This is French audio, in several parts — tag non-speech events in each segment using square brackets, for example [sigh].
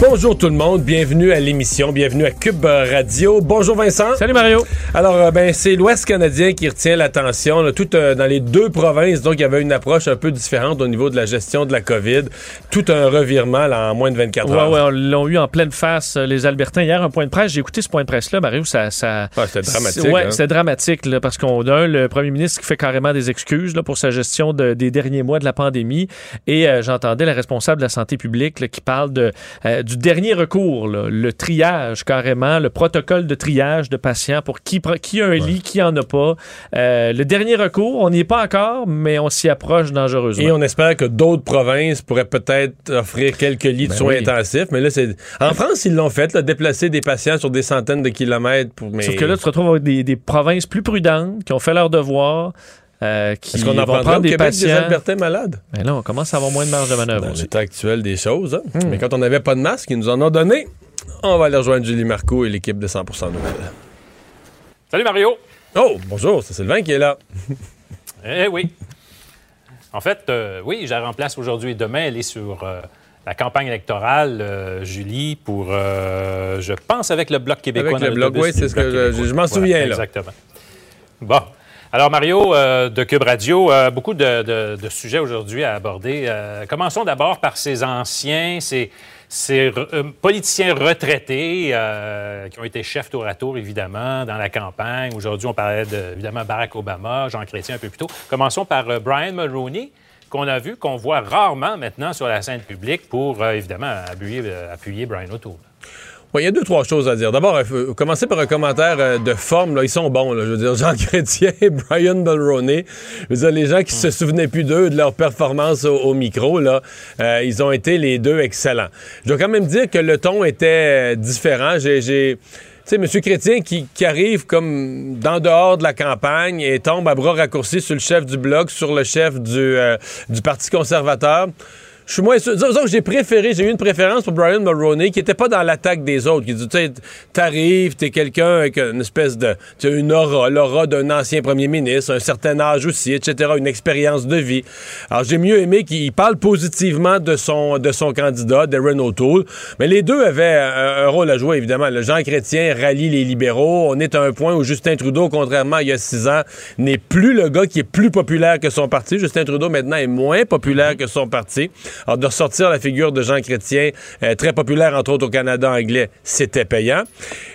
Bonjour tout le monde, bienvenue à l'émission, bienvenue à Cube Radio. Bonjour Vincent. Salut Mario. Alors, euh, ben, c'est l'Ouest canadien qui retient l'attention, là, tout euh, dans les deux provinces. Donc, il y avait une approche un peu différente au niveau de la gestion de la COVID. Tout un revirement là, en moins de 24 heures. Ouais, ouais, on l'ont eu en pleine face, euh, les Albertains. Hier, un point de presse, j'ai écouté ce point de presse-là, Mario, ça... ça Ah, c'était dramatique, Ouais, hein. c'était dramatique, là, parce qu'on a le premier ministre qui fait carrément des excuses là, pour sa gestion de- des derniers mois de la pandémie. Et euh, j'entendais la responsable de la santé publique là, qui parle de, euh, du dernier recours, là, le triage carrément, le protocole de triage de patients pour qui, qui a un lit, qui en a pas. Euh, le dernier recours, on n'y est pas encore, mais on s'y approche dangereusement. Et on espère que d'autres provinces pourraient peut-être offrir quelques lits de Ben soins oui. intensifs. Mais là, c'est. En France, ils l'ont fait, là, déplacer des patients sur des centaines de kilomètres pour. Mais... Sauf que là, tu te retrouves avec des, des provinces plus prudentes qui ont fait leur devoir, euh, qui Est-ce qu'on en vont prendra prendre au des Québec des patients. Albertains malades? Mais là, on commence à avoir moins de marge de manœuvre Dans l'état actuel des choses. hein. Hmm. Mais quand on n'avait pas de masque, ils nous en ont donné. On va aller rejoindre Julie Marco et l'équipe de 100% Nouvelles. Salut Mario. Oh, bonjour, c'est Sylvain qui est là. [laughs] Eh oui. En fait, euh, oui, je la remplace aujourd'hui et demain. Elle est sur euh, la campagne électorale, euh, Julie, pour, euh, je pense, avec le Bloc québécois. Avec le Bloc, oui, c'est ce que je m'en souviens, là. Exactement. Bon. Alors, Mario, euh, de Cube Radio, euh, beaucoup de, sujets aujourd'hui à aborder. Euh, commençons d'abord par ces anciens, ces, politiciens retraités qui ont été chefs tour à tour, évidemment, dans la campagne. Aujourd'hui, on parlait de, Barack Obama, Jean Chrétien un peu plus tôt. Commençons par Brian Mulroney, qu'on a vu, qu'on voit rarement maintenant sur la scène publique pour, évidemment, appuyer, appuyer Brian O'Toole. Il y a deux, trois choses à dire. D'abord, faut commencer par un commentaire euh, de forme. Ils sont bons. Je veux dire, [laughs] Jean Chrétien et Brian Mulroney. Je veux dire, les gens qui se souvenaient plus d'eux, de leur performance au, micro, euh, ils ont été les deux excellents. Je dois quand même dire que le ton était euh, différent. J'ai... M. Chrétien qui, arrive comme dans dehors de la campagne et tombe à bras raccourcis sur le chef du Bloc, sur le chef euh, du Parti conservateur. Je suis moins sûr. J'ai préféré, j'ai eu une préférence pour Brian Mulroney qui était pas dans l'attaque des autres. Qui dit, tu sais, t'arrives, t'es quelqu'un avec une espèce de, tu as une aura, l'aura d'un ancien premier ministre, un certain âge aussi, etc., une expérience de vie. Alors, j'ai mieux aimé qu'il parle positivement de son, de son candidat, Darren O'Toole. Mais les deux avaient un, un rôle à jouer, évidemment. Le Jean Chrétien rallie les libéraux. On est à un point où Justin Trudeau, contrairement à il y a six ans, n'est plus le gars qui est plus populaire que son parti. Justin Trudeau, maintenant, est moins populaire que son parti. Alors, de ressortir la figure de Jean Chrétien, euh, très populaire, entre autres, au Canada anglais, c'était payant.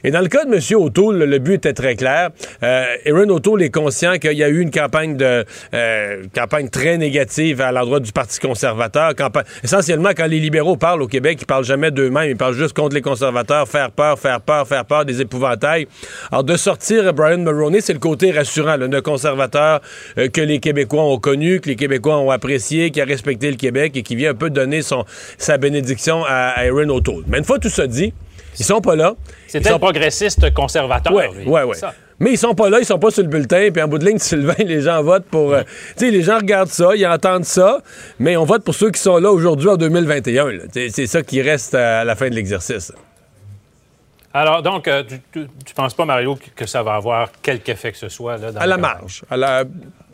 Et dans le cas de M. O'Toole, le but était très clair. Euh, Erin O'Toole est conscient qu'il y a eu une campagne de euh, campagne très négative à l'endroit du Parti conservateur. Essentiellement, quand les libéraux parlent au Québec, ils parlent jamais d'eux-mêmes, ils parlent juste contre les conservateurs, faire peur, faire peur, faire peur, des épouvantails. Alors, de sortir Brian Mulroney, c'est le côté rassurant, d'un conservateur euh, que les Québécois ont connu, que les Québécois ont apprécié, qui a respecté le Québec et qui vient un peu donner son, sa bénédiction à, à Erin O'Toole. Mais une fois tout ça dit, ils sont pas là. C'était sont un progressiste conservateur. Ouais, ouais. Ça. Mais ils sont pas là, ils sont pas sur le bulletin, puis en bout de ligne, [laughs] Sylvain, les gens votent pour. euh, tu sais, les gens regardent ça, ils entendent ça, mais on vote pour ceux qui sont là aujourd'hui en 2021. là. Tu sais, C'est ça qui reste à la fin de l'exercice. Alors, donc, euh, tu, tu penses pas, Mario, que, ça va avoir quelque effet que ce soit? Là, dans À la marge. À la-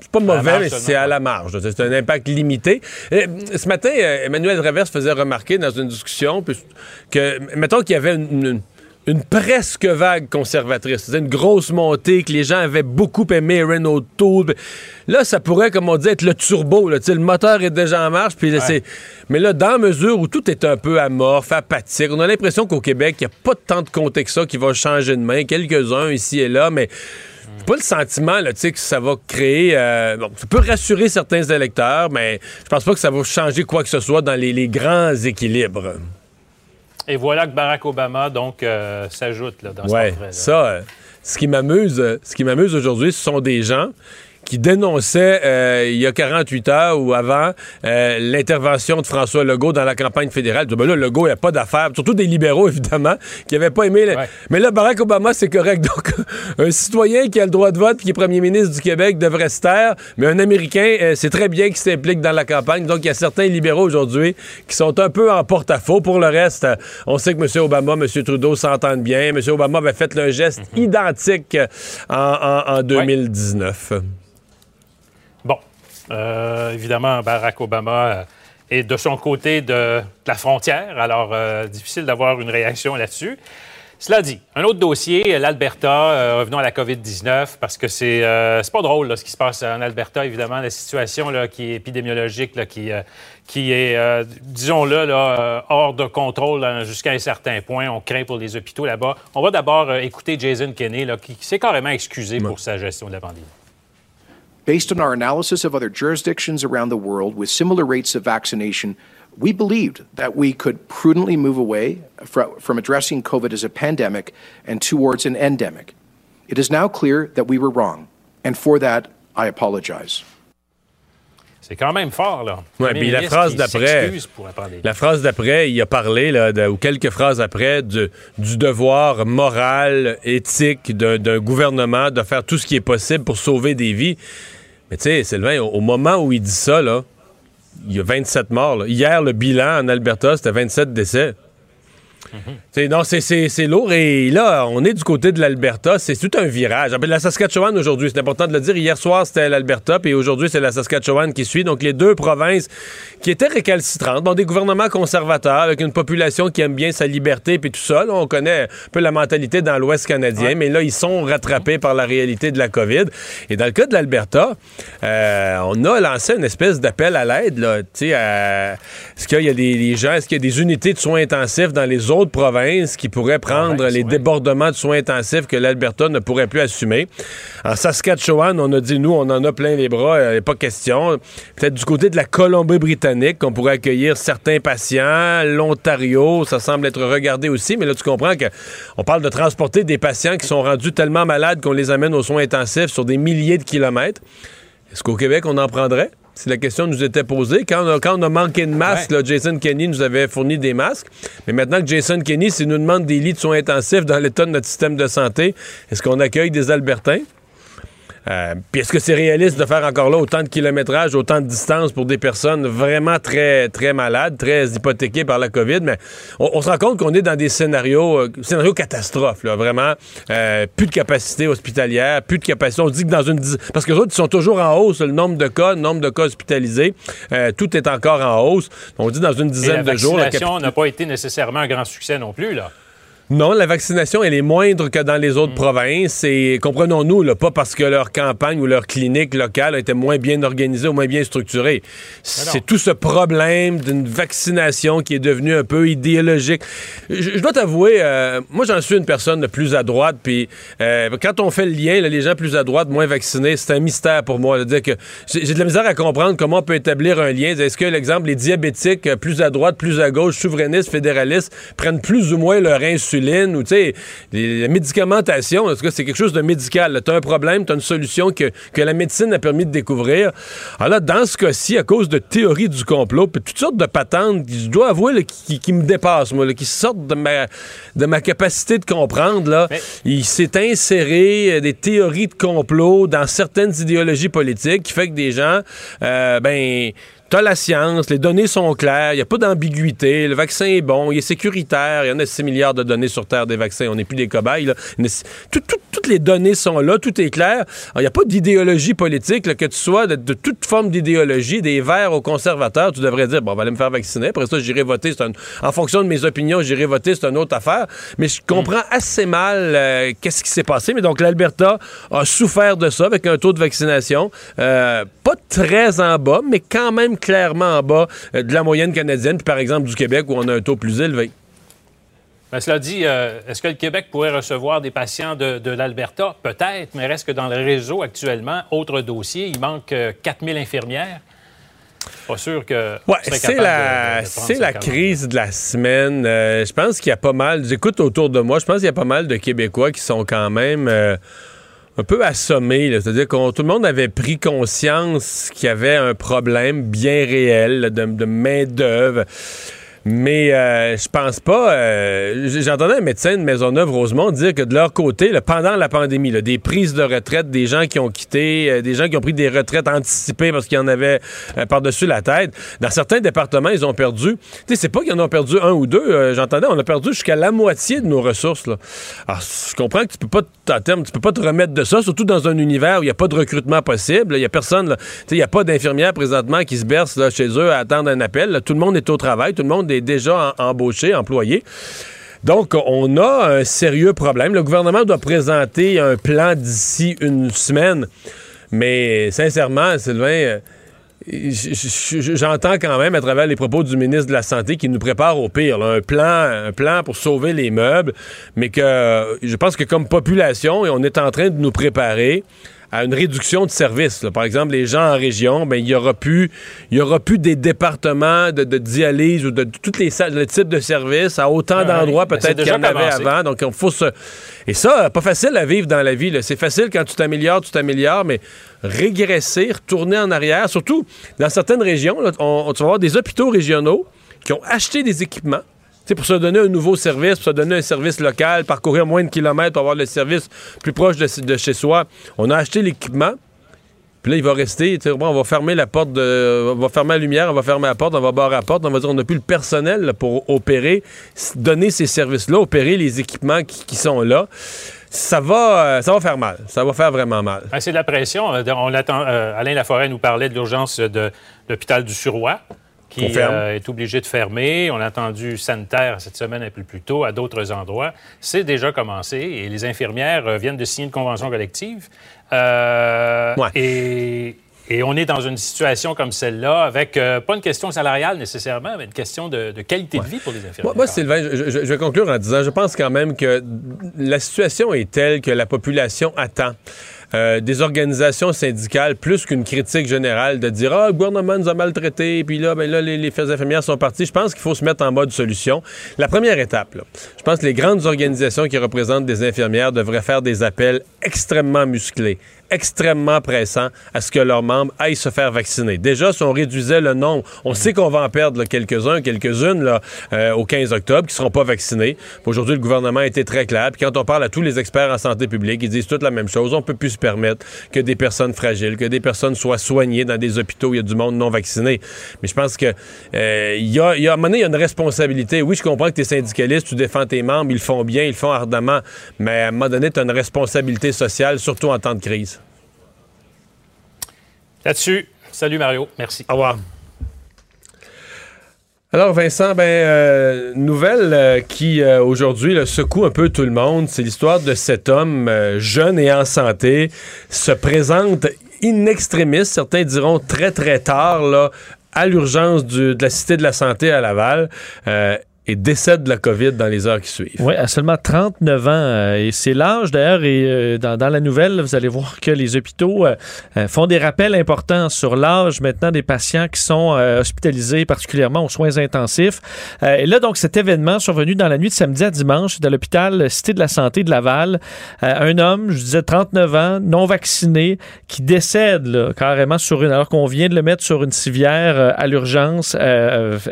C'est pas mauvais, mais c'est à la marge. C'est un impact limité. Euh, ce matin, euh, Emmanuel Reverse faisait remarquer dans une discussion que, mettons qu'il y avait une, une- une presque vague conservatrice. C'était une grosse montée, que les gens avaient beaucoup aimé Erin O'Toole. Là, ça pourrait, comme on dit, être le turbo. Là. Le moteur est déjà en marche. Puis Mais là, dans la mesure où tout est un peu amorphe, apathique, on a l'impression qu'au Québec, il n'y a pas tant de comté que ça qui va changer de main. Quelques-uns ici et là, mais pas le sentiment là, que ça va créer. euh, bon, ça peut rassurer certains électeurs, mais je pense pas que ça va changer quoi que ce soit dans les, les grands équilibres. Et voilà que Barack Obama, donc, euh, s'ajoute là, dans ce Ouais, portrait-là. ça, euh, ce qui m'amuse, ce qui m'amuse aujourd'hui, ce sont des gens qui dénonçait euh, il y a 48 heures ou avant euh, l'intervention de François Legault dans la campagne fédérale. Ben là, Legault, il n'y a pas d'affaires, surtout des libéraux, [laughs] évidemment, qui n'avaient pas aimé. Ouais. Mais là, Barack Obama, c'est correct. [laughs] Donc, un citoyen qui a le droit de vote puis qui est premier ministre du Québec devrait se taire, mais un Américain, euh, c'est très bien qu'il s'implique dans la campagne. Donc, il y a certains libéraux aujourd'hui qui sont un peu en porte-à-faux. Pour le reste, euh, on sait que M. Obama, M. Trudeau s'entendent bien. M. Obama avait fait un geste identique euh, en, en- en 2019. Bon, euh, évidemment, Barack Obama euh, est de son côté de, de la frontière, alors euh, difficile d'avoir une réaction là-dessus. Cela dit, un autre dossier, l'Alberta, euh, revenons à la COVID-19, parce que c'est euh, pas drôle là, ce qui se passe en Alberta, évidemment, la situation là, qui est épidémiologique, là, qui, euh, qui est, disons-le, là, hors de contrôle hein, jusqu'à un certain point. On craint pour les hôpitaux là-bas. On va d'abord écouter Jason Kenney, là, qui, qui s'est carrément excusé pour sa gestion de la pandémie. Based on our analysis of other jurisdictions around the world with similar rates of vaccination, we believed that we could prudently move away from addressing COVID as a pandemic and towards an endemic. It is now clear that we were wrong, and for that, I apologize. C'est quand même fort, là. Ouais, Premier puis la phrase d'après- la phrase d'après, il a parlé, là, de- ou quelques phrases après, de- du devoir moral, éthique d'un d'un gouvernement de faire tout ce qui est possible pour sauver des vies. Mais tu sais, Sylvain, au, au moment où il dit ça, là, il y a 27 morts. là. Hier, le bilan en Alberta, c'était 27 décès. Sais, Non, c'est- lourd. Et là, on est du côté de l'Alberta. C'est tout un virage. La Saskatchewan aujourd'hui, c'est important de le dire. Hier soir, c'était l'Alberta, puis aujourd'hui, c'est la Saskatchewan qui suit. Donc, les deux provinces qui étaient récalcitrantes. Bon, des gouvernements conservateurs avec une population qui aime bien sa liberté, puis tout ça. Là, on connaît un peu la mentalité dans l'Ouest canadien, mais là, ils sont rattrapés par la réalité de la COVID. Et dans le cas de l'Alberta, euh, on a lancé une espèce d'appel à l'aide. Est-ce qu'il y a des, des gens, est-ce qu'il y a des unités de soins intensifs dans les autres provinces qui pourraient prendre les débordements de soins intensifs que l'Alberta ne pourrait plus assumer? En Saskatchewan, on a dit, nous, on en a plein les bras, il n'y a pas question. Peut-être du côté de la Colombie-Britannique, qu'on pourrait accueillir certains patients. L'Ontario, ça semble être regardé aussi, mais là, tu comprends qu'on parle de transporter des patients qui sont rendus tellement malades qu'on les amène aux soins intensifs sur des milliers de kilomètres. Est-ce qu'au Québec, on en prendrait? Si la question nous était posée. Quand on a, quand on a manqué de masques, Ouais. là, Jason Kenney nous avait fourni des masques. Mais maintenant que Jason Kenney, s'il nous demande des lits de soins intensifs dans l'état de notre système de santé, est-ce qu'on accueille des Albertains? Euh, Puis est-ce que c'est réaliste de faire encore là autant de kilométrage, autant de distance pour des personnes vraiment très, très malades, très hypothéquées par la COVID? Mais on, on se rend compte qu'on est dans des scénarios, euh, scénarios catastrophes, là, vraiment. Euh, plus de capacité hospitalière, plus de capacité. On dit que dans une dizaine... Parce que les autres, ils sont toujours en hausse, le nombre de cas, le nombre de cas hospitalisés. Euh, tout est encore en hausse. On dit dans une Et dizaine la de jours... la vaccination n'a pas été nécessairement un grand succès non plus, là. Non, la vaccination, elle est moindre que dans les autres provinces. Et comprenons-nous, là, pas parce que leur campagne ou leur clinique locale a été moins bien organisée ou moins bien structurée. C'est tout ce problème d'une vaccination qui est devenue un peu idéologique. Je, je dois t'avouer, euh, moi, j'en suis une personne de plus à droite. Puis euh, quand on fait le lien, là, les gens plus à droite, moins vaccinés, c'est un mystère pour moi. dire que j'ai j'ai de la misère à comprendre comment on peut établir un lien. Est-ce que, l'exemple, les diabétiques, euh, plus à droite, plus à gauche, souverainistes, fédéralistes, prennent plus ou moins leur insuline ou, tu sais, la médicamentation, en tout cas, c'est quelque chose de médical. Tu as un problème, tu as une solution que, que la médecine a permis de découvrir. Alors là, dans ce cas-ci, à cause de théories du complot, puis toutes sortes de patentes, je dois avouer, là, qui, qui me dépassent, moi, là, qui sortent de ma, de ma capacité de comprendre, là. Mais- Il s'est inséré euh, des théories de complot dans certaines idéologies politiques qui fait que des gens, euh, ben, T'as la science, les données sont claires, il n'y a pas d'ambiguïté, le vaccin est bon, il est sécuritaire, il y en a 6 milliards de données sur Terre des vaccins, on n'est plus des cobayes. Là. Tout- tout- toutes les données sont là, tout est clair. Il n'y a pas d'idéologie politique, là, que tu sois de, de toute forme d'idéologie, des verts aux conservateurs, tu devrais dire, bon, on va aller me faire vacciner, après ça, j'irai voter, un- en fonction de mes opinions, j'irai voter, c'est une autre affaire. Mais je comprends assez mal euh, qu'est-ce qui s'est passé. Mais donc, l'Alberta a souffert de ça avec un taux de vaccination euh, pas très en bas, mais quand même clairement en bas euh, de la moyenne canadienne, puis par exemple du Québec où on a un taux plus élevé. Mais cela dit, euh, est-ce que le Québec pourrait recevoir des patients de, de l'Alberta? Peut-être, mais reste que dans le réseau actuellement, autre dossier, il manque euh, 4000 infirmières. Pas sûr que. Ouais, c'est la, de- de la crise de la semaine. Euh, je pense qu'il y a pas mal, j'écoute autour de moi, je pense qu'il y a pas mal de Québécois qui sont quand même un peu assommé. C'est-à-dire que tout le monde avait pris conscience qu'il y avait un problème bien réel là, de, de main-d'œuvre. Mais euh, je pense pas. euh, J'entendais un médecin de Maisonneuve Rosemont dire que de leur côté, pendant la pandémie, des prises de retraite, des gens qui ont quitté, euh, des gens qui ont pris des retraites anticipées parce qu'il y en avait euh, par-dessus la tête. Dans certains départements, ils ont perdu. Tu sais, c'est pas qu'ils en ont perdu un ou deux. J'entendais, on a perdu jusqu'à la moitié de nos ressources. Alors, je comprends que tu peux pas, en termes, tu peux pas te remettre de ça, surtout dans un univers où il n'y a pas de recrutement possible. Il y a personne. Tu sais, il n'y a pas d'infirmière présentement qui se berce là, chez eux à attendre un appel. Tout le monde est au travail. Tout le monde est déjà embauché, employé. Donc, on a un sérieux problème. Le gouvernement doit présenter un plan d'ici une semaine. Mais sincèrement, Sylvain, euh, j'entends quand même à travers les propos du ministre de la Santé qui nous prépare au pire. un plan, un plan pour sauver les meubles, mais que je pense que comme population, on est en train de nous préparer à une réduction de services. Par exemple, les gens en région, ben, il y aura plus, il y aura plus des départements de, de dialyse ou de, de tous les, le type de services à autant Ouais, d'endroits ben, peut-être qu'il y en avait avant. Donc, il faut se... Et ça, pas facile à vivre dans la vie. C'est facile quand tu t'améliores, tu t'améliores, mais régresser, retourner en arrière, surtout dans certaines régions, là, on, on- tu vas avoir des hôpitaux régionaux qui ont acheté des équipements tu sais, pour se donner un nouveau service, pour se donner un service local, parcourir moins de kilomètres pour avoir le service plus proche de, chez soi. On a acheté l'équipement. Puis là, il va rester, on va fermer la porte, de, on va fermer la lumière, on va fermer la porte, on va barrer la porte, on va dire on n'a plus le personnel pour opérer, donner ces services-là, opérer les équipements qui, sont là. Ça va, euh, ça va faire mal. Ça va faire vraiment mal. Ben, c'est de la pression. Euh, On l'attend, euh, Alain Laforêt nous parlait de l'urgence de l'hôpital du Suroît, qui euh, est obligé de fermer. On a entendu sanitaire cette semaine un peu plus tôt à d'autres endroits. C'est déjà commencé et les infirmières euh, viennent de signer une convention collective. Euh, Ouais. et, et on est dans une situation comme celle-là avec euh, pas une question salariale nécessairement, mais une question de, de qualité de vie pour les infirmières. Moi, moi, Sylvain, je, je- je vais conclure en disant, je pense quand même que la situation est telle que la population attend. Euh, des organisations syndicales plus qu'une critique générale de dire ah le gouvernement nous a maltraités puis là ben là les, les infirmières sont parties. Je pense qu'il faut se mettre en mode solution. La première étape je pense que les grandes organisations qui représentent des infirmières devraient faire des appels extrêmement musclés extrêmement pressants à ce que leurs membres aillent se faire vacciner. Déjà, si on réduisait le nombre, on sait qu'on va en perdre quelques-uns, quelques-unes là, euh, au 15 octobre qui seront pas vaccinés. Aujourd'hui, le gouvernement a été très clair. Puis quand on parle à tous les experts en santé publique, ils disent toute la même chose. On peut plus se permettre que des personnes fragiles, que des personnes soient soignées dans des hôpitaux où il y a du monde non vacciné. Mais je pense que euh, il y a, y a, à un moment donné, il y a une responsabilité. Oui, je comprends que tu es syndicaliste, tu défends tes membres, ils font bien, ils font ardemment. Mais à un moment donné, tu as une responsabilité sociale, surtout en temps de crise. Là-dessus, salut Mario. Merci. Au revoir. Alors Vincent, ben euh, nouvelle euh, qui euh, aujourd'hui secoue un peu tout le monde, c'est l'histoire de cet homme euh, jeune et en santé se présente in extremis, certains diront très très tard là à l'urgence de la cité de la santé à Laval euh, et décède de la COVID dans les heures qui suivent. Oui, à seulement 39 ans. euh, et c'est l'âge, d'ailleurs, et euh, dans, la nouvelle, vous allez voir que les hôpitaux euh, font des rappels importants sur l'âge maintenant des patients qui sont hospitalisés, particulièrement aux soins intensifs. Et là, donc, cet événement survenu dans la nuit de samedi à dimanche dans l'hôpital Cité de la Santé de Laval. Un homme, je disais 39 ans, non vacciné, qui décède carrément sur une, alors qu'on vient de le mettre sur une civière à l'urgence,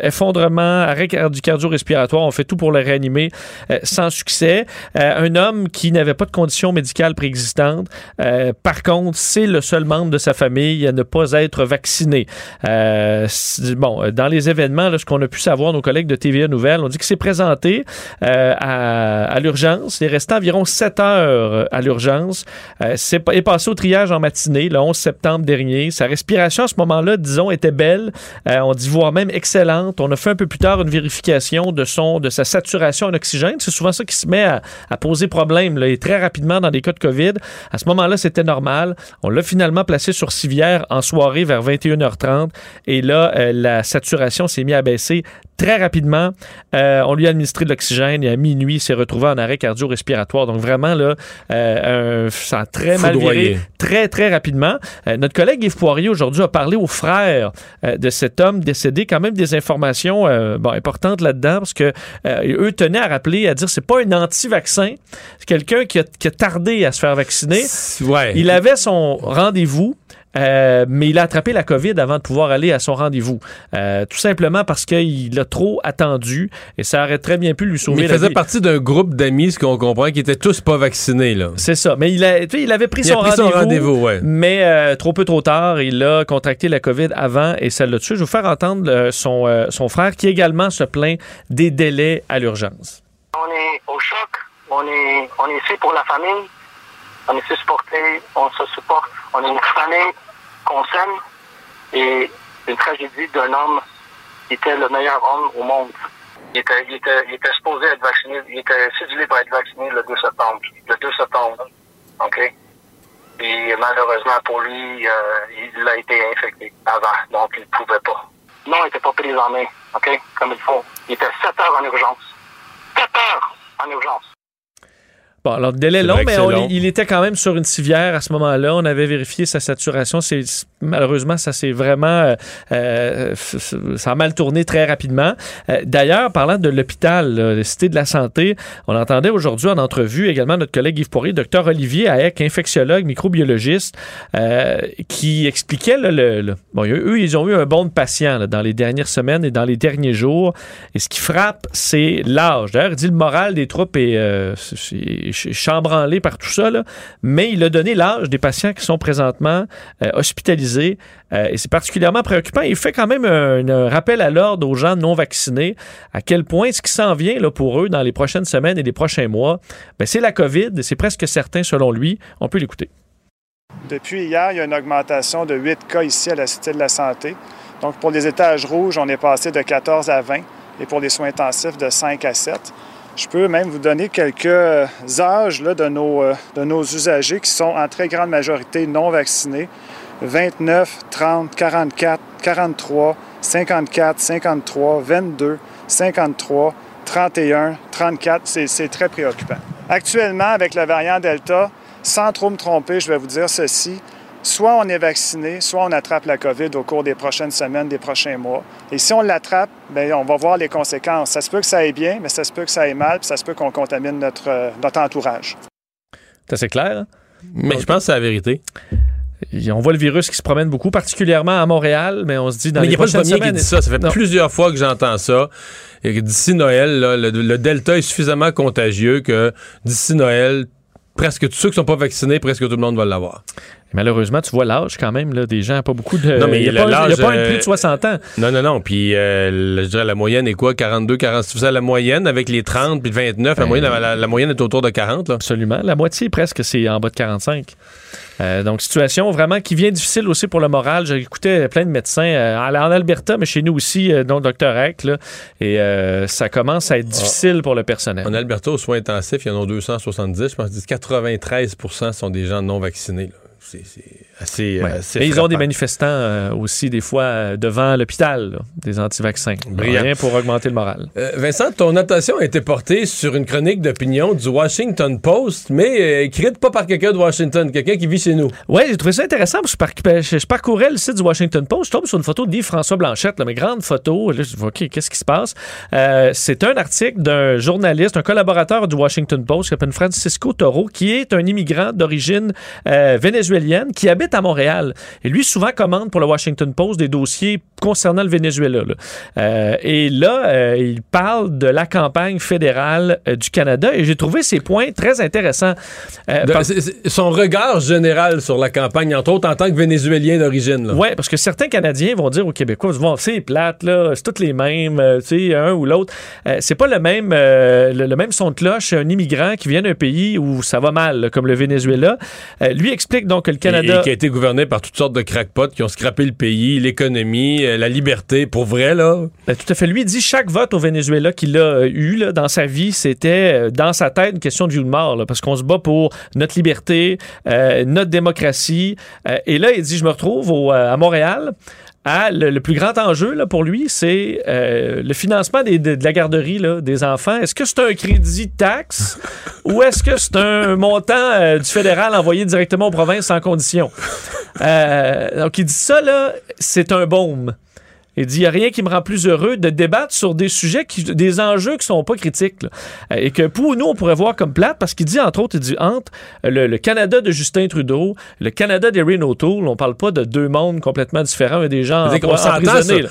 effondrement, arrêt cardio- cardio-respiratoire, on fait tout pour le réanimer euh, sans succès. Euh, un homme qui n'avait pas de conditions médicales préexistantes. Euh, par contre, c'est le seul membre de sa famille à ne pas être vacciné. Bon, dans les événements, là, ce qu'on a pu savoir, nos collègues de TVA Nouvelles, on dit que c'est présenté à, l'urgence. Il est resté environ 7 heures à l'urgence. C'est est passé au triage en matinée, le 11 septembre dernier. Sa respiration à ce moment-là, disons, était belle. On dit voire même excellente. On a fait un peu plus tard une vérification de sa saturation en oxygène. C'est souvent ça qui se met à, poser problème, et très rapidement dans des cas de COVID. À ce moment-là, c'était normal. On l'a finalement placé sur civière en soirée vers 21h30. Et là, euh, la saturation s'est mise à baisser très rapidement. Euh, on lui a administré de l'oxygène et à minuit, il s'est retrouvé en arrêt cardio-respiratoire. Donc vraiment, là, euh, un, ça a très mal viré, très, très rapidement. Euh, notre collègue Yves Poirier, aujourd'hui, a parlé aux frères euh, de cet homme décédé. Quand même des informations euh, bon, importantes là-dedans, parce que eux tenaient à rappeler, à dire, c'est pas un anti-vaccin, c'est quelqu'un qui a, qui a, tardé à se faire vacciner. Ouais. Il avait son rendez-vous. Euh, mais il a attrapé la COVID avant de pouvoir aller à son rendez-vous. Euh, tout simplement parce qu'il a trop attendu et ça aurait très bien pu lui sauver mais il faisait partie d'un groupe d'amis, ce qu'on comprend, qui étaient tous pas vaccinés. là. C'est ça. Mais il, a, il avait pris il son rendez-vous. Rendez ouais. Mais euh, trop peu trop tard, il a contracté la COVID avant et ça l'a tué. Je vais vous faire entendre euh, son, euh, son frère qui également se plaint des délais à l'urgence. On est au choc. On est, on est ici pour la famille. On est supporté. On se supporte. On est une famille qu'on s'aime et une tragédie d'un homme qui était le meilleur homme au monde. Il était, il était, il était supposé être vacciné, il était cédulé pour être vacciné le 2 septembre. Le 2 septembre. OK? Et malheureusement pour lui, euh, il a été infecté avant, donc il ne pouvait pas. Non, il n'était pas pris en main, OK? Comme il faut. Il était 7 heures en urgence. 7 heures en urgence. Bon, alors, délai long, mais on, long. il était quand même sur une civière à ce moment-là. On avait vérifié sa saturation. C'est, malheureusement, ça s'est vraiment. Euh, ça a mal tourné très rapidement. Euh, d'ailleurs, parlant de l'hôpital, le Cité de la Santé, on entendait aujourd'hui en entrevue également notre collègue Yves Poirier, docteur Olivier Haek, infectiologue, microbiologiste, euh, qui expliquait le, Bon, eux, ils ont eu un bon de patients dans les dernières semaines et dans les derniers jours. Et ce qui frappe, c'est l'âge. D'ailleurs, il dit le moral des troupes est, euh, chambranlé par tout ça, mais il a donné l'âge des patients qui sont présentement euh, euh, et c'est particulièrement préoccupant. Il fait quand même un, rappel à l'ordre aux gens non vaccinés à quel point ce qui s'en vient là, pour eux dans les prochaines semaines et les prochains mois, ben, c'est la COVID. C'est presque certain selon lui. On peut l'écouter. Depuis hier, il y a une augmentation de 8 cas ici à la Cité de la Santé. Donc pour les étages rouges, on est passé de 14 à 20 et pour les soins intensifs de 5 à 7. Je peux même vous donner quelques âges là, de, nos, de nos usagers qui sont en très grande majorité non vaccinés. 29, 30, 44, 43, 54, 53, 22, 53, 31, 34. C'est très préoccupant. Actuellement, avec la variante Delta, sans trop me tromper, je vais vous dire ceci. Soit on est vacciné, soit on attrape la COVID au cours des prochaines semaines, des prochains mois. Et si on l'attrape, bien, on va voir les conséquences. Ça se peut que ça aille bien, mais ça se peut que ça aille mal, puis ça se peut qu'on contamine notre, notre entourage. C'est assez clair. Hein? Mais je pense que c'est la vérité. On voit le virus qui se promène beaucoup, particulièrement à Montréal, mais on se dit dans mais les prochaines semaines... semaines... qui dit ça. Ça fait non. plusieurs fois que j'entends ça. Et d'ici Noël, là, le, le Delta est suffisamment contagieux que d'ici Noël, presque tous ceux qui sont pas vaccinés, presque tout le monde va l'avoir. Malheureusement, tu vois l'âge quand même là, des gens, pas beaucoup de. Non, mais il n'y a, pas, a pas euh, plus de 60 ans. Non, non, non. Puis, euh, je dirais, la moyenne est quoi? 42, 40 C'est la moyenne avec les 30 puis le 29. Ben, la, moyenne, la, la, moyenne est autour de 40. Là. Absolument. La moitié presque, c'est en bas de 45. Euh, donc, situation vraiment qui vient difficile aussi pour le moral. J'ai écouté plein de médecins euh, en Alberta, mais chez nous aussi, euh, dont Dr. Eck, là, et ça commence à être difficile ah. pour le personnel. En Alberta, aux soins intensifs, il y en a 270. Je pense que 93% sont des gens non vaccinés. C'est assez, ouais. assez Et ils ont des manifestants euh, aussi, des fois, euh, devant l'hôpital, des anti-vaccins. Rien pour augmenter le moral. Euh, Vincent, ton attention a été portée sur une chronique d'opinion du Washington Post, mais euh, écrite pas par quelqu'un de Washington, quelqu'un qui vit chez nous. Oui, j'ai trouvé ça intéressant. Je, par je, je, parcourais le site du Washington Post. Je tombe sur une photo d'Yves-François Blanchette, là, mes grandes photos. Là, je dis, OK, qu'est-ce qui se passe? C'est un article d'un journaliste, un collaborateur du Washington Post qui s'appelle Francisco Toro, qui est un immigrant d'origine vénézuélienne qui habite à Montréal. Et lui, souvent, commande pour le Washington Post des dossiers concernant le Venezuela. Là. Euh, et là, euh, il parle de la campagne fédérale euh, du Canada et j'ai trouvé ces points très intéressants. De, par... son regard général sur la campagne, entre autres en tant que Vénézuélien d'origine. Oui, parce que certains Canadiens vont dire aux Québécois, bon, c'est plate, là, c'est toutes les mêmes, tu sais, un ou l'autre. c'est pas le même, le, le, même son de cloche un immigrant qui vient d'un pays où ça va mal, là, comme le Venezuela. lui explique donc que le Canada... Et, été gouverné par toutes sortes de crackpots qui ont scrappé le pays, l'économie, la liberté, pour vrai, là? Ben, tout à fait. Lui dit chaque vote au Venezuela qu'il a eu là, dans sa vie, c'était dans sa tête une question de vie ou de mort, là, parce qu'on se bat pour notre liberté, euh, notre démocratie. Euh, et là, il dit, je me retrouve à Montréal à le, plus grand enjeu là, pour lui, c'est euh, le financement de, la garderie des enfants. Est-ce que c'est un crédit taxe ou est-ce que c'est un montant euh, du fédéral envoyé directement aux provinces sans condition? Euh, donc, il dit ça, là, c'est un baume. Il dit, il n'y a rien qui me rend plus heureux de débattre sur des sujets, qui, des enjeux qui sont pas critiques. là. Euh, Et que pour nous, on pourrait voir comme plate, parce qu'il dit, entre autres, il dit, entre euh, le, le Canada de Justin Trudeau, le Canada d'Erin O'Toole, on parle pas de deux mondes complètement différents, mais des gens empro- s'entend emprisonnés,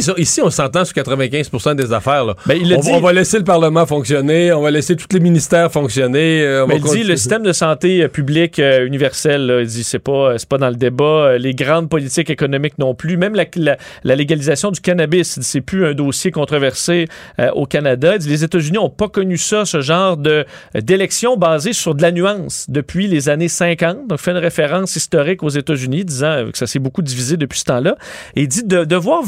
sur- ici, on s'entend sur 95% des affaires. Là. Ben, il on, dit. on va laisser le Parlement fonctionner, on va laisser tous les ministères fonctionner. euh, on Mais va il dit le système de santé euh, public euh, universel, là, il dit c'est pas euh, pas dans le débat. Euh, les grandes politiques économiques non plus. Même la, la- la légalisation du cannabis, c'est plus un dossier controversé euh, au Canada. Il dit les États-Unis ont pas connu ça, ce genre de euh, d'élection basée sur de la nuance depuis les années 50. Donc fait une référence historique aux États-Unis, disant euh, que ça s'est beaucoup divisé depuis ce temps-là. Et il dit de devoir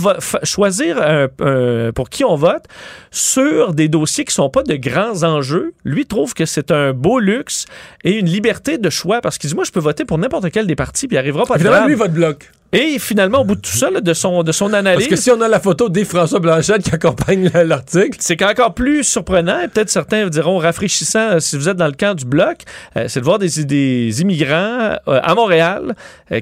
choisir un- un- pour qui on vote sur des dossiers qui sont pas de grands enjeux. Lui trouve que c'est un beau luxe et une liberté de choix parce qu'il dit moi je peux voter pour n'importe quel des partis puis il arrivera pas de Évidemment, lui, votre bloc. Et finalement au bout de tout ça là, de son de son analyse Parce que si on a la photo des François Blanchette qui accompagne l'article, c'est qu'encore plus surprenant, et peut-être certains diront rafraîchissant euh, si vous êtes dans le camp du bloc, euh, c'est de voir des, des immigrants euh, à Montréal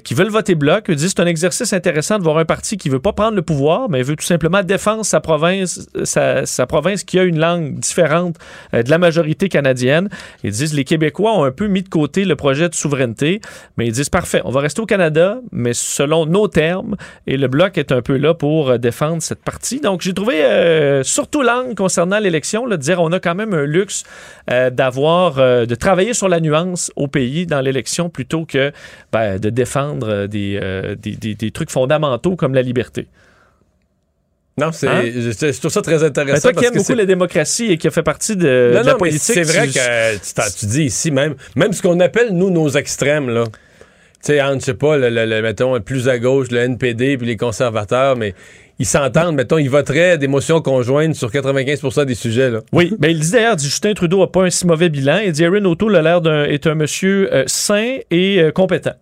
qui veulent voter bloc. Ils disent c'est un exercice intéressant de voir un parti qui veut pas prendre le pouvoir, mais veut tout simplement défendre sa province, sa, sa province qui a une langue différente de la majorité canadienne. Ils disent les Québécois ont un peu mis de côté le projet de souveraineté, mais ils disent parfait, on va rester au Canada, mais selon nos termes, et le bloc est un peu là pour euh, défendre cette partie. Donc j'ai trouvé euh, surtout l'angle concernant l'élection, de dire on a quand même un luxe euh, d'avoir, euh, de travailler sur la nuance au pays dans l'élection plutôt que ben, de défendre des, des, des- des trucs fondamentaux comme la liberté. non, c'est, Hein? je, trouve ça très Ben, intéressant. toi qui aimes beaucoup la démocratie et qui a fait partie de, Non, de la non, mais politique. c'est vrai tu- que tu, tu dis ici même, même ce qu'on appelle nous nos extrêmes là. Tu sais, entre, je sais pas, le, le- le- mettons, plus à gauche, le NPD puis les conservateurs, mais ils s'entendent, mettons, ils voteraient des motions conjointes sur 95% des sujets, là. Oui, ben il dit d'ailleurs, Justin Trudeau n'a pas un si mauvais bilan. Il dit Erin O'Toole a l'air d'un est un monsieur euh, sain et euh, compétent.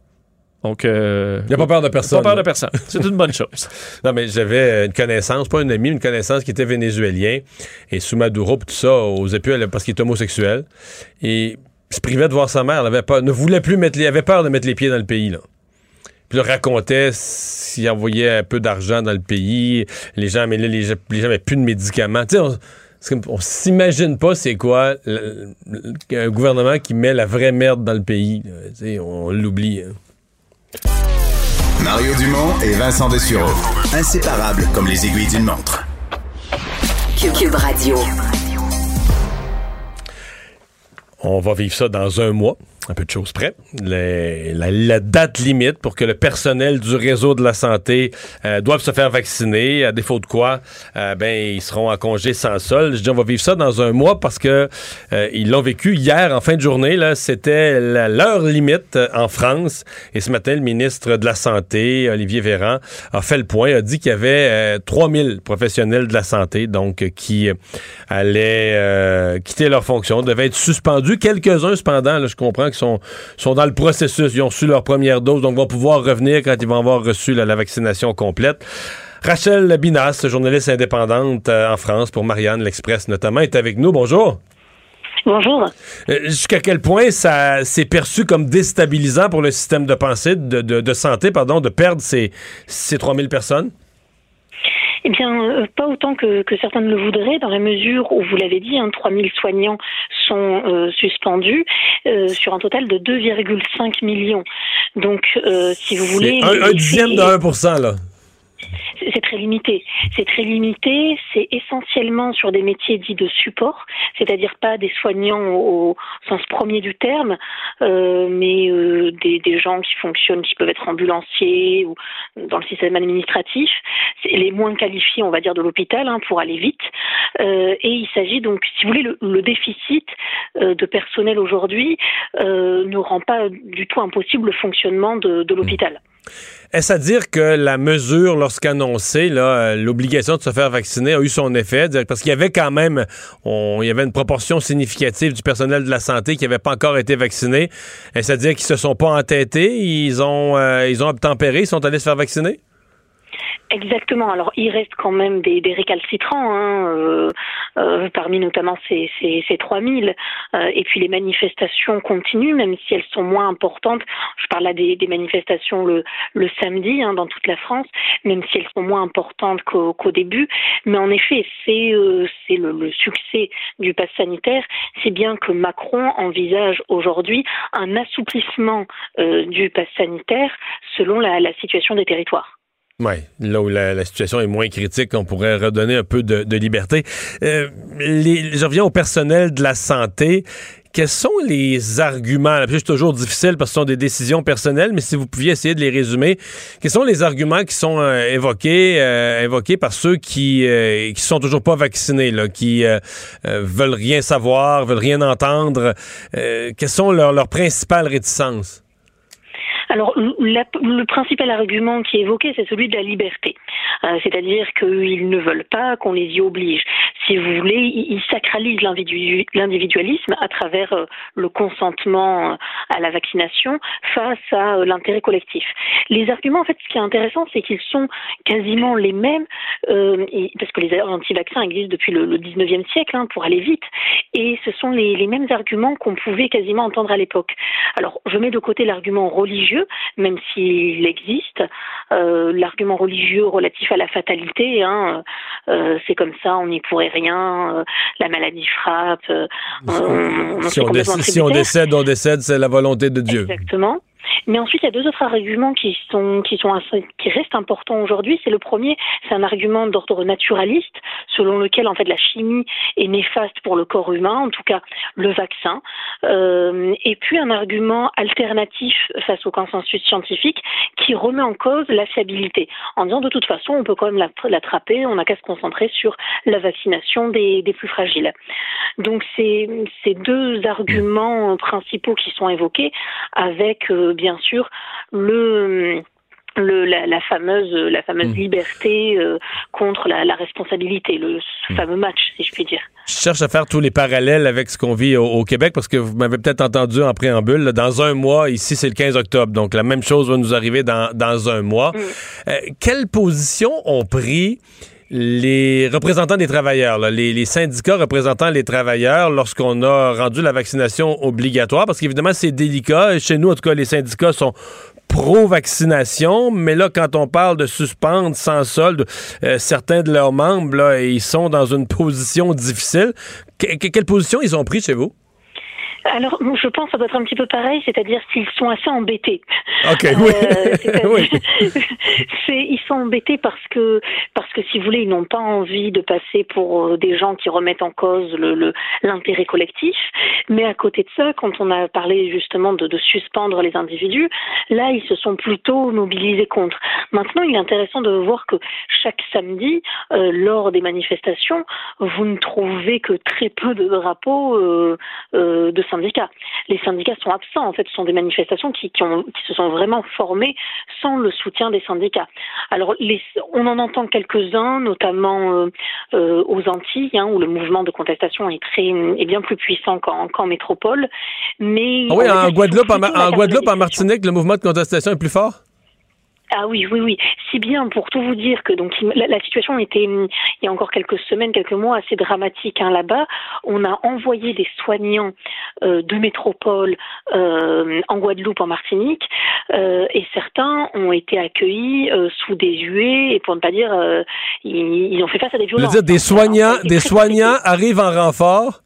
Donc, euh, Il n'a pas peur de personne. pas peur de personne. C'est une bonne chose. [laughs] Non, mais j'avais une connaissance, pas un ami, une connaissance qui était vénézuélien, et sous Maduro, tout ça, aux épules, parce qu'il est homosexuel, et se privait de voir sa mère, elle avait peur, ne voulait plus mettre les, avait peur de mettre les pieds dans le pays, là. Puis il racontait s'il envoyait un peu d'argent dans le pays, les gens, mais là, les gens, les gens avaient plus de médicaments. Tu sais, on, c'est comme- on s'imagine pas c'est quoi le- le- un gouvernement qui met la vraie merde dans le pays. là. Tu sais, on l'oublie. hein. Mario Dumont et Vincent Dessureau. Inséparables comme les aiguilles d'une montre. Cube, Cube Radio. On va vivre ça dans un mois, un peu de choses près. La, date limite pour que le personnel du réseau de la santé euh, doive se faire vacciner, à défaut de quoi, euh, ben ils seront en congé sans sol. Je dis on va vivre ça dans un mois parce que euh, ils l'ont vécu hier en fin de journée. Là, c'était l'heure limite en France. Et ce matin, le ministre de la santé, Olivier Véran, a fait le point, a dit qu'il y avait euh, 3000 professionnels de la santé, donc qui allaient quitter leur fonction, devaient être suspendus. Quelques-uns, cependant, là, je comprends sont, sont dans le processus. Ils ont reçu leur première dose, donc vont pouvoir revenir quand ils vont avoir reçu la vaccination complète. Rachel Binas, journaliste indépendante euh, en France pour Marianne L'Express notamment, est avec nous. Bonjour. Bonjour. Euh, Jusqu'à quel point ça s'est perçu comme déstabilisant pour le système de pensée, de, de- de santé, pardon, de perdre ces, ces 3000 personnes? Eh bien, euh, pas autant que, que certains ne le voudraient, dans la mesure où, vous l'avez dit, hein, 3000 soignants sont euh, suspendus euh, sur un total de 2,5 millions. Donc, euh, si vous voulez... Un, un dixième de 1 là. C'est très limité. C'est très limité. C'est essentiellement sur des métiers dits de support, c'est-à-dire pas des soignants au, sens premier du terme, euh, mais euh, des, gens qui fonctionnent, qui peuvent être ambulanciers ou dans le système administratif, C'est les moins qualifiés, on va dire, de l'hôpital hein, pour aller vite. Euh, et il s'agit donc, si vous voulez, le, déficit de personnel aujourd'hui ne rend pas du tout impossible le fonctionnement de l'hôpital. Est-ce à dire que la mesure, lorsqu'annoncée, euh, l'obligation de se faire vacciner a eu son effet? Parce qu'il y avait quand même, avait une proportion significative du personnel de la santé qui n'avait pas encore été vacciné. Est-ce à dire qu'ils se sont pas entêtés? Ils ont, euh, ils ont obtempéré? Ils sont allés se faire vacciner? Exactement. Alors, il reste quand même des, des récalcitrants, hein, euh, euh, parmi notamment ces, ces, ces 3000. Euh, et puis, les manifestations continuent, même si elles sont moins importantes. Je parle là des, des manifestations le, le samedi hein, dans toute la France, même si elles sont moins importantes qu'au début. Mais en effet, c'est euh, c'est le, le succès du pass sanitaire. C'est bien que Macron envisage aujourd'hui un assouplissement euh, du pass sanitaire selon la, la situation des territoires. Oui, là où la, la, situation est moins critique, on pourrait redonner un peu de, de liberté. Euh, les, je reviens au personnel de la santé. Quels sont les arguments? C'est toujours difficile parce que ce sont des décisions personnelles, mais si vous pouviez essayer de les résumer, quels sont les arguments qui sont euh, évoqués, euh, évoqués par ceux qui euh, qui sont toujours pas vaccinés, là, qui euh, veulent rien savoir, veulent rien entendre? quelles sont leurs, leurs principales réticences? Alors, la, le principal argument qui est évoqué, c'est celui de la liberté. Euh, C'est-à-dire qu'ils ne veulent pas qu'on les y oblige. Si vous voulez, ils sacralisent l'individualisme à travers euh, le consentement euh, à la vaccination face à euh, l'intérêt collectif. Les arguments, en fait, ce qui est intéressant, c'est qu'ils sont quasiment les mêmes, euh, parce que les anti-vaccins existent depuis le, le 19e siècle, hein, pour aller vite, et ce sont les, mêmes arguments qu'on pouvait quasiment entendre à l'époque. Alors, je mets de côté l'argument religieux, même s'il existe, euh, l'argument religieux relatif à la fatalité, hein, euh, c'est comme ça, on n'y pourrait rien, euh, la maladie frappe. Euh, on, on si, on décède, si, on décède, on décède, c'est la volonté de Dieu. Exactement. Mais ensuite, il y a deux autres arguments qui sont qui sont qui restent importants aujourd'hui. C'est le premier, c'est un argument d'ordre naturaliste, selon lequel en fait la chimie est néfaste pour le corps humain, en tout cas le vaccin. Euh, et puis un argument alternatif face au consensus scientifique qui remet en cause la fiabilité, en disant de toute façon on peut quand même l'attraper, on n'a qu'à se concentrer sur la vaccination des, des plus fragiles. Donc c'est ces deux arguments principaux qui sont évoqués avec euh, bien sûr le le, la, la, fameuse, la fameuse mmh. liberté euh, contre la, la, responsabilité, le mmh. fameux match, si je puis dire. Je cherche à faire tous les parallèles avec ce qu'on vit au, au, Québec parce que vous m'avez peut-être entendu en préambule. Là, dans un mois, ici, c'est le 15 octobre. Donc, la même chose va nous arriver dans, dans un mois. Mmh. Euh, quelle position ont pris les représentants des travailleurs, les, syndicats représentant les travailleurs lorsqu'on a rendu la vaccination obligatoire, parce qu'évidemment, c'est délicat. Chez nous, en tout cas, les syndicats sont pro-vaccination, mais là, quand on parle de suspendre sans solde, euh, certains de leurs membres, ils sont dans une [laughs] position difficile. Que, que, quelle position ils ont pris chez vous? Alors, je pense que ça doit être un petit peu pareil, c'est-à-dire qu'ils sont assez embêtés. Ok, oui. Euh, oui. [laughs] [laughs] ils sont embêtés parce que, parce que si vous voulez, ils n'ont pas envie de passer pour euh, des gens qui remettent en cause l'intérêt le, collectif. Mais à côté de ça, quand on a parlé justement de, de suspendre les individus, là, ils se sont plutôt mobilisés contre. Maintenant, il est intéressant de voir que chaque samedi, euh, lors des manifestations, vous ne trouvez que très peu de drapeaux euh, euh, de syndicats. Les syndicats sont absents. En fait, ce sont des manifestations qui, qui, ont, qui se sont vraiment formées sans le soutien des syndicats. Alors, les, on en entend quelques-uns, notamment euh, euh, aux Antilles, hein, où le mouvement de contestation est très est bien plus puissant qu'en qu métropole. Mais ah oui, en Guadeloupe, en, en Guadeloupe, en Martinique, le mouvement de contestation est plus fort? Ah oui, oui, oui. Si bien pour tout vous dire que donc la, la, situation était il y a encore quelques semaines, quelques mois assez dramatique hein, là-bas. On a envoyé des soignants euh, de métropole euh, en Guadeloupe, en Martinique, euh, et certains ont été accueillis euh, sous des huées et pour ne pas dire euh, ils, ils, ont fait face à des violences. Je veux dire, des soignants, des soignants arrivent en renfort,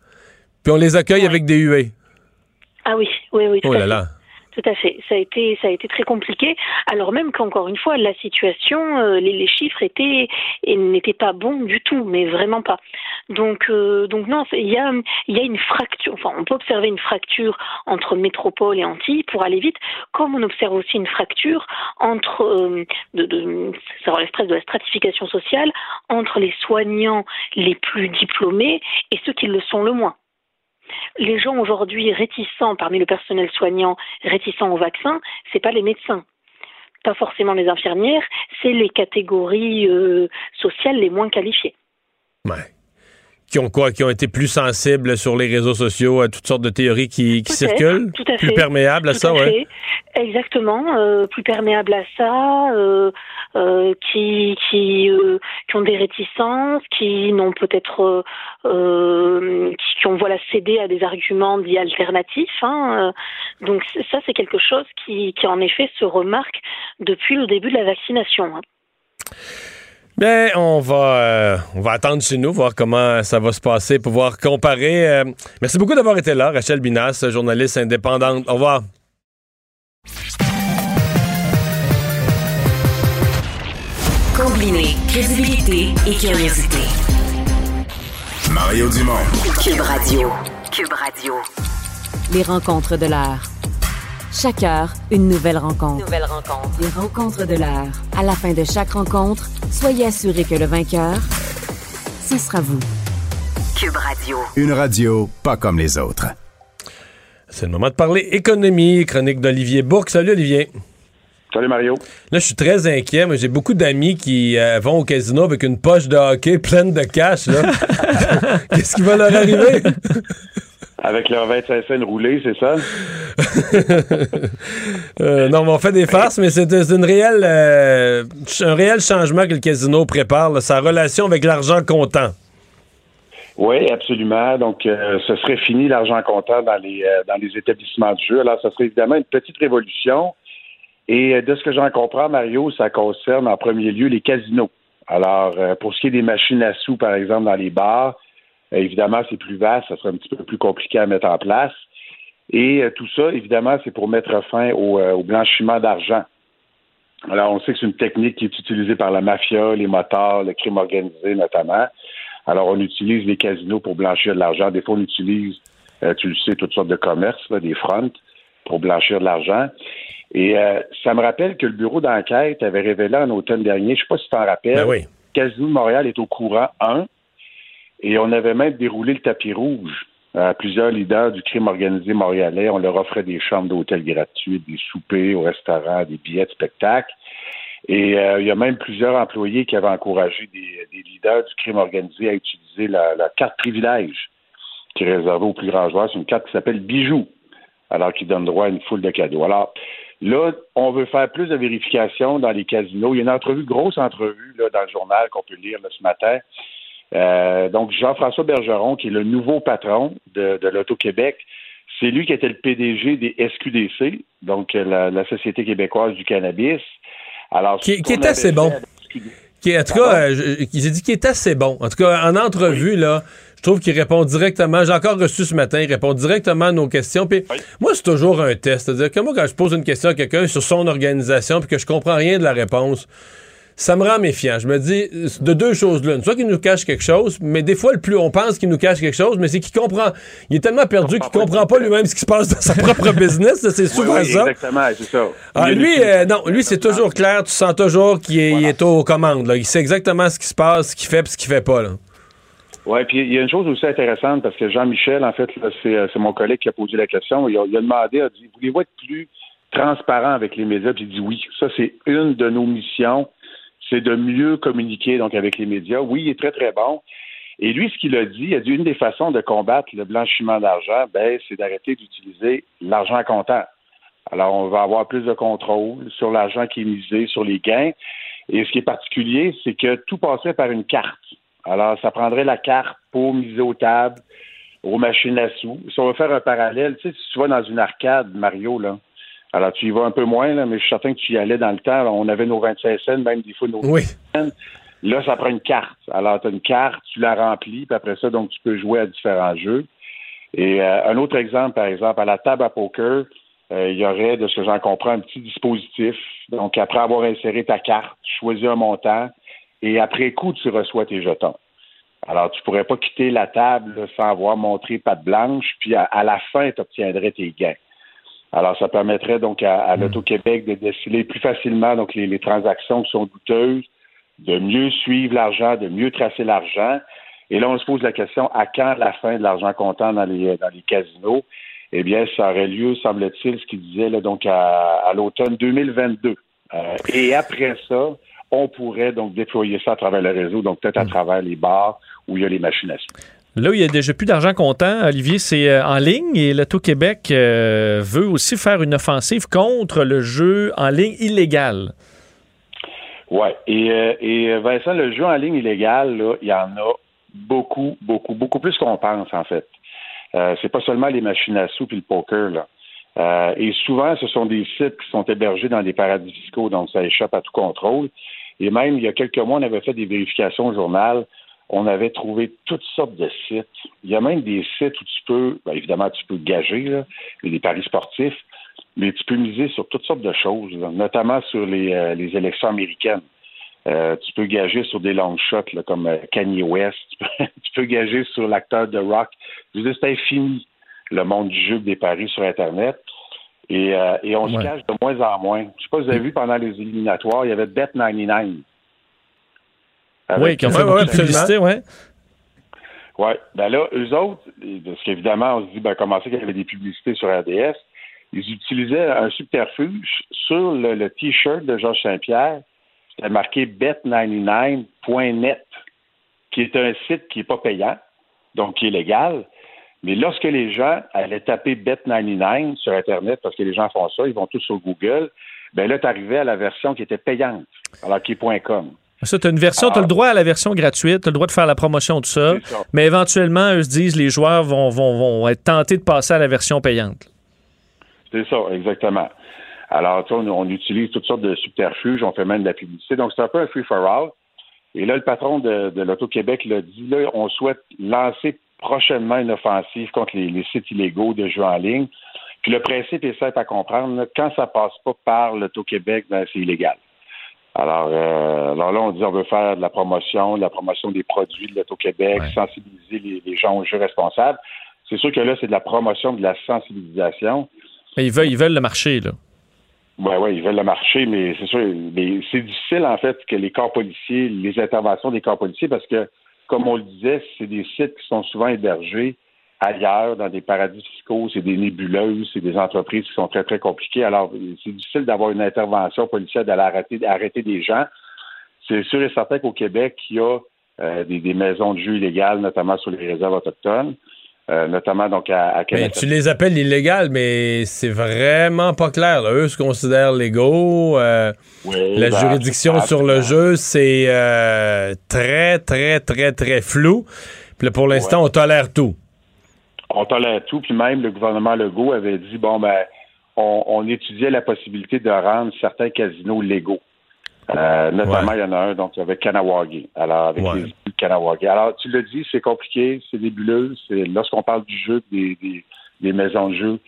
puis on les accueille ouais. avec des huées. Ah oui, oui, oui. Oh là là. Tout à fait. Ça a été, très compliqué. Alors même qu'encore une fois, la situation, euh, les, chiffres étaient n'étaient pas bons du tout, mais vraiment pas. Donc, euh, non, il y a, une fracture. Enfin, on peut observer une fracture entre métropole et Antilles pour aller vite, comme on observe aussi une fracture entre, euh, ça relève presque de la stratification sociale entre les soignants les plus diplômés et ceux qui le sont le moins les gens aujourd'hui réticents parmi le personnel soignant, réticents au vaccin, c'est pas les médecins, pas forcément les infirmières, c'est les catégories euh, sociales les moins qualifiées. Qui ont quoi, qui ont été plus sensibles sur les réseaux sociaux à toutes sortes de théories qui, qui circulent, tout à plus fait. perméables à Tout ça, à ouais. fait. Exactement, euh, plus perméable à ça, euh, euh, qui qui euh, qui ont des réticences, qui n'ont peut-être euh, euh, qui, qui ont voilà cédé à des arguments dits alternatifs. Hein, euh. donc ça c'est quelque chose qui qui en effet se remarque depuis le début de la vaccination. hein. Ben, on va, euh, on va attendre chez nous, voir comment ça va se passer, pouvoir comparer. euh. merci beaucoup d'avoir été là, Rachel Binas, journaliste indépendante. Au revoir. Combiner crédibilité et curiosité. Mario Dumont. Cube Radio. Cube Radio. Les rencontres de l'heure. Chaque heure, une nouvelle rencontre. Nouvelle rencontre. Les rencontres de l'heure. À la fin de chaque rencontre, soyez assurés que le vainqueur, ce sera vous. Cube Radio. Une radio pas comme les autres. C'est le moment de parler économie, chronique d'Olivier Bourque. Salut Olivier. Salut Mario. Là, je suis très inquiet. Moi, j'ai beaucoup d'amis qui euh, vont au casino avec une poche de hockey pleine de cash. [laughs] Qu'est-ce qui va leur arriver? [laughs] Avec leur 25 cents roulés, c'est ça? [laughs] Euh, non, mais on fait des farces, mais c'est une réelle, euh, un réel changement que le casino prépare, là, sa relation avec l'argent comptant. Oui, absolument. Donc, euh, ce serait fini l'argent comptant dans les, dans les établissements de jeu. Alors, ce serait évidemment une petite révolution. Et de ce que j'en comprends, Mario, ça concerne en premier lieu les casinos. Alors, pour ce qui est des machines à sous, par exemple, dans les bars, évidemment, c'est plus vaste, ça serait un petit peu plus compliqué à mettre en place. Et euh, tout ça, évidemment, c'est pour mettre fin au, euh, au blanchiment d'argent. Alors, on sait que c'est une technique qui est utilisée par la mafia, les motards, le crime organisé notamment. Alors, on utilise les casinos pour blanchir de l'argent. Des fois, on utilise, euh, tu le sais, toutes sortes de commerces, là, des fronts, pour blanchir de l'argent. Et euh, ça me rappelle que le bureau d'enquête avait révélé en automne dernier, je ne sais pas si tu t'en rappelles, Ben oui. Casino de Montréal est au courant 1 et on avait même déroulé le tapis rouge à plusieurs leaders du crime organisé montréalais. On leur offrait des chambres d'hôtel gratuites, des soupers au restaurant, des billets de spectacle. Et euh, il y a même plusieurs employés qui avaient encouragé des, leaders du crime organisé à utiliser la, la carte privilège qui est réservée aux plus grands joueurs. C'est une carte qui s'appelle Bijou, alors qui donne droit à une foule de cadeaux. Alors, Là, on veut faire plus de vérifications dans les casinos. Il y a une entrevue, grosse entrevue là, dans le journal qu'on peut lire là, ce matin. Euh, donc, Jean-François Bergeron, qui est le nouveau patron de, de l'Auto-Québec, c'est lui qui était le PDG des SQDC, donc euh, la, la Société québécoise du cannabis. Alors, Qui, est assez bon. Qui, en tout cas, euh, j'ai dit qu'il est assez bon. En tout cas, en entrevue, là, je trouve qu'il répond directement. J'ai encore reçu ce matin, il répond directement à nos questions. Puis Oui. moi, c'est toujours un test. C'est-à-dire que moi, quand je pose une question à quelqu'un sur son organisation puis que je comprends rien de la réponse, ça me rend méfiant. Je me dis de deux choses l'une. Soit qu'il nous cache quelque chose, mais des fois, le plus on pense qu'il nous cache quelque chose, mais c'est qu'il comprend. Il est tellement perdu qu'il comprend pas lui-même ce qui se passe dans sa propre [laughs] business. C'est Oui, souvent oui, ça. exactement, c'est ça. Ah, lui, euh, non, lui, c'est toujours clair. Tu sens toujours qu'il est, aux commandes. Là. Il sait exactement ce qui se passe, ce qu'il fait et ce qu'il fait pas. Là. Oui, puis il y a une chose aussi intéressante parce que Jean-Michel, en fait, c'est, euh, c'est mon collègue qui a posé la question. Il a, il a demandé, il a dit, voulez-vous être plus transparent avec les médias? Puis il dit oui. Ça, c'est une de nos missions, c'est de mieux communiquer donc avec les médias. Oui, il est très, très bon. Et lui, ce qu'il a dit, il a dit une des façons de combattre le blanchiment d'argent, ben, c'est d'arrêter d'utiliser l'argent comptant. Alors, on va avoir plus de contrôle sur l'argent qui est misé, sur les gains. Et ce qui est particulier, c'est que tout passait par une carte. Alors, ça prendrait la carte pour miser aux tables, aux machines à sous. Si on veut faire un parallèle, tu sais, si tu vas dans une arcade, Mario, là, alors tu y vas un peu moins, là, mais je suis certain que tu y allais dans le temps. on avait nos 25 cents, même des fois nos Oui. Là, ça prend une carte. Alors, tu as une carte, tu la remplis, puis après ça, donc, tu peux jouer à différents jeux. Et euh, un autre exemple, par exemple, à la table à poker, euh, il y aurait, de ce que j'en comprends, un petit dispositif. Donc, après avoir inséré ta carte, tu choisis un montant, et après coup, tu reçois tes jetons. Alors, tu pourrais pas quitter la table sans avoir montré patte blanche, puis à, à la fin, tu obtiendrais tes gains. Alors, ça permettrait donc à, à l'Auto-Québec de déceler plus facilement donc les, les transactions qui sont douteuses, de mieux suivre l'argent, de mieux tracer l'argent. Et là, on se pose la question à quand la fin de l'argent comptant dans les dans les casinos? Eh bien, ça aurait lieu, semble-t-il, ce qu'il disait là, donc à, à l'automne 2022. Euh, et après ça, on pourrait donc déployer ça à travers le réseau, donc peut-être à travers les bars où il y a les machines à sous. Là où il y a déjà plus d'argent comptant, Olivier, c'est euh, en ligne et l'Auto-Québec euh, veut aussi faire une offensive contre le jeu en ligne illégal. Oui. Et, euh, Vincent, le jeu en ligne illégal, là, il y en a beaucoup, beaucoup, beaucoup plus qu'on pense, en fait. Euh, c'est pas seulement les machines à sous et le poker, là. Et souvent, ce sont des sites qui sont hébergés dans des paradis fiscaux, donc ça échappe à tout contrôle. Et même, il y a quelques mois, on avait fait des vérifications au journal. On avait trouvé toutes sortes de sites. Il y a même des sites où tu peux, ben, évidemment, tu peux gager, là, des paris sportifs, mais tu peux miser sur toutes sortes de choses, là, notamment sur les, euh, les élections américaines. Euh, tu peux gager sur des long shots là, comme euh, Kanye West. [laughs] Tu peux, tu peux gager sur l'acteur de rock. Je veux dire, c'est infini le monde du jeu des paris sur Internet. Et, euh, et on Ouais. se cache de moins en moins. Je sais pas si vous avez vu pendant les éliminatoires, il y avait Bet99. Oui, qui ont fait beaucoup de publicité, ouais. Oui. Ben là, eux autres, parce qu'évidemment, on se dit, ben, comment ça qu'il y avait des publicités sur RDS? Ils utilisaient un subterfuge sur le, le T-shirt de Georges Saint-Pierre. C'était marqué bet99.net, qui est un site qui n'est pas payant, donc qui est légal. Mais lorsque les gens allaient taper Bet99 sur Internet, parce que les gens font ça, ils vont tous sur Google, ben là, tu arrivais à la version qui était payante, alors qui est .com. Ça, tu as une version, tu as le droit à la version gratuite, tu as le droit de faire la promotion de ça, mais éventuellement, eux se disent, les joueurs vont, vont, vont être tentés de passer à la version payante. C'est ça, exactement. Alors, tu sais, on, on utilise toutes sortes de subterfuges, on fait même de la publicité. Donc, c'est un peu un free-for-all. Et là, le patron de, de l'Auto-Québec l'a dit, là, on souhaite lancer prochainement une offensive contre les, les sites illégaux de jeux en ligne. Puis le principe est simple à comprendre. là. quand ça passe pas par l'Auto-Québec, ben, c'est illégal. Alors, euh, alors là, on dit on veut faire de la promotion, de la promotion des produits de l'Auto-Québec, sensibiliser les, les gens aux jeux responsables. C'est sûr que là, c'est de la promotion, de la sensibilisation. Mais ils veulent, ils veulent le marché, là. Oui, oui, ils veulent le marché, mais c'est sûr, mais c'est difficile, en fait, que les corps policiers, les interventions des corps policiers, parce que, comme on le disait, c'est des sites qui sont souvent hébergés ailleurs, dans des paradis fiscaux, c'est des nébuleuses, c'est des entreprises qui sont très, très compliquées. Alors, c'est difficile d'avoir une intervention policière, d'aller arrêter, arrêter des gens. C'est sûr et certain qu'au Québec, il y a euh, des, des maisons de jeu illégales, notamment sur les réserves autochtones, euh, notamment donc à, à Ben, Québec. tu les appelles illégales, mais c'est vraiment pas clair. là. Eux se considèrent légaux. euh, Oui, la ben, juridiction sur le jeu, c'est très, très, très, très flou. Puis là, pour l'instant, on tolère tout. On tolère tout, puis même le gouvernement Legault avait dit bon ben on, on étudiait la possibilité de rendre certains casinos légaux. Euh, notamment, il y en a un donc avec Kanawagi. Alors, avec Ouais. les Kanawagi. Alors, tu l'as dit, c'est compliqué, c'est nébuleux. C'est lorsqu'on parle du jeu, des, des, des maisons de jeu,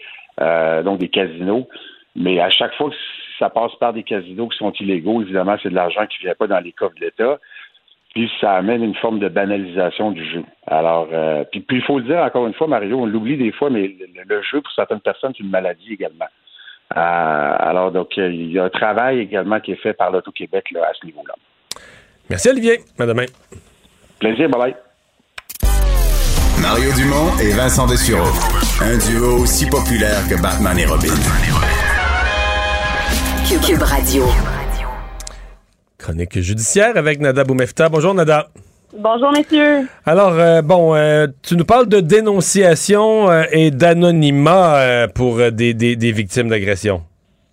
euh, donc des casinos. Mais à chaque fois que ça passe par des casinos qui sont illégaux, évidemment, c'est de l'argent qui ne vient pas dans les coffres de l'État. Puis ça amène une forme de banalisation du jeu. Alors, euh, puis puis il faut le dire encore une fois, Mario, on l'oublie des fois, mais le, le jeu pour certaines personnes, c'est une maladie également. Euh, alors, donc, euh, il y a un travail également qui est fait par l'Auto-Québec là, à ce niveau-là. Merci, Olivier. À demain. Plaisir, bye bye. Mario Dumont et Vincent Dessureau. Un duo aussi populaire que Batman et Robin. Cube, Cube Radio. Chronique judiciaire avec Nada Boumefta. Bonjour, Nada. Bonjour, messieurs. Alors, euh, bon, euh, tu nous parles de dénonciation euh, et d'anonymat pour des, des- des victimes d'agression.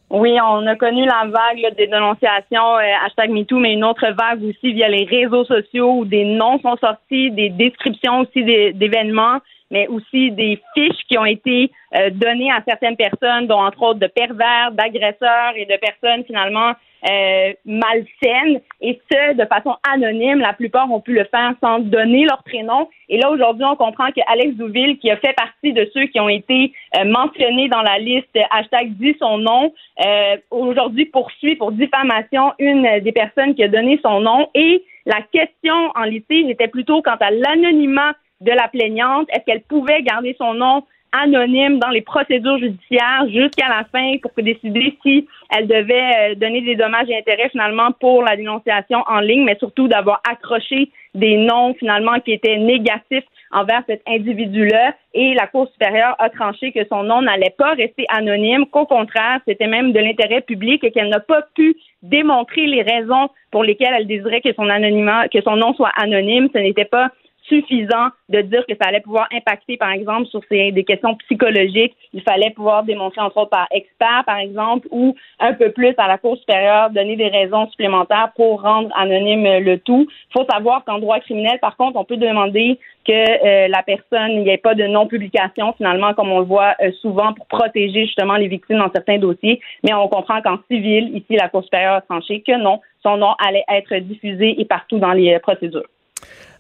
Oui, on a connu la vague là, des dénonciations, euh, hashtag MeToo, mais une autre vague aussi via les réseaux sociaux où des noms sont sortis, des descriptions aussi des- d'événements, mais aussi des fiches qui ont été euh, données à certaines personnes, dont entre autres de pervers, d'agresseurs et de personnes finalement euh, malsaines, et ce, de façon anonyme. La plupart ont pu le faire sans donner leur prénom. Et là, aujourd'hui, on comprend que Alex Douville, qui a fait partie de ceux qui ont été euh, mentionnés dans la liste hashtag dit son nom, euh, aujourd'hui poursuit pour diffamation une des personnes qui a donné son nom. Et la question en litige était plutôt quant à l'anonymat de la plaignante? Est-ce qu'elle pouvait garder son nom anonyme dans les procédures judiciaires jusqu'à la fin pour décider si elle devait euh, donner des dommages et intérêts finalement pour la dénonciation en ligne, mais surtout d'avoir accroché des noms finalement qui étaient négatifs envers cet individu-là? Et la Cour supérieure a tranché que son nom n'allait pas rester anonyme, qu'au contraire, c'était même de l'intérêt public et qu'elle n'a pas pu démontrer les raisons pour lesquelles elle désirait que son anonymat, que son nom soit anonyme. Ce n'était pas suffisant de dire que ça allait pouvoir impacter, par exemple, sur des questions psychologiques. Il fallait pouvoir démontrer, entre autres, par expert, par exemple, ou un peu plus à la Cour supérieure, donner des raisons supplémentaires pour rendre anonyme le tout. Il faut savoir qu'en droit criminel, par contre, on peut demander que euh, la personne, n'y ait pas de non-publication, finalement, comme on le voit euh, souvent, pour protéger justement les victimes dans certains dossiers. Mais on comprend qu'en civil, ici, la Cour supérieure a tranché que non, son nom allait être diffusé et partout dans les euh, procédures.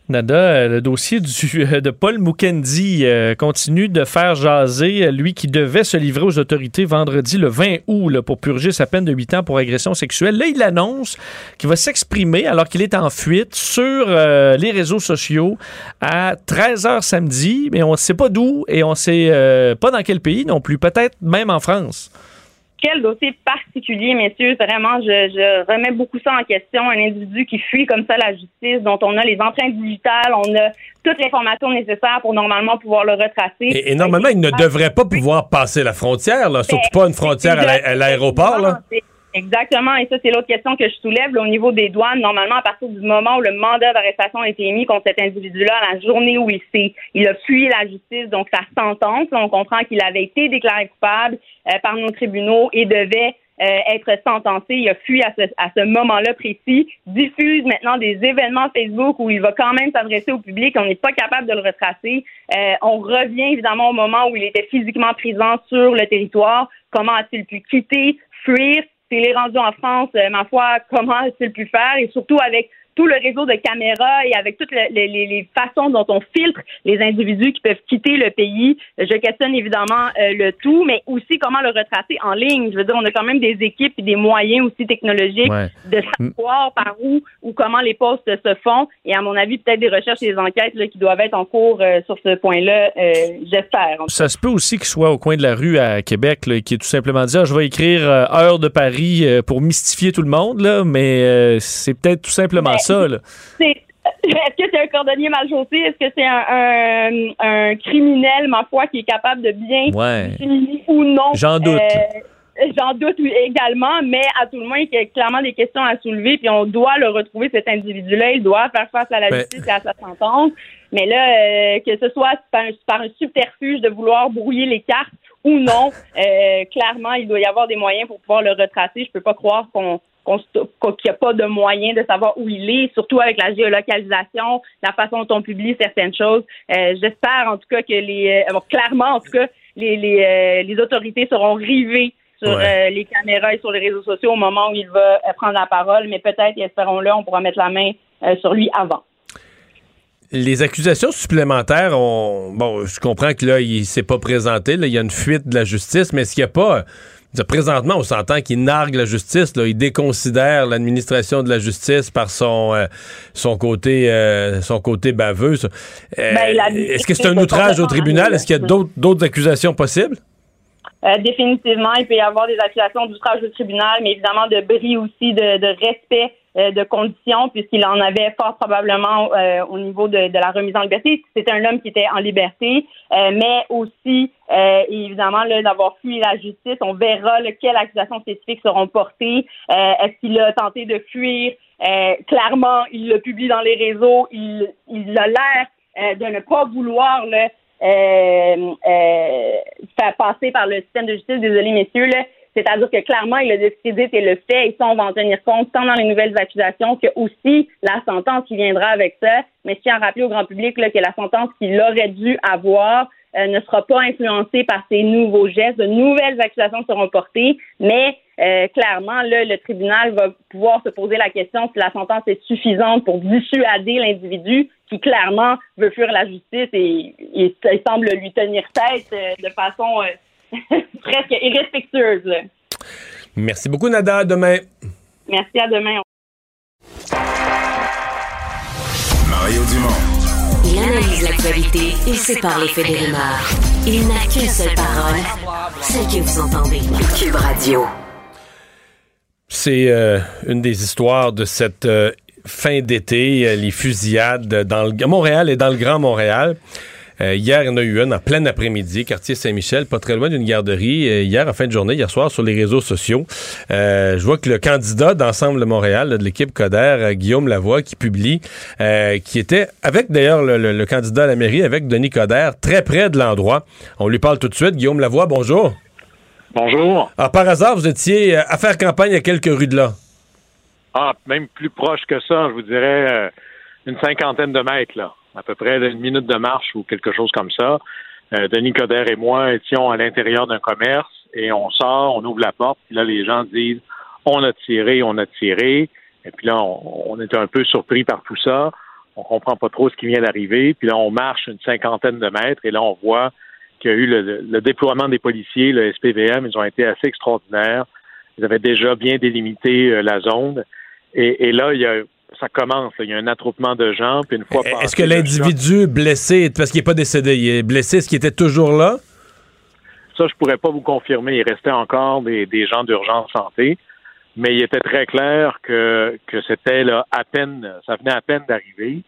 Nada, euh, le dossier [laughs] euh, de Paul Mukendi euh, continue de faire jaser, lui qui devait se livrer aux autorités vendredi le 20 août pour purger sa peine de 8 ans pour agression sexuelle. Là, il annonce qu'il va s'exprimer alors qu'il est en fuite sur les réseaux sociaux à 13h samedi, mais on ne sait pas d'où et on ne sait pas dans quel pays non plus, peut-être même en France quel dossier particulier, messieurs? Vraiment, je, je, remets beaucoup ça en question. Un individu qui fuit comme ça la justice, dont on a les empreintes digitales, on a toute l'information nécessaire pour normalement pouvoir le retracer. Et, normalement, il ne devrait pas pouvoir passer la frontière, là, surtout pas une frontière à l'aéroport. Là. Exactement, et ça, c'est l'autre question que je soulève. au niveau des douanes, normalement, à partir du moment où le mandat d'arrestation a été émis contre cet individu-là, la journée où il s'est, il a fui la justice, donc sa sentence, on comprend qu'il avait été déclaré coupable euh, par nos tribunaux et devait euh, être sentencé. Il a fui à ce, à ce moment-là précis, diffuse maintenant des événements Facebook où il va quand même s'adresser au public. On n'est pas capable de le retracer. Euh, on revient évidemment au moment où il était physiquement présent sur le territoire. Comment a-t-il pu quitter, fuir? S'il est rendu en France, euh, ma foi, comment a-t-il pu faire? Et surtout avec tout le réseau de caméras et avec toutes les, façons dont on filtre les individus qui peuvent quitter le pays. Je questionne évidemment euh, le tout, mais aussi comment le retracer en ligne. Je veux dire, on a quand même des équipes et des moyens aussi technologiques de savoir par où ou comment les postes se font. Et à mon avis, peut-être des recherches et des enquêtes qui doivent être en cours euh, sur ce point-là, euh, j'espère. Ça se peut aussi qu'il soit au coin de la rue à Québec, qui est tout simplement dit, ah, je vais écrire heure de Paris pour mystifier tout le monde, là, mais c'est peut-être tout simplement ça est-ce que c'est un cordonnier mal chaussé? Est-ce que c'est un, criminel, ma foi, qui est capable de bien ouais. ou non? J'en doute. Euh, j'en doute également, mais à tout le moins, il y a clairement des questions à soulever, puis on doit le retrouver, cet individu-là. Il doit faire face à la ben justice et à sa sentence. Mais là, euh, que ce soit par un, subterfuge de vouloir brouiller les cartes ou non, euh, clairement, il doit y avoir des moyens pour pouvoir le retracer. Je peux pas croire qu'on qu'il n'y a pas de moyen de savoir où il est, surtout avec la géolocalisation, la façon dont on publie certaines choses. Euh, j'espère en tout cas que les, euh, clairement en tout cas, les, les, euh, les autorités seront rivées sur les caméras et sur les réseaux sociaux au moment où il va prendre la parole, mais peut-être, espérons-le, on pourra mettre la main sur lui avant. Les accusations supplémentaires, ont, bon, je comprends que là, il s'est pas présenté, là, il y a une fuite de la justice, mais est-ce qu'il n'y a pas Présentement, on s'entend qu'il nargue la justice, là. il déconsidère l'administration de la justice par son, euh, son, côté, euh, son côté baveux. Euh, ben, est-ce que c'est un outrage au tribunal? Est-ce qu'il y a d'autres accusations possibles? définitivement, il peut y avoir des accusations d'outrage au tribunal, mais évidemment de bris aussi, de, de respect de conditions, puisqu'il en avait fort probablement euh, au niveau de, la remise en liberté. C'est un homme qui était en liberté, euh, mais aussi, évidemment, d'avoir fui la justice. On verra quelles accusations spécifiques seront portées. Est-ce qu'il a tenté de fuir? clairement, il le publie dans les réseaux. Il, il a l'air de ne pas vouloir le faire passer par le système de justice. Désolé, messieurs. Là, c'est-à-dire que clairement, il a décidé et le fait, et ça, on va en tenir compte tant dans les nouvelles accusations que aussi la sentence qui viendra avec ça. Mais je tiens à rappeler au grand public que la sentence qu'il aurait dû avoir euh, ne sera pas influencée par ces nouveaux gestes. De nouvelles accusations seront portées, mais euh, clairement, le tribunal va pouvoir se poser la question si la sentence est suffisante pour dissuader l'individu qui clairement veut fuir la justice et, il semble lui tenir tête euh, de façon [laughs] presque irrespectueuse. Merci beaucoup, Nada. À demain. Merci, à demain. Mario Dumont. Il analyse l'actualité et sépare les faits des rumeurs. Il n'a qu'une seule parole, celle que vous entendez. Cube Radio. C'est euh, une des histoires de cette euh, fin d'été, euh, les fusillades dans le Montréal et dans le Grand Montréal. Euh, hier, il y en a eu une en plein après-midi, quartier Saint-Michel, pas très loin d'une garderie. Euh, hier, en fin de journée, hier soir, sur les réseaux sociaux, je vois que le candidat d'Ensemble de Montréal, de l'équipe Coder, Guillaume Lavoie, qui publie, qui était avec d'ailleurs le, candidat à la mairie, avec Denis Coder, très près de l'endroit. On lui parle tout de suite. Guillaume Lavoie, bonjour. Bonjour. Alors, par hasard, vous étiez à faire campagne à quelques rues de là. Ah, même plus proche que ça, je vous dirais euh, une cinquantaine de mètres, là. À peu près une minute de marche ou quelque chose comme ça. Euh, Denis Coderre et moi étions à l'intérieur d'un commerce et on sort, on ouvre la porte, puis là, les gens disent on a tiré, on a tiré. Et puis là, on, on est un peu surpris par tout ça. On comprend pas trop ce qui vient d'arriver. Puis là, on marche une cinquantaine de mètres et là, on voit qu'il y a eu le, le, déploiement des policiers, le SPVM. Ils ont été assez extraordinaires. Ils avaient déjà bien délimité euh, la zone. Et, là, il y a ça commence. Il y a un attroupement de gens. Puis une fois Est-ce que l'individu blessé, parce qu'il n'est pas décédé, il est blessé, est-ce qu'il était toujours là? Ça, je pourrais pas vous confirmer. Il restait encore des, des gens d'urgence santé. Mais il était très clair que, que c'était là à peine, ça venait à peine d'arriver.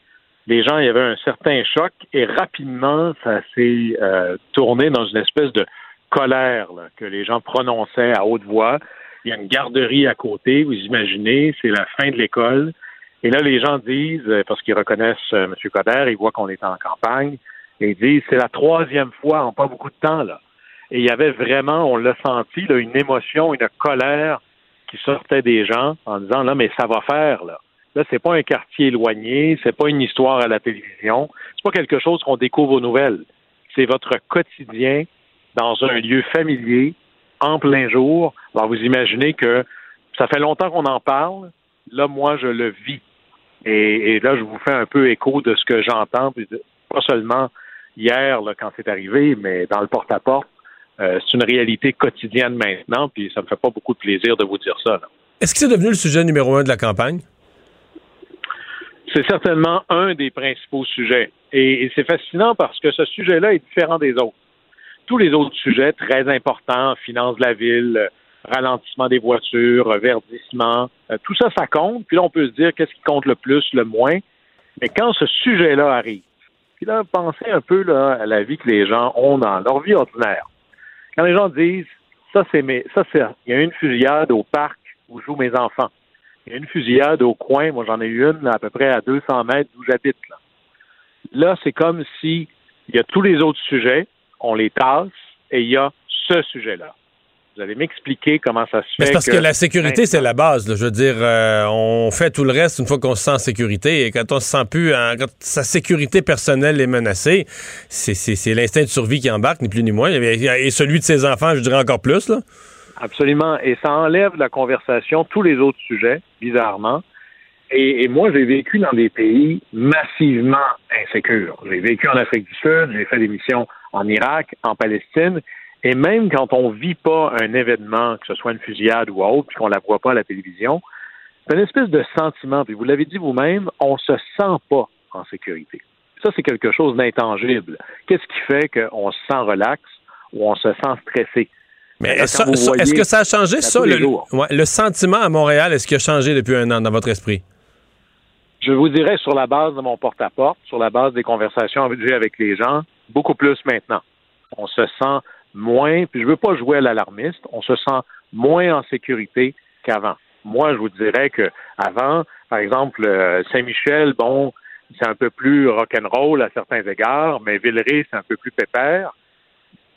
Les gens, il y avait un certain choc et rapidement, ça s'est euh, tourné dans une espèce de colère que les gens prononçaient à haute voix. Il y a une garderie à côté, vous imaginez, c'est la fin de l'école. Et là, les gens disent, euh, parce qu'ils reconnaissent euh, M. Coder, ils voient qu'on est en campagne, ils disent, c'est la troisième fois en pas beaucoup de temps, là. Et il y avait vraiment, on l'a senti, là, une émotion, une colère qui sortait des gens en disant, là, mais ça va faire, là. Là, c'est pas un quartier éloigné, c'est pas une histoire à la télévision, c'est pas quelque chose qu'on découvre aux nouvelles. C'est votre quotidien dans un lieu familier, en plein jour. Alors, vous imaginez que ça fait longtemps qu'on en parle. Là, moi, je le vis. Et, là, je vous fais un peu écho de ce que j'entends, pas seulement hier, quand c'est arrivé, mais dans le porte-à-porte. Euh, c'est une réalité quotidienne maintenant, puis ça me fait pas beaucoup de plaisir de vous dire ça. Est-ce que c'est devenu le sujet numéro un de la campagne? C'est certainement un des principaux sujets. et c'est fascinant parce que ce sujet-là est différent des autres tous les autres sujets très importants, finance de la ville, ralentissement des voitures, verdissement, euh, tout ça, ça compte. Puis là, on peut se dire qu'est-ce qui compte le plus, le moins. Mais quand ce sujet-là arrive, puis là, pensez un peu là, à la vie que les gens ont dans leur vie ordinaire. Quand les gens disent ça, c'est mes, ça, c'est, il y a une fusillade au parc où jouent mes enfants. Il y a une fusillade au coin, moi j'en ai une à peu près à 200 mètres d'où j'habite. Là, là c'est comme si il y a tous les autres sujets, on les tasse et il y a ce sujet-là. Vous allez m'expliquer comment ça se fait. Parce que, la sécurité, c'est la base. Je veux dire, euh, on fait tout le reste une fois qu'on se sent en sécurité. Et quand on se sent plus, quand sa sécurité personnelle est menacée, c'est l'instinct de survie qui embarque, ni plus ni moins. Et celui de ses enfants, je dirais encore plus. Là. Absolument. Et ça enlève la conversation tous les autres sujets, bizarrement. Et, moi, j'ai vécu dans des pays massivement insécures. J'ai vécu en Afrique du Sud, j'ai fait des missions en Irak, en Palestine. Et même quand on vit pas un événement, que ce soit une fusillade ou autre, puis qu'on la voit pas à la télévision, c'est une espèce de sentiment. Puis vous l'avez dit vous-même, on se sent pas en sécurité. Ça, c'est quelque chose d'intangible. Qu'est-ce qui fait qu'on se sent relax ou on se sent stressé? Mais est-ce que ça a changé, ça? Le, le, sentiment à Montréal, est-ce qu'il a changé depuis un an dans votre esprit? Je vous dirais sur la base de mon porte-à-porte, sur la base des conversations avec les gens, beaucoup plus maintenant. On se sent moins, puis je veux pas jouer à l'alarmiste, on se sent moins en sécurité qu'avant. Moi, je vous dirais que avant, par exemple, euh, Saint-Michel, bon, c'est un peu plus rock'n'roll à certains égards, mais Villeray, c'est un peu plus pépère.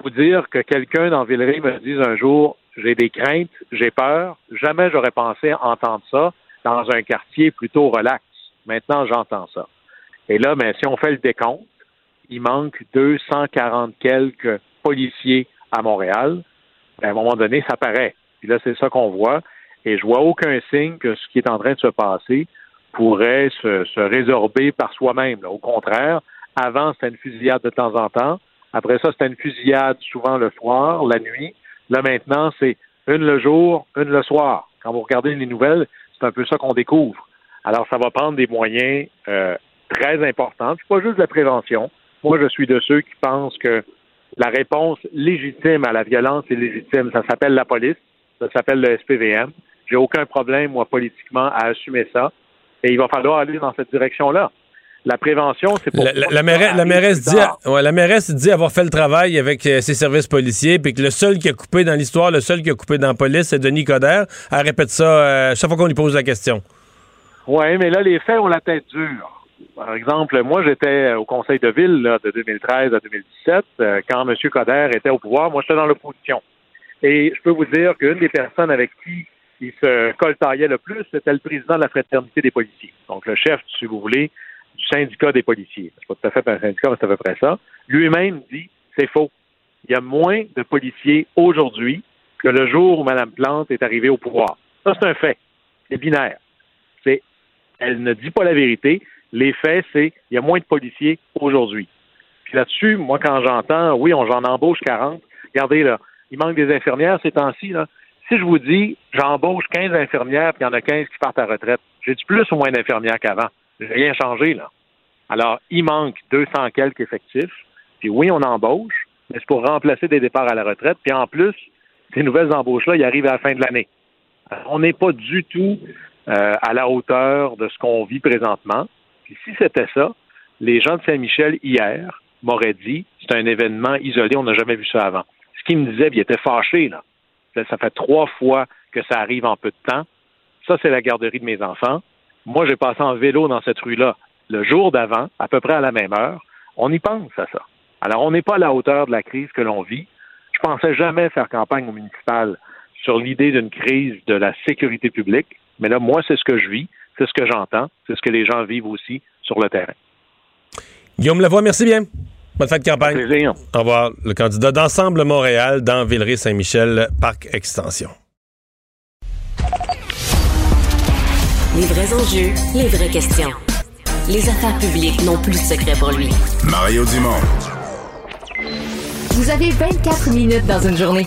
Vous dire que quelqu'un dans Villeray me dise un jour, j'ai des craintes, j'ai peur, jamais j'aurais pensé entendre ça dans un quartier plutôt relax. Maintenant, j'entends ça. Et là, ben, si on fait le décompte, il manque 240 quelques policiers à Montréal. Ben, à un moment donné, ça paraît. Puis là, c'est ça qu'on voit. Et je vois aucun signe que ce qui est en train de se passer pourrait se, résorber par soi-même. Au contraire, avant, c'était une fusillade de temps en temps. Après ça, c'était une fusillade souvent le soir, la nuit. Là, maintenant, c'est une le jour, une le soir. Quand vous regardez les nouvelles, c'est un peu ça qu'on découvre. Alors, ça va prendre des moyens euh, très importants. C'est pas juste de la prévention. Moi, je suis de ceux qui pensent que la réponse légitime à la violence est légitime. Ça s'appelle la police, ça s'appelle le SPVM. J'ai aucun problème, moi, politiquement, à assumer ça. Et il va falloir aller dans cette direction-là. La prévention, c'est pour... La, la, la, mairesse, la, mairesse dit, ouais, la mairesse dit avoir fait le travail avec euh, ses services policiers, puis que le seul qui a coupé dans l'histoire, le seul qui a coupé dans la police, c'est Denis Coderre. Elle répète ça euh, chaque fois qu'on lui pose la question. Oui, mais là, les faits ont la tête dure. Par exemple, moi, j'étais au conseil de ville là, de 2013 à 2017. euh, quand M. Coder était au pouvoir, moi, j'étais dans l'opposition. Et je peux vous dire qu'une des personnes avec qui il se coltaillait le plus, c'était le président de la fraternité des policiers. Donc, le chef, si vous voulez, du syndicat des policiers. C'est pas tout à fait un syndicat, mais c'est à peu près ça. Lui-même dit, c'est faux. Il y a moins de policiers aujourd'hui que le jour où Mme Plante est arrivée au pouvoir. Ça, c'est un fait. C'est binaire. C'est, elle ne dit pas la vérité. Les faits, c'est, il y a moins de policiers aujourd'hui. Puis là-dessus, moi, quand j'entends, oui, on, j'en embauche 40. Regardez, là, il manque des infirmières ces temps-ci. Si je vous dis, j'embauche 15 infirmières, puis il y en a 15 qui partent à retraite, j'ai-tu plus ou moins d'infirmières qu'avant? J'ai rien changé, là. Alors, il manque 200 quelques effectifs. Puis oui, on embauche, mais c'est pour remplacer des départs à la retraite. Puis en plus, ces nouvelles embauches-là, ils arrivent à la fin de l'année. On n'est pas du tout euh, à la hauteur de ce qu'on vit présentement. Si c'était ça, les gens de Saint-Michel, hier, m'auraient dit, c'est un événement isolé, on n'a jamais vu ça avant. Ce qu'ils me disaient, ils étaient fâchés, là. Ça fait trois fois que ça arrive en peu de temps. Ça, c'est la garderie de mes enfants. Moi, j'ai passé en vélo dans cette rue-là le jour d'avant, à peu près à la même heure. On y pense à ça. Alors, on n'est pas à la hauteur de la crise que l'on vit. Je pensais jamais faire campagne au municipal sur l'idée d'une crise de la sécurité publique. Mais là, moi, c'est ce que je vis, c'est ce que j'entends, c'est ce que les gens vivent aussi sur le terrain. Guillaume Lavoie, merci bien. Bonne fin de campagne. Plaisir. Au revoir. Le candidat d'Ensemble Montréal dans Villeray-Saint-Michel, Parc Extension. Les vrais enjeux, les vraies questions. Les affaires publiques n'ont plus de secret pour lui. Mario Dumont. Vous avez 24 minutes dans une journée.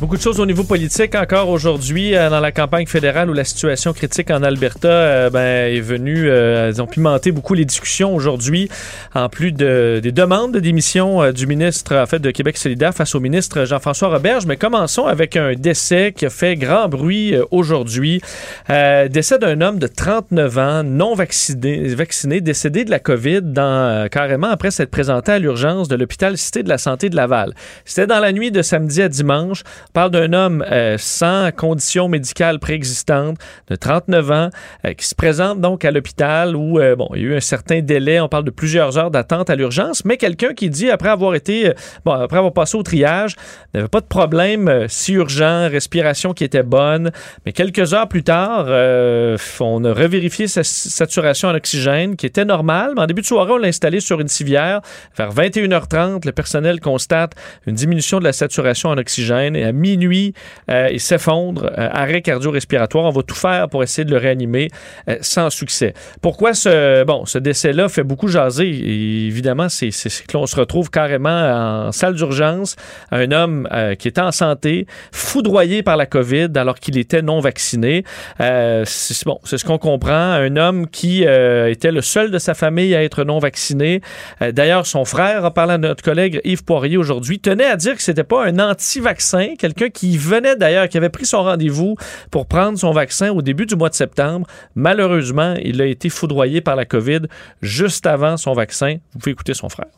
Beaucoup de choses au niveau politique encore aujourd'hui euh, dans la campagne fédérale où la situation critique en Alberta euh, ben, est venue, euh, ils ont pimenté beaucoup les discussions aujourd'hui, en plus de, des demandes de démission euh, du ministre en fait de Québec solidaire face au ministre Jean-François Roberge. Mais commençons avec un décès qui a fait grand bruit euh, aujourd'hui. Décès d'un homme de 39 ans, non vacciné, vacciné, décédé de la COVID dans, carrément après s'être présenté à l'urgence de l'hôpital Cité de la Santé de Laval. C'était dans la nuit de samedi à dimanche. On parle d'un homme euh, sans condition médicale préexistante de 39 ans euh, qui se présente donc à l'hôpital où euh, bon, il y a eu un certain délai, on parle de plusieurs heures d'attente à l'urgence, mais quelqu'un qui dit après avoir été bon, après avoir passé au triage, n'avait pas de problème si urgent, respiration qui était bonne, mais quelques heures plus tard, on a revérifié sa saturation en oxygène qui était normale, mais en début de soirée, on l'a installé sur une civière. Vers 21h30, le personnel constate une diminution de la saturation en oxygène et minuit, euh, il s'effondre, euh, arrêt cardio-respiratoire. On va tout faire pour essayer de le réanimer euh, sans succès. Pourquoi ce, bon, ce décès-là fait beaucoup jaser? Évidemment, c'est l'on se retrouve carrément en salle d'urgence. Un homme qui était en santé, foudroyé par la COVID alors qu'il était non vacciné. C'est ce qu'on comprend. Un homme qui était le seul de sa famille à être non vacciné. D'ailleurs, son frère, en parlant de notre collègue Yves Poirier aujourd'hui, tenait à dire que c'était pas un anti-vaccin, quelqu'un qui venait d'ailleurs, qui avait pris son rendez-vous pour prendre son vaccin au début du mois de septembre. Malheureusement, il a été foudroyé par la COVID juste avant son vaccin. Vous pouvez écouter son frère.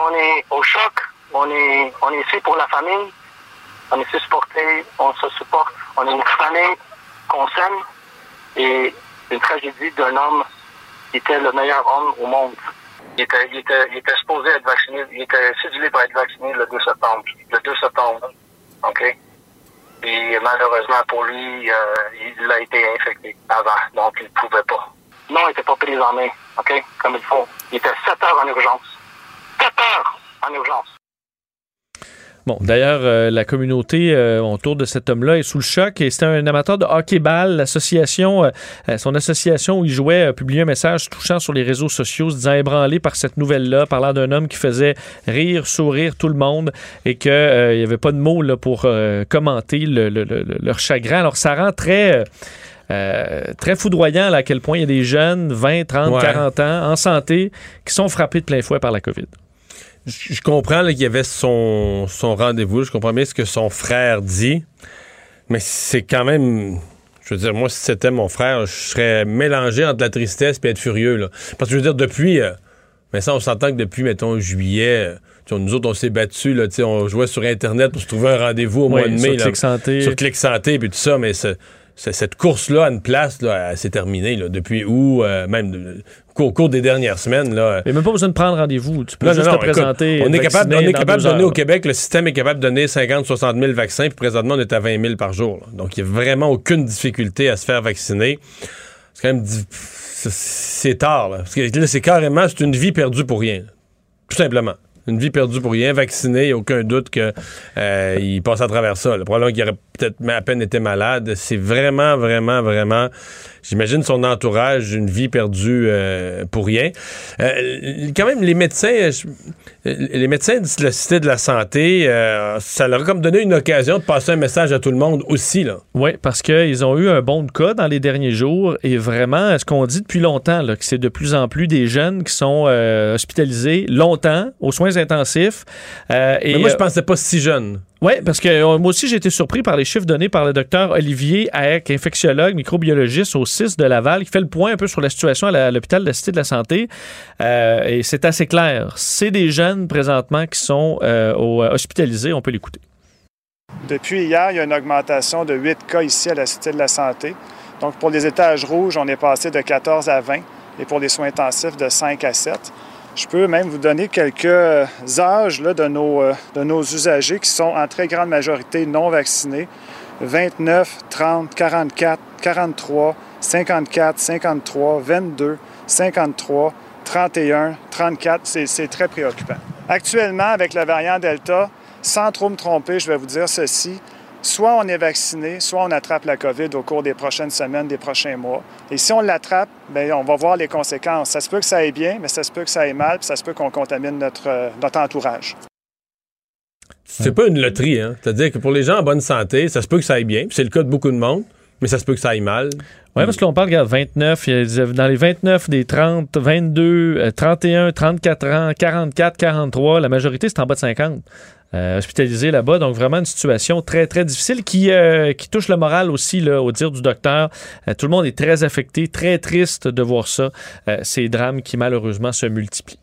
On est au choc, on est, on est ici pour la famille, on est supporté, on se supporte, on est une famille qu'on s'aime et une tragédie d'un homme qui était le meilleur homme au monde. Il était, il était, il était supposé être vacciné, il était cédulé pour être vacciné le 2 septembre. Le 2 septembre, OK? Et malheureusement pour lui, euh, il a été infecté avant, donc il ne pouvait pas. Non, il n'était pas pris en main, OK? Comme il faut. Il était 7 heures en urgence. 7 heures en urgence. Bon, d'ailleurs, euh, la communauté euh, autour de cet homme-là est sous le choc et c'était un amateur de hockey-ball. L'association, euh, son association où il jouait, a publié un message touchant sur les réseaux sociaux, se disant ébranlé par cette nouvelle-là, parlant d'un homme qui faisait rire, sourire tout le monde et qu'il n'y avait pas de mots là, pour commenter le, le, le, leur chagrin. Alors, ça rend très... très foudroyant là, à quel point il y a des jeunes, 20, 30, 40 ans, en santé, qui sont frappés de plein fouet par la COVID je, comprends qu'il y avait son, son rendez-vous. Je comprends bien ce que son frère dit. Mais c'est quand même. Je veux dire, moi, si c'était mon frère, je serais mélangé entre la tristesse et être furieux. Là. Parce que je veux dire, depuis. Euh, mais ça, on s'entend que depuis, mettons, juillet. Euh, nous autres, on s'est battus, là, on jouait sur Internet pour se trouver un rendez-vous au mois de mai. Sur Clic Santé. Sur Clic Santé, puis tout ça, mais cette course-là à une place, là, elle s'est terminée. Là, depuis où, euh, même au cours des dernières semaines. Là, n'y a même pas besoin de prendre rendez-vous. Tu peux juste te présenter. on est capable, on est capable de donner au Québec, le système est capable de donner 50, 60 000 vaccins, puis présentement, on est à 20 000 par jour. Donc, il n'y a vraiment aucune difficulté à se faire vacciner. C'est quand même. C'est tard, là. Parce que là, c'est carrément, c'est une vie perdue pour rien. Tout simplement une vie perdue pour rien, vacciné, aucun doute qu'il euh, passe à travers ça. Le problème qu'il aurait peut-être à peine été malade, c'est vraiment, vraiment, vraiment, j'imagine son entourage, une vie perdue euh, pour rien. Euh, quand même, les médecins, les médecins de la Cité de la Santé, ça leur a comme donné une occasion de passer un message à tout le monde aussi. Là. Oui, parce qu'ils ont eu un bon cas dans les derniers jours et vraiment, ce qu'on dit depuis longtemps, là, que c'est de plus en plus des jeunes qui sont hospitalisés longtemps aux soins intensif. Euh, et, Mais moi, je euh, pensais pas si jeune. Oui, parce que euh, moi aussi, j'ai été surpris par les chiffres donnés par le docteur Olivier Haek, infectiologue, microbiologiste au 6 de Laval, qui fait le point un peu sur la situation à l'hôpital de la Cité de la Santé. et c'est assez clair. C'est des jeunes présentement qui sont hospitalisés. On peut l'écouter. Depuis hier, il y a une augmentation de 8 cas ici à la Cité de la Santé. Donc, pour les étages rouges, on est passé de 14 à 20 et pour les soins intensifs, de 5 à 7. Je peux même vous donner quelques âges de, nos, euh, de nos usagers qui sont en très grande majorité non vaccinés. 29, 30, 44, 43, 54, 53, 22, 53, 31, 34. C'est très préoccupant. Actuellement, avec la variante Delta, sans trop me tromper, je vais vous dire ceci soit on est vacciné, soit on attrape la COVID au cours des prochaines semaines, des prochains mois. Et si on l'attrape, bien, on va voir les conséquences. Ça se peut que ça aille bien, mais ça se peut que ça aille mal, puis ça se peut qu'on contamine notre, euh, notre entourage. C'est pas une loterie, hein? C'est-à-dire que pour les gens en bonne santé, ça se peut que ça aille bien, c'est le cas de beaucoup de monde, mais ça se peut que ça aille mal. Oui, parce que l'on parle, regarde, 29, dans les 29, des 30, 22, 31, 34 ans, 44, 43, la majorité, c'est en bas de 50. Euh, hospitalisé là-bas. Donc, vraiment une situation très, très difficile qui, euh, qui touche le moral aussi, là, au dire du docteur. Euh, tout le monde est très affecté, très triste de voir ça. ces drames qui, malheureusement, se multiplient.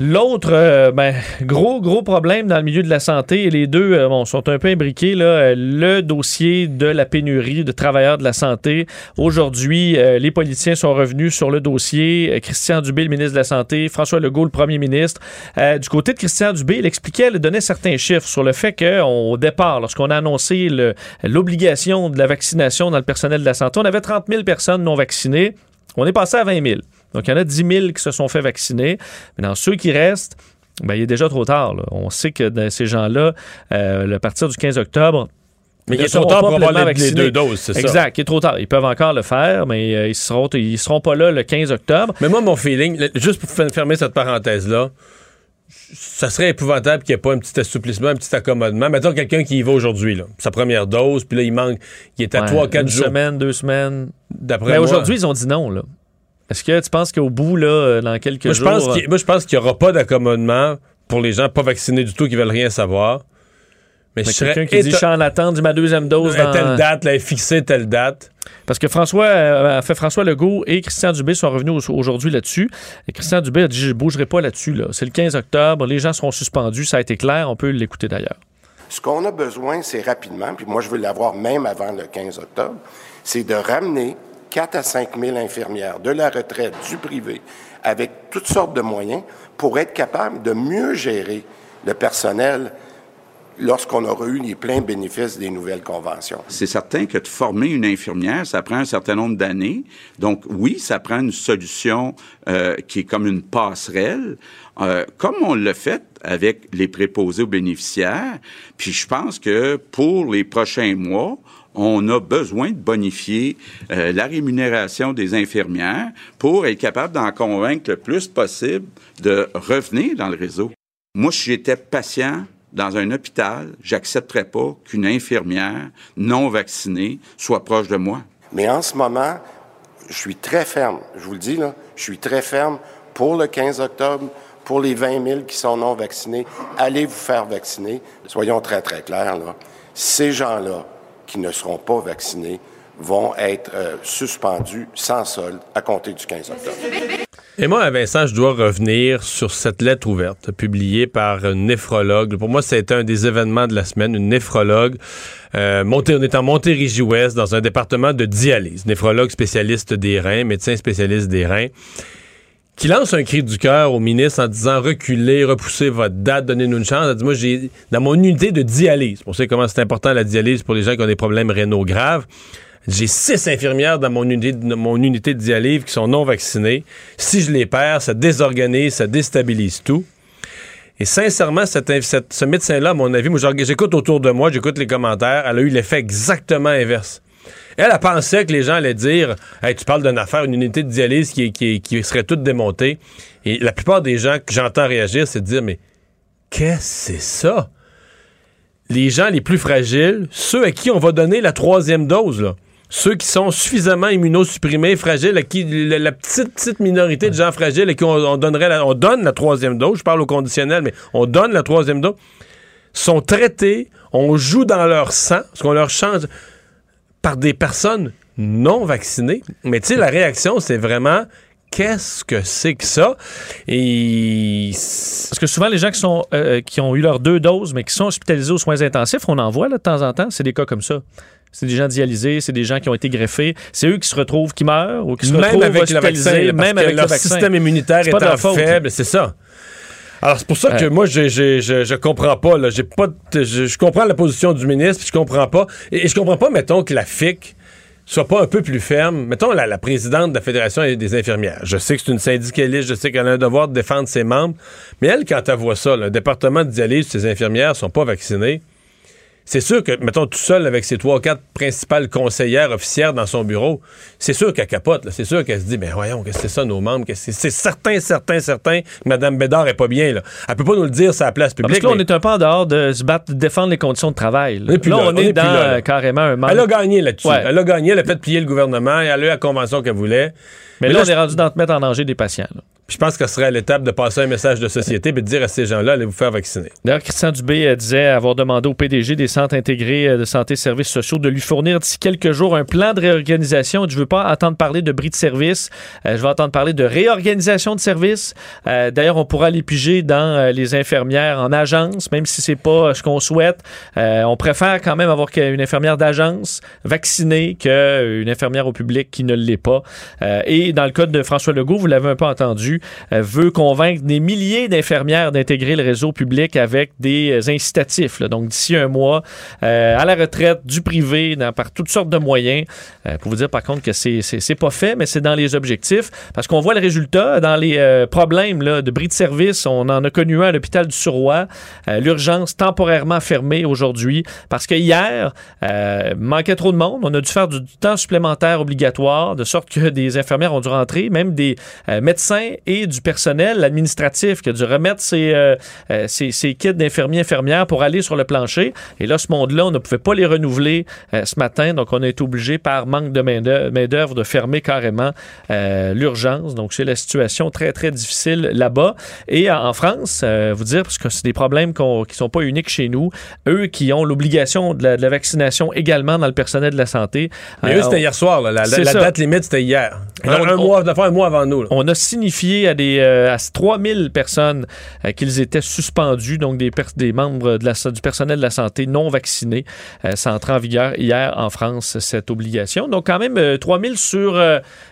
L'autre, euh, ben, gros, gros problème dans le milieu de la santé, et les deux euh, sont un peu imbriqués, là, euh, le dossier de la pénurie de travailleurs de la santé. Aujourd'hui, les politiciens sont revenus sur le dossier. Christian Dubé, le ministre de la Santé, François Legault, le premier ministre. du côté de Christian Dubé, il expliquait, il donnait certains chiffres sur le fait qu'au départ, lorsqu'on a annoncé l'obligation de la vaccination dans le personnel de la santé, on avait 30 000 personnes non vaccinées. On est passé à 20 000. Donc, il y en a 10 000 qui se sont fait vacciner. Mais dans ceux qui restent, ben, il est déjà trop tard. On sait que dans ces gens-là, euh, à partir du 15 octobre, mais il est trop tard pour avoir les, deux doses, c'est ça. Exact, il est trop tard. Ils peuvent encore le faire, mais euh, ils seront ils seront pas là le 15 octobre. Mais moi, mon feeling, juste pour fermer cette parenthèse-là, ça serait épouvantable qu'il n'y ait pas un petit assouplissement, un petit accommodement. Mettons quelqu'un qui y va aujourd'hui, sa première dose, puis là, il manque, il est à 3-4 jours. Une semaine, deux semaines. D'après Mais aujourd'hui, ils ont dit non, là. Est-ce que tu penses qu'au bout, là, euh, dans quelques moi, je jours. Pense moi, je pense qu'il n'y aura pas d'accommodement pour les gens pas vaccinés du tout qui veulent rien savoir. Mais, Mais quelqu'un qui dit je suis en attente de ma deuxième dose. Dans... Telle date, là, est fixée telle date. Parce que François, euh, fait François Legault et Christian Dubé sont revenus aujourd'hui là-dessus. Et Christian Dubé a dit Je ne bougerai pas là-dessus. Là. C'est le 15 octobre, les gens seront suspendus. Ça a été clair, on peut l'écouter d'ailleurs. Ce qu'on a besoin, c'est rapidement, puis moi je veux l'avoir même avant le 15 octobre, c'est de ramener 4 à 5 000 infirmières de la retraite, du privé, avec toutes sortes de moyens pour être capable de mieux gérer le personnel lorsqu'on aura eu les pleins bénéfices des nouvelles conventions. C'est certain que de former une infirmière, ça prend un certain nombre d'années. Donc oui, ça prend une solution euh, qui est comme une passerelle, euh, comme on l'a fait avec les préposés aux bénéficiaires. Puis je pense que pour les prochains mois, on a besoin de bonifier euh, la rémunération des infirmières pour être capable d'en convaincre le plus possible de revenir dans le réseau. Moi, si j'étais patient dans un hôpital, j'accepterais pas qu'une infirmière non vaccinée soit proche de moi. Mais en ce moment, je suis très ferme. Je vous le dis, je suis très ferme pour le 15 octobre, pour les 20 000 qui sont non vaccinés. Allez vous faire vacciner. Soyons très, très clairs. Ces gens-là qui ne seront pas vaccinés vont être euh, suspendus sans solde à compter du 15 octobre. Et moi, Vincent, je dois revenir sur cette lettre ouverte publiée par un néphrologue. Pour moi, c'était un des événements de la semaine, une néphrologue. Euh, monté, on est en Montérégie-Ouest, dans un département de dialyse. Néphrologue spécialiste des reins, médecin spécialiste des reins qui lance un cri du cœur au ministre en disant reculez, repoussez votre date, donnez-nous une chance. Elle dit moi j'ai dans mon unité de dialyse, on sait comment c'est important la dialyse pour les gens qui ont des problèmes rénaux graves. J'ai six infirmières dans mon unité, de, mon unité de dialyse qui sont non vaccinées. Si je les perds, ça désorganise, ça déstabilise tout. Et sincèrement, ce médecin-là, à mon avis, moi, j'écoute autour de moi, j'écoute les commentaires, elle a eu l'effet exactement inverse. Elle, a pensé que les gens allaient dire hey, Tu parles d'une affaire, une unité de dialyse qui, serait toute démontée. Et la plupart des gens que j'entends réagir, c'est de dire Mais qu'est-ce que c'est ça? Les gens les plus fragiles, ceux à qui on va donner la troisième dose, ceux qui sont suffisamment immunosupprimés, fragiles, à qui la, petite, petite minorité de gens fragiles à qui on, donnerait on donne la troisième dose, je parle au conditionnel, mais on donne la troisième dose, sont traités, on joue dans leur sang, parce qu'on leur change par des personnes non vaccinées. Mais tu sais, la réaction, c'est vraiment qu'est-ce que c'est que ça? Et parce que souvent les gens qui sont euh, qui ont eu leurs deux doses mais qui sont hospitalisés aux soins intensifs, on en voit là, de temps en temps, c'est des cas comme ça. C'est des gens dialysés, c'est des gens qui ont été greffés. C'est eux qui se retrouvent, qui meurent ou qui se même retrouvent avec hospitalisés, le vaccin, même avec leur le vaccin. système immunitaire de étant faible, c'est ça. Alors, c'est pour ça que moi, je, je, je, je comprends pas. Là. J'ai pas de- je, je comprends la position du ministre, puis je comprends pas. Et, et je comprends pas, mettons, que la FIC soit pas un peu plus ferme. Mettons, la, la présidente de la Fédération des infirmières. Je sais que c'est une syndicaliste, je sais qu'elle a un devoir de défendre ses membres. Mais elle, quand elle voit ça, le département de dialyse, ses infirmières sont pas vaccinées. C'est sûr que, mettons, tout seul avec ses trois ou quatre principales conseillères officières dans son bureau, c'est sûr qu'elle capote. C'est sûr qu'elle se dit, ben voyons, qu'est-ce que c'est ça, nos membres? C'est? Certain, certain, certain que Mme Bédard est pas bien. Là. Elle peut pas nous le dire sur la place Parce publique. que là, on mais est un peu en dehors de se battre, de défendre les conditions de travail. Là, On est plus Là, là, on, on est, dans là, euh, carrément un manque. Elle a gagné là-dessus. Ouais. Elle a gagné, elle a fait plier le gouvernement, elle a eu la convention qu'elle voulait. Mais, Mais là, là, on est rendu dans te mettre en danger des patients. Je pense qu'elle serait à l'étape de passer un message de société et de dire à ces gens-là, allez vous faire vacciner. D'ailleurs, Christian Dubé euh, disait avoir demandé au PDG des centres intégrés euh, de santé et services sociaux de lui fournir d'ici quelques jours un plan de réorganisation. Je ne veux pas entendre parler de bris de service. Euh, je veux entendre parler de réorganisation de services. D'ailleurs, on pourra les piger dans les infirmières en agence, même si c'est pas ce qu'on souhaite. On préfère quand même avoir une infirmière d'agence vaccinée qu'une infirmière au public qui ne l'est pas. Et dans le cas de François Legault, vous l'avez un peu entendu, euh, veut convaincre des milliers d'infirmières d'intégrer le réseau public avec des euh, incitatifs. Donc, d'ici un mois, euh, à la retraite du privé, par toutes sortes de moyens. Pour vous dire, par contre, que c'est pas fait, mais c'est dans les objectifs. Parce qu'on voit le résultat dans les problèmes de bris de service. On en a connu un à l'hôpital du. Euh, L'urgence temporairement fermée aujourd'hui. Parce que hier, manquait trop de monde. On a dû faire du, du temps supplémentaire obligatoire, de sorte que des infirmières ont dû rentrer, même des euh, médecins et du personnel administratif qui a dû remettre ses, euh, euh, ses- ses kits d'infirmiers infirmières pour aller sur le plancher. Et là, ce monde-là, on ne pouvait pas les renouveler euh, ce matin, donc on a été obligé par manque de main-d'œuvre de fermer carrément euh, l'urgence. Donc c'est la situation très très difficile là-bas. Et en France, vous dire parce que c'est des problèmes qui sont pas uniques chez nous, eux qui ont l'obligation de la, de la vaccination également dans le personnel de la santé. Mais eux, c'était hier soir. là. La, date limite, c'était hier. Alors, un, on- mois, d'affaire un mois avant nous. là. on a signifié à, des, euh, à 3000 personnes euh, qu'ils étaient suspendus, donc des, des membres de la, du personnel de la santé non vaccinés. ça entré en vigueur hier en France, cette obligation. Donc quand même 3000 sur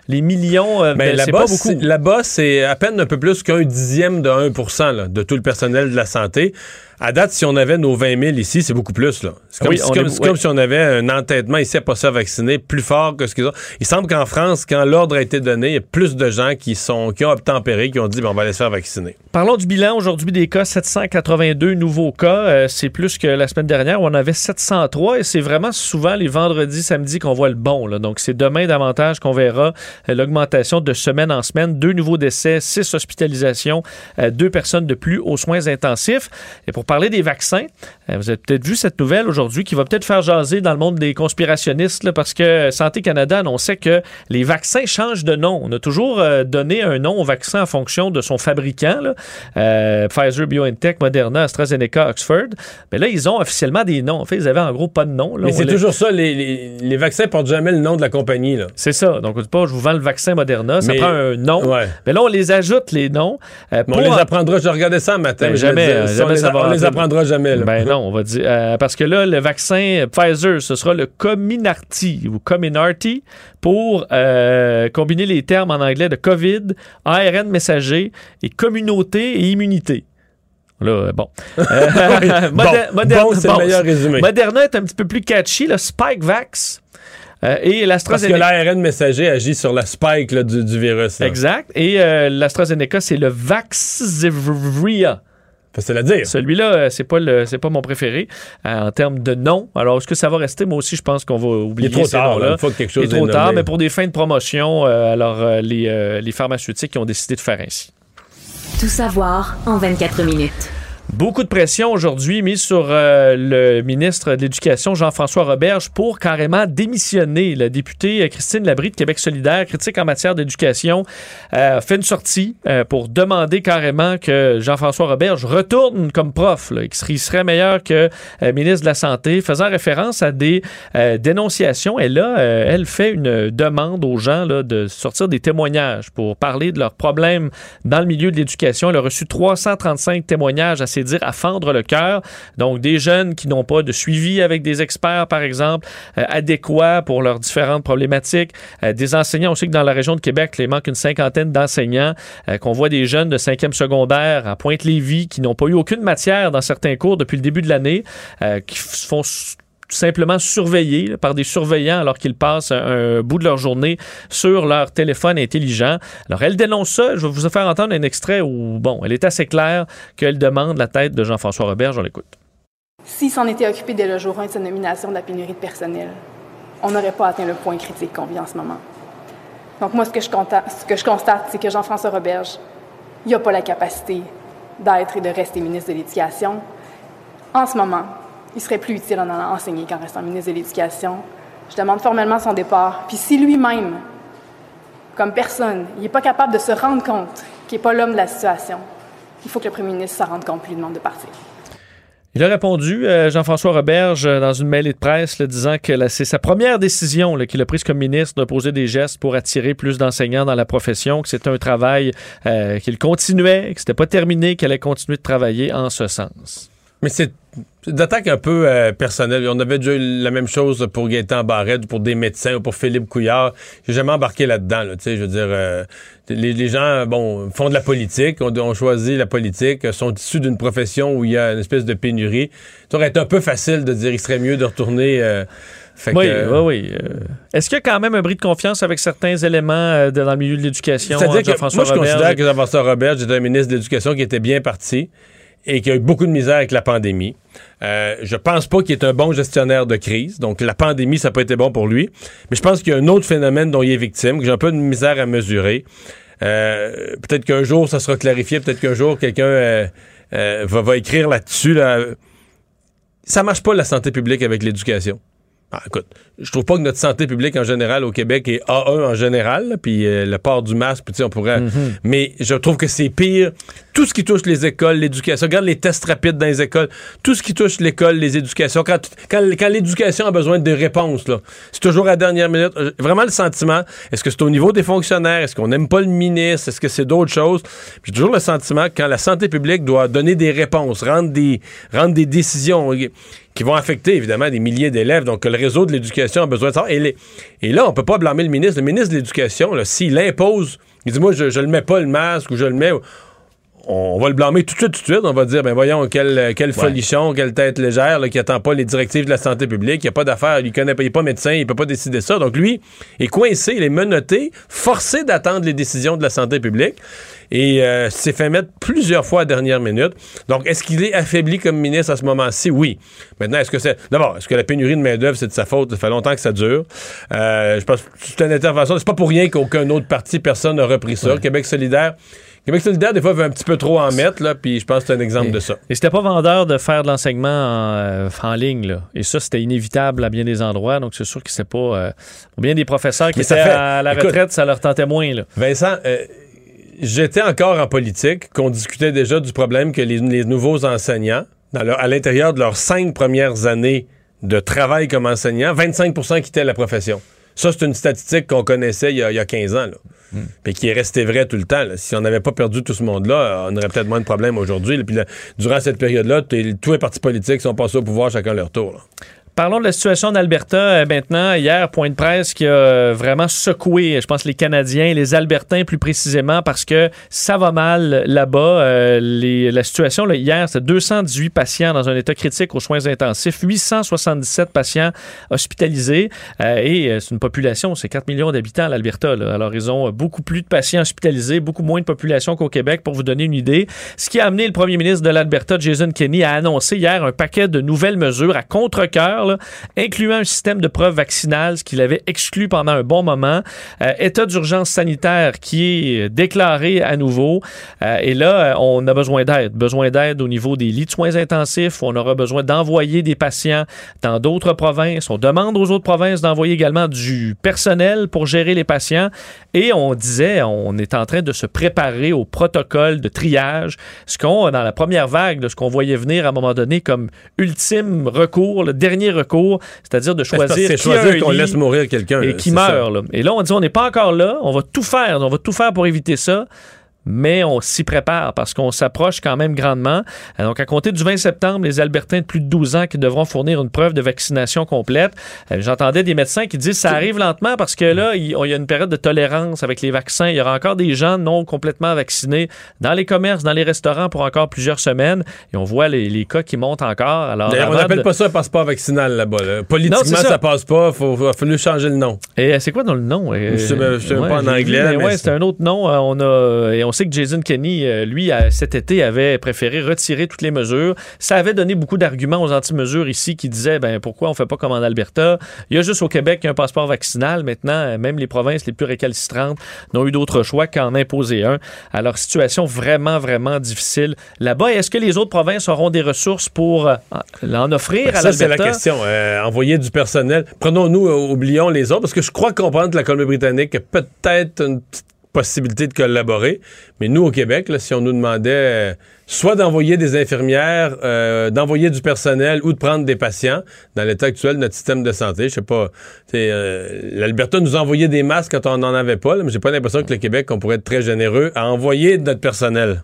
les millions, Mais ben, là-bas, c'est- là-bas, c'est à peine un peu plus qu'un dixième de 1 là, de tout le personnel de la santé. À date, si on avait nos 20 000 ici, c'est beaucoup plus. là. C'est comme, Oui, est- oui. si on avait un entêtement ici à pas se vacciner plus fort que ce qu'ils ont. Il semble qu'en France, quand l'ordre a été donné, il y a plus de gens qui sont qui ont qui ont dit bon, on va se faire vacciner. Parlons du bilan aujourd'hui des cas, 782 nouveaux cas. Euh, c'est plus que la semaine dernière où on avait 703 et c'est vraiment souvent les vendredis, samedis qu'on voit le bon. Donc c'est demain davantage qu'on verra euh, l'augmentation de semaine en semaine. Deux nouveaux décès, six hospitalisations, euh, deux personnes de plus aux soins intensifs. Et pour parler des vaccins, vous avez peut-être vu cette nouvelle aujourd'hui qui va peut-être faire jaser dans le monde des conspirationnistes là, parce que Santé Canada annonçait que les vaccins changent de nom. On a toujours euh, donné un nom au vaccin en fonction de son fabricant. là. Euh, Pfizer, BioNTech, Moderna, AstraZeneca, Oxford. Mais là, ils ont officiellement des noms. En fait, ils avaient en gros pas de nom. là. Mais c'est les- toujours ça, les, les, les vaccins portent jamais le nom de la compagnie. C'est ça. Donc, on dit pas, je vous vends le vaccin Moderna. Ça Mais- prend un nom. Ouais. Mais là, on les ajoute, les noms. euh, on les apprendra. Je regardais ça un matin. Ben, jamais, euh, jamais on les, ça va on les rentrer. apprendra jamais. là. Ben non, on va dire. euh, parce que là, le vaccin Pfizer, ce sera le Comirnaty ou Comirnaty pour euh, combiner les termes en anglais de COVID, ARN messager et communauté et immunité. Là, bon. Euh, [laughs] Oui. [laughs] Moder- Bon, Moder- bon, c'est le meilleur résumé. Moderna est un petit peu plus catchy, le Spikevax. euh, et Parce que l'AstraZeneca. l'ARN messager agit sur la spike là, du, du virus. là. Exact. Et euh, l'AstraZeneca, c'est le Vaxzevria. Facile à dire. Celui-là, euh, c'est pas le, c'est pas mon préféré euh, en termes de nom. Alors, est-ce que ça va rester? Moi aussi, je pense qu'on va oublier Il est trop ces tard, là, une fois que quelque chose Il est trop est tard, mais pour des fins de promotion, euh, alors euh, les, euh, les pharmaceutiques qui ont décidé de faire ainsi. Tout savoir en 24 minutes. Beaucoup de pression aujourd'hui mise sur euh, le ministre de l'Éducation, Jean-François Roberge, pour carrément démissionner. La députée euh, Christine Labrie de Québec solidaire, critique en matière d'éducation, euh, fait une sortie euh, pour demander carrément que Jean-François Roberge retourne comme prof, là, serait- il serait meilleur que ministre de la Santé, faisant référence à des dénonciations. Et là, elle fait une demande aux gens de sortir des témoignages pour parler de leurs problèmes dans le milieu de l'éducation. Elle a reçu 335 témoignages, à c'est dire, à fendre le cœur. Donc, des jeunes qui n'ont pas de suivi avec des experts, par exemple, euh, adéquats pour leurs différentes problématiques. Euh, des enseignants, on sait que dans la région de Québec, il manque une cinquantaine d'enseignants, euh, qu'on voit des jeunes de cinquième secondaire à Pointe-Lévis qui n'ont pas eu aucune matière dans certains cours depuis le début de l'année, qui se font tout simplement surveillés par des surveillants alors qu'ils passent un, bout de leur journée sur leur téléphone intelligent. Alors, elle dénonce ça. Je vais vous faire entendre un extrait où, bon, elle est assez claire qu'elle demande la tête de Jean-François Roberge. On l'écoute. S'il s'en était occupé dès le jour 1 de sa nomination de la pénurie de personnel, on n'aurait pas atteint le point critique qu'on vit en ce moment. Donc moi, ce que je constate, ce que je constate, c'est que Jean-François Roberge, il n'a pas la capacité d'être et de rester ministre de l'Éducation. En ce moment, il serait plus utile en allant enseigner qu'en restant ministre de l'Éducation. Je demande formellement son départ. Puis si lui-même, comme personne, il n'est pas capable de se rendre compte qu'il n'est pas l'homme de la situation, il faut que le premier ministre s'en rende compte puis lui demande de partir. Il a répondu, euh, Jean-François Roberge, euh, dans une mêlée de presse, là, disant que c'est sa première décision qu'il a prise comme ministre de poser des gestes pour attirer plus d'enseignants dans la profession, que c'était un travail euh, qu'il continuait, que c'était pas terminé, qu'elle allait continuer de travailler en ce sens. Mais c'est c'est d'attaque un peu euh, personnelle. On avait déjà eu la même chose pour Gaëtan Barrette, ou pour des médecins, ou pour Philippe Couillard. J'ai jamais embarqué là-dedans. Là, je veux dire, euh, les, les gens, bon, font de la politique, ont, ont choisi la politique, sont issus d'une profession où il y a une espèce de pénurie. Ça aurait été un peu facile de dire qu'il serait mieux de retourner. euh, fait oui, que, oui, oui. Est-ce qu'il y a quand même un bris de confiance avec certains éléments dans le milieu de l'éducation? C'est-à-dire que moi, je considère que Jean-François Robert, j'étais un ministre de l'Éducation qui était bien parti et qui a eu beaucoup de misère avec la pandémie. Euh, je pense pas qu'il est un bon gestionnaire de crise. Donc, la pandémie, ça n'a pas été bon pour lui. Mais je pense qu'il y a un autre phénomène dont il est victime, que j'ai un peu de misère à mesurer. Euh, peut-être qu'un jour, ça sera clarifié. Peut-être qu'un jour, quelqu'un euh, euh, va, va écrire là-dessus. Là. Ça marche pas, la santé publique, avec l'éducation. Ah, écoute, je trouve pas que notre santé publique en général au Québec est A1 en général, puis euh, le port du masque, puis tu sais, on pourrait. Mais je trouve que c'est pire tout ce qui touche les écoles, l'éducation. Regarde les tests rapides dans les écoles. Tout ce qui touche l'école, les éducations. Quand, quand, l'éducation a besoin de réponses, c'est toujours à la dernière minute. Euh, Vraiment le sentiment, est-ce que c'est au niveau des fonctionnaires? Est-ce qu'on n'aime pas le ministre? Est-ce que c'est d'autres choses? J'ai toujours le sentiment que quand la santé publique doit donner des réponses, rendre des, rendre des décisions qui vont affecter évidemment des milliers d'élèves. Donc, le réseau de l'éducation a besoin de ça. Et, là, on peut pas blâmer le ministre. Le ministre de l'Éducation, s'il impose, il dit Moi, je, je le mets pas le masque ou je le mets. On va le blâmer tout de suite, tout de suite. On va dire, ben voyons, quel, quel folichon, quelle tête légère, là, qui attend pas les directives de la santé publique, il n'y a pas d'affaires, il connaît pas, il est pas médecin, il peut pas décider ça. Donc lui, est coincé, il est menotté, forcé d'attendre les décisions de la santé publique et euh, s'est fait mettre plusieurs fois à la dernière minute. Donc, est-ce qu'il est affaibli comme ministre à ce moment-ci? Oui. Maintenant, est-ce que c'est. D'abord, est-ce que la pénurie de main-d'œuvre, c'est de sa faute? Ça fait longtemps que ça dure. Euh, je pense que c'est une intervention. C'est pas pour rien qu'aucun autre parti, personne n'a repris ça. Québec solidaire. Québec solidaire, des fois, veut un petit peu trop en mettre, là, puis je pense que c'est un exemple de ça. Et c'était pas vendeur de faire de l'enseignement en, euh, en ligne, là. Et ça, c'était inévitable à bien des endroits. Donc, c'est sûr que c'est pas. euh, pour bien des professeurs qui Mais étaient fait- à la écoute- retraite, ça leur tentait moins, là. Vincent, euh, j'étais encore en politique, qu'on discutait déjà du problème que les, les nouveaux enseignants, dans leur- à l'intérieur de leurs cinq premières années de travail comme enseignant, 25% quittaient la profession. Ça, c'est une statistique qu'on connaissait il y, a, il y a 15 ans, là. Puis qui est restée vraie tout le temps. Si on n'avait pas perdu tout ce monde-là, on aurait peut-être moins de problèmes aujourd'hui. Puis durant cette période-là, tous les partis politiques sont passés au pouvoir chacun leur tour. Parlons de la situation en Alberta euh, maintenant. Hier, point de presse qui a euh, vraiment secoué, je pense, les Canadiens, les Albertains plus précisément, parce que ça va mal là-bas. Euh, la situation, là, hier, c'est 218 patients dans un état critique aux soins intensifs, 877 patients hospitalisés. Euh, et euh, c'est une population, c'est 4 millions d'habitants à l'Alberta. Alors, ils ont beaucoup plus de patients hospitalisés, beaucoup moins de population qu'au Québec, pour vous donner une idée. Ce qui a amené le premier ministre de l'Alberta, Jason Kenney, à annoncer hier un paquet de nouvelles mesures à contre-cœur, incluant un système de preuve vaccinale, ce qu'il avait exclu pendant un bon moment. Euh, état d'urgence sanitaire qui est déclaré à nouveau. Euh, et là, euh, on a besoin d'aide. Besoin d'aide au niveau des lits de soins intensifs. On aura besoin d'envoyer des patients dans d'autres provinces. On demande aux autres provinces d'envoyer également du personnel pour gérer les patients. Et on disait, on est en train de se préparer au protocole de triage. Ce qu'on, dans la première vague, de ce qu'on voyait venir à un moment donné comme ultime recours, le dernier recours, c'est-à-dire de Ben, choisir, c'est qui a choisir qu'on laisse mourir quelqu'un, et qui c'est meurt. là. Et là, on dit, on n'est pas encore là, on va tout faire, on va tout faire pour éviter ça. Mais on s'y prépare parce qu'on s'approche quand même grandement. Donc, à compter du 20 septembre, les Albertains de plus de 12 ans qui devront fournir une preuve de vaccination complète. Euh, J'entendais des médecins qui disent ça arrive lentement parce que là, il y a une période de tolérance avec les vaccins. Il y aura encore des gens non complètement vaccinés dans les commerces, dans les restaurants pour encore plusieurs semaines. Et on voit les, les cas qui montent encore. Alors, on n'appelle de- pas ça un passeport vaccinal là-bas. là. Politiquement, Non, ça. ça. passe pas. Il faut, fallu changer le nom. Et euh, c'est quoi dans le nom? Je sais- je sais pas en anglais, mais mais ouais, c'est- un autre nom. Euh, On a, et on sait que Jason Kenney, euh, lui, cet été, avait préféré retirer toutes les mesures. Ça avait donné beaucoup d'arguments aux anti-mesures ici qui disaient ben, pourquoi on fait pas comme en Alberta? Il y a juste au Québec un passeport vaccinal. Maintenant, euh, même les provinces les plus récalcitrantes n'ont eu d'autre choix qu'en imposer un. Alors, situation vraiment, vraiment difficile là-bas. Est-ce que les autres provinces auront des ressources pour euh, en offrir à Ça, c'est la l'Alberta? question. Euh, envoyer du personnel. Prenons-nous, euh, oublions les autres, parce que je crois comprendre que la Colombie-Britannique peut-être une petite possibilité de collaborer. Mais nous, au Québec, si on nous demandait euh, soit d'envoyer des infirmières, euh, d'envoyer du personnel ou de prendre des patients, dans l'état actuel de notre système de santé, je sais pas, euh, l'Alberta nous envoyait des masques quand on n'en avait pas, là, mais j'ai pas l'impression que le Québec, on pourrait être très généreux à envoyer notre personnel.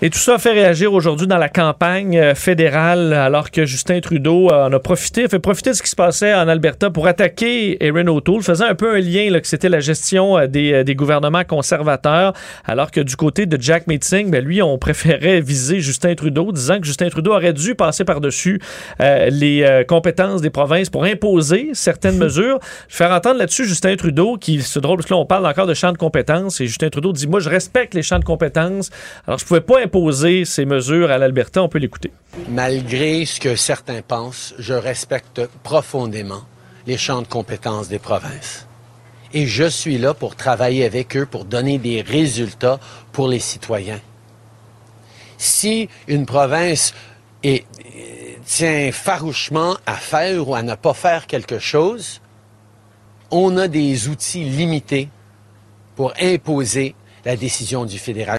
Et tout ça a fait réagir aujourd'hui dans la campagne euh, fédérale, alors que Justin Trudeau euh, en a profité, a fait profiter de ce qui se passait en Alberta pour attaquer Erin O'Toole, faisant un peu un lien là, que c'était la gestion euh, des, des gouvernements conservateurs, alors que du côté de Jack Meeting, ben, lui, on préférait viser Justin Trudeau, disant que Justin Trudeau aurait dû passer par-dessus euh, les euh, compétences des provinces pour imposer certaines [laughs] mesures. Faire entendre là-dessus Justin Trudeau, qui, c'est drôle, parce que là, on parle encore de champ de compétences, et Justin Trudeau dit, moi, je respecte les champs de compétences, alors je pouvais pas imposer ces mesures à l'Alberta, on peut l'écouter. Malgré ce que certains pensent, je respecte profondément les champs de compétences des provinces. Et je suis là pour travailler avec eux, pour donner des résultats pour les citoyens. Si une province est- tient farouchement à faire ou à ne pas faire quelque chose, on a des outils limités pour imposer la décision du fédéral.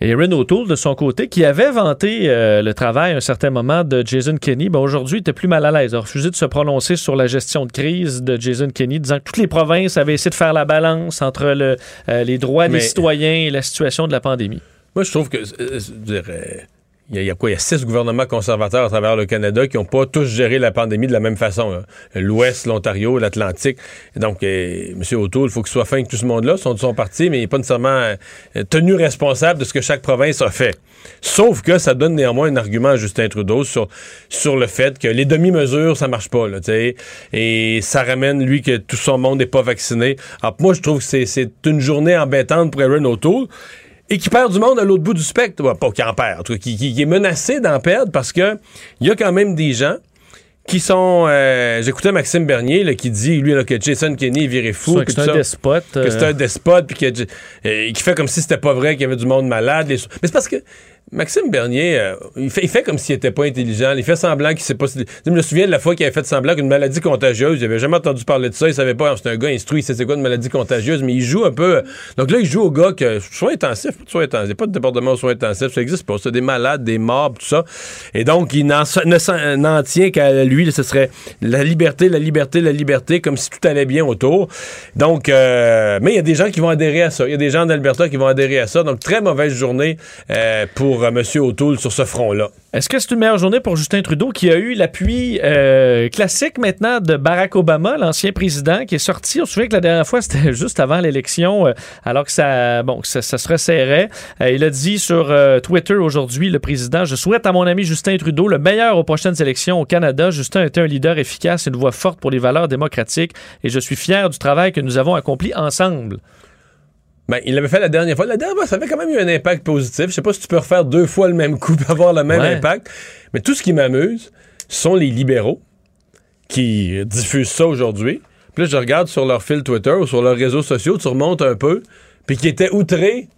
Et Erin O'Toole, de son côté, qui avait vanté euh, le travail à un certain moment de Jason Kenney, ben aujourd'hui, était plus mal à l'aise. Il a refusé de se prononcer sur la gestion de crise de Jason Kenney, disant que toutes les provinces avaient essayé de faire la balance entre le, euh, les droits Mais- des citoyens et la situation de la pandémie. Moi, je trouve que. euh, je dirais, il y, a, y quoi? Il y a six gouvernements conservateurs à travers le Canada qui n'ont pas tous géré la pandémie de la même façon. là. L'Ouest, l'Ontario, l'Atlantique. Donc, euh, M. O'Toole, il faut qu'il soit fin avec tout ce monde-là. Ils sont de son parti, mais il n'est pas nécessairement euh, tenu responsable de ce que chaque province a fait. Sauf que ça donne néanmoins un argument à Justin Trudeau sur, sur le fait que les demi-mesures, ça marche pas. Là, et ça ramène, lui, que tout son monde n'est pas vacciné. Alors, moi, je trouve que c'est- une journée embêtante pour Erin O'Toole et qui perd du monde à l'autre bout du spectre. Ouais, pas qui en perd, en tout cas, qui, qui- qui est menacé d'en perdre parce que il y a quand même des gens qui sont. euh, J'écoutais Maxime Bernier là, qui dit, lui, là, que Jason Kenney est viré fou. Que c'est un despote, Que euh. c'est un despote, puis euh, qui fait comme si c'était pas vrai qu'il y avait du monde malade. les- Mais c'est parce que. Maxime Bernier, euh, il, fait, comme s'il était pas intelligent. Il fait semblant qu'il sait pas. Je me souviens de la fois qu'il avait fait semblant qu'une maladie contagieuse. Il avait jamais entendu parler de ça. Il savait pas. C'est un gars instruit. Il sait c'est quoi une maladie contagieuse. Mais il joue un peu. Donc là, il joue au gars que soins intensifs, soins intensifs. Il n'y a pas de département de soins intensifs. Ça existe pas. C'est des malades, des morts, tout ça. Et donc, il s'en- n'en tient qu'à lui. Ce serait la liberté, la liberté, la liberté, comme si tout allait bien autour. Donc, euh, mais il y a des gens qui vont adhérer à ça. Il y a des gens d'Alberta qui vont adhérer à ça. Donc, très mauvaise journée euh, pour euh, M. O'Toole sur ce front-là. Est-ce que c'est une meilleure journée pour Justin Trudeau qui a eu l'appui euh, classique maintenant de Barack Obama, l'ancien président, qui est sorti? On se souvient que la dernière fois, [laughs] c'était juste avant l'élection, euh, alors que ça, bon, ça, se resserrait. Il a dit sur Twitter aujourd'hui, le président, je souhaite à mon ami Justin Trudeau le meilleur aux prochaines élections au Canada. Justin était un leader efficace une voix forte pour les valeurs démocratiques et je suis fier du travail que nous avons accompli ensemble. Ben, il l'avait fait la dernière fois. La dernière fois, ça avait quand même eu un impact positif. Je sais pas si tu peux refaire deux fois le même coup [laughs] et avoir le même Ouais. impact. Mais tout ce qui m'amuse sont les libéraux qui diffusent ça aujourd'hui. Puis là, je regarde sur leur fil Twitter ou sur leurs réseaux sociaux, tu remontes un peu, puis qui étaient outrés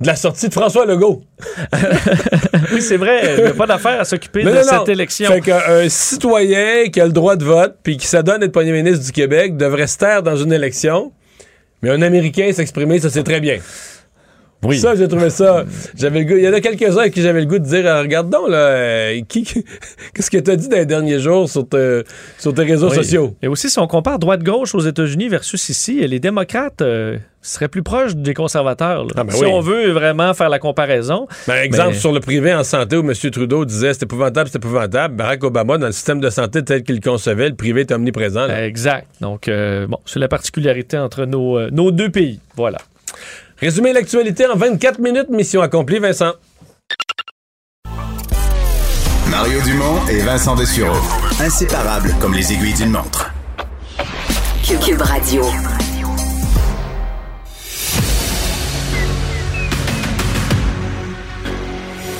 de la sortie de François Legault. [laughs] oui, c'est vrai. Il n'y a pas d'affaire à s'occuper de non, cette non. élection. Fait qu'un citoyen qui a le droit de vote puis qui s'adonne d'être premier ministre du Québec devrait se taire dans une élection, mais un Américain s'exprimer, ça c'est très bien. Oui. Ça, j'ai trouvé ça. J'avais le goût. Il y en a quelques-uns à qui j'avais le goût de dire euh, Regarde donc, là, euh, qui, [laughs] qu'est-ce que tu as dit dans les derniers jours sur, te- sur tes réseaux Oui. sociaux? Et aussi, si on compare droite-gauche aux États-Unis versus ici, les démocrates euh, seraient plus proches des conservateurs. là. Ah, ben si oui. on veut vraiment faire la comparaison. Par exemple, Mais- sur le privé en santé où M. Trudeau disait c'est épouvantable, c'est épouvantable. Barack Obama, dans le système de santé tel qu'il le concevait, le privé est omniprésent. là. Exact. Donc, euh, bon, c'est la particularité entre nos, euh, nos deux pays. Voilà. Résumer l'actualité en 24 minutes, mission accomplie, Vincent. Mario Dumont et Vincent Dessureau. Inséparables comme les aiguilles d'une montre. Cube Radio.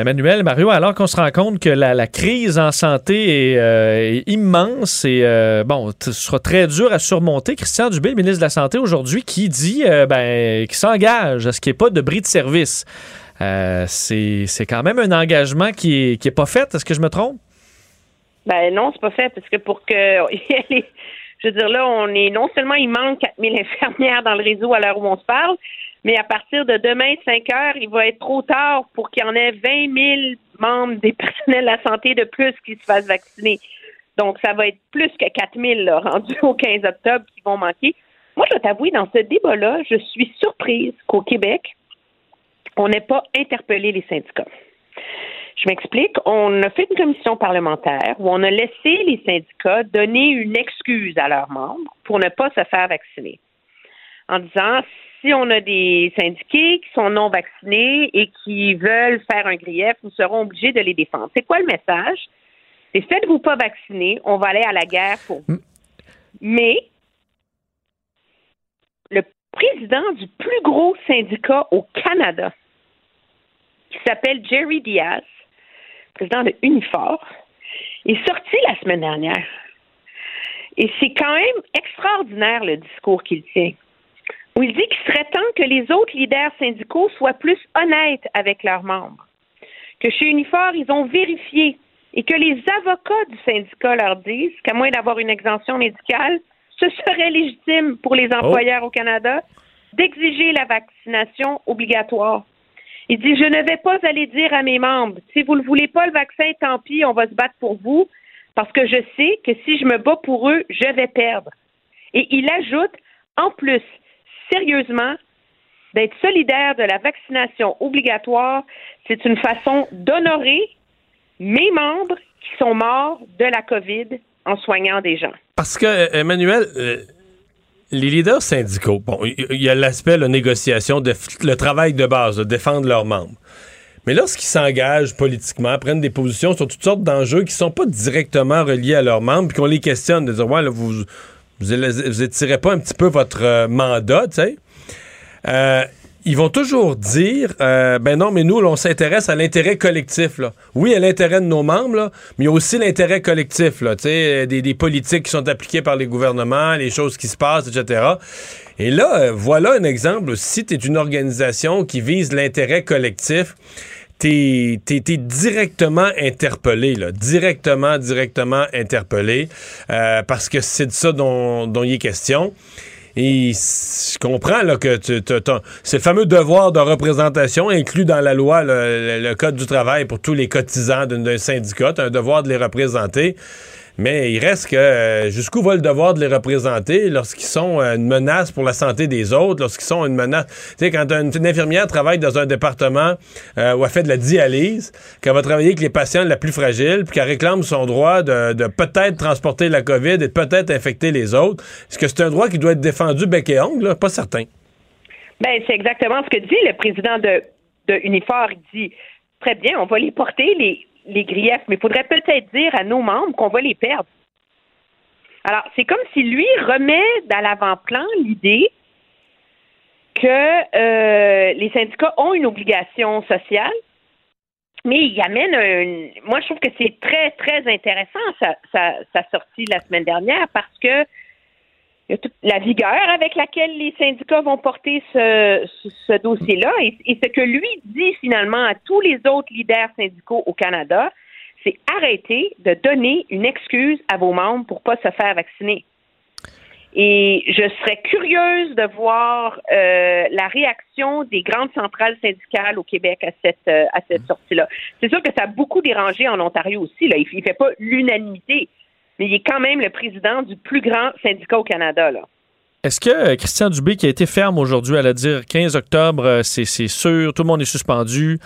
Emmanuel, Mario, alors qu'on se rend compte que la, crise en santé est, euh, immense et euh, bon, ce sera très dur à surmonter. Christian Dubé, le ministre de la Santé aujourd'hui, qui dit euh, ben, qu'il s'engage à ce qu'il n'y ait pas de bris de service. Euh, c'est quand même un engagement qui est, qui est pas fait. Est-ce que je me trompe? Ben non, c'est pas fait parce que pour que [laughs] je veux dire là, on est non seulement il manque 4000 [laughs] infirmières dans le réseau à l'heure où on se parle, mais à partir de demain 5 heures, il va être trop tard pour qu'il y en ait 20 000 membres des personnels de la santé de plus qui se fassent vacciner. Donc ça va être plus que 4000 là, rendus au 15 octobre qui vont manquer. Moi, je dois t'avouer, dans ce débat-là, je suis surprise qu'au Québec, on n'ait pas interpellé les syndicats. Je m'explique. On a fait une commission parlementaire où on a laissé les syndicats donner une excuse à leurs membres pour ne pas se faire vacciner. En disant, si on a des syndiqués qui sont non vaccinés et qui veulent faire un grief, nous serons obligés de les défendre. C'est quoi le message? C'est faites-vous pas vacciner, on va aller à la guerre pour vous. Mais le président du plus gros syndicat au Canada, qui s'appelle Jerry Diaz, président de Unifor, est sorti la semaine dernière. Et c'est quand même extraordinaire le discours qu'il tient. Où il dit qu'il serait temps que les autres leaders syndicaux soient plus honnêtes avec leurs membres. Que chez Unifor, ils ont vérifié et que les avocats du syndicat leur disent qu'à moins d'avoir une exemption médicale, ce serait légitime pour les employeurs au Canada d'exiger la vaccination obligatoire. Il dit, je ne vais pas aller dire à mes membres, si vous ne voulez pas le vaccin, tant pis, on va se battre pour vous, parce que je sais que si je me bats pour eux, je vais perdre. Et il ajoute, en plus, sérieusement, d'être solidaire de la vaccination obligatoire, c'est une façon d'honorer mes membres qui sont morts de la COVID en soignant des gens. Parce que, Emmanuel, euh, les leaders syndicaux, bon, il y a l'aspect, la négociation, le travail de base, de défendre leurs membres. Mais lorsqu'ils s'engagent politiquement, prennent des positions sur toutes sortes d'enjeux qui ne sont pas directement reliés à leurs membres, puis qu'on les questionne, de dire, ouais, là, vous, vous, étirez pas un petit peu votre euh, mandat, tu sais. Euh, ils vont toujours dire euh, ben non, mais nous, on s'intéresse à l'intérêt collectif. Là. Oui, à l'intérêt de nos membres, là, mais il y a aussi l'intérêt collectif, là, des, des politiques qui sont appliquées par les gouvernements, les choses qui se passent, etc. Et là, voilà un exemple. Si tu es une organisation qui vise l'intérêt collectif, t'es es, directement interpellé, là, directement, directement interpellé, euh, parce que c'est de ça dont, dont il est question. Et je comprends là, que le fameux devoir de représentation inclus dans la loi, le, Code du travail pour tous les cotisants d'un syndicat, un devoir de les représenter. Mais il reste que euh, jusqu'où va le devoir de les représenter lorsqu'ils sont euh, une menace pour la santé des autres, lorsqu'ils sont une menace? Tu sais, quand une, infirmière travaille dans un département euh, où elle fait de la dialyse, qu'elle va travailler avec les patients les plus fragiles, puis qu'elle réclame son droit de, peut-être transporter la COVID et peut-être infecter les autres, est-ce que c'est un droit qui doit être défendu bec et ongle? Pas certain. Ben, c'est exactement ce que dit le président de, de Unifor. Il dit très bien, on va les porter, les, les griefs, mais il faudrait peut-être dire à nos membres qu'on va les perdre. Alors, c'est comme si lui remet dans l'avant-plan l'idée que euh, les syndicats ont une obligation sociale, mais il amène un. Moi, je trouve que c'est très, très intéressant, sa, sa, sortie la semaine dernière, parce que la vigueur avec laquelle les syndicats vont porter ce, ce, dossier-là et, ce que lui dit finalement à tous les autres leaders syndicaux au Canada, c'est arrêter de donner une excuse à vos membres pour pas se faire vacciner. Et je serais curieuse de voir euh, la réaction des grandes centrales syndicales au Québec à cette, euh, à cette sortie-là. C'est sûr que ça a beaucoup dérangé en Ontario aussi. Là. Il ne fait pas l'unanimité mais il est quand même le président du plus grand syndicat au Canada. Là. Est-ce que euh, Christian Dubé, qui a été ferme aujourd'hui à la dire 15 octobre, euh, c'est sûr, tout le monde est suspendu,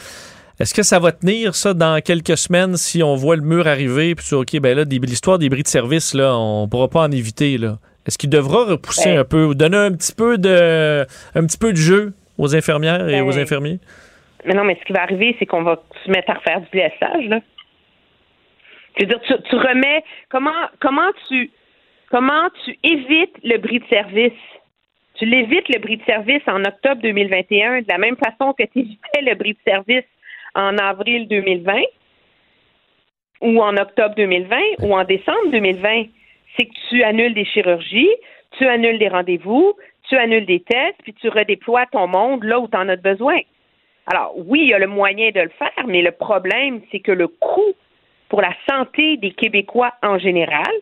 est-ce que ça va tenir, ça, dans quelques semaines, si on voit le mur arriver, puis OK, ben là, l'histoire des bris de service, là, on pourra pas en éviter, là. Est-ce qu'il devra repousser ben un peu, ou donner un petit peu de, un petit peu de jeu aux infirmières et aux ben infirmiers? Mais non, mais ce qui va arriver, c'est qu'on va se mettre à refaire du blessage, là. Je veux dire, tu, remets comment comment tu comment tu évites le bris de service? Tu l'évites le bris de service en octobre 2021 de la même façon que tu évitais le bris de service en avril 2020 ou en octobre 2020 ou en décembre 2020. C'est que tu annules des chirurgies, tu annules des rendez-vous, tu annules des tests, puis tu redéploies ton monde là où tu en as besoin. Alors, oui, il y a le moyen de le faire, mais le problème, c'est que le coût pour la santé des Québécois en général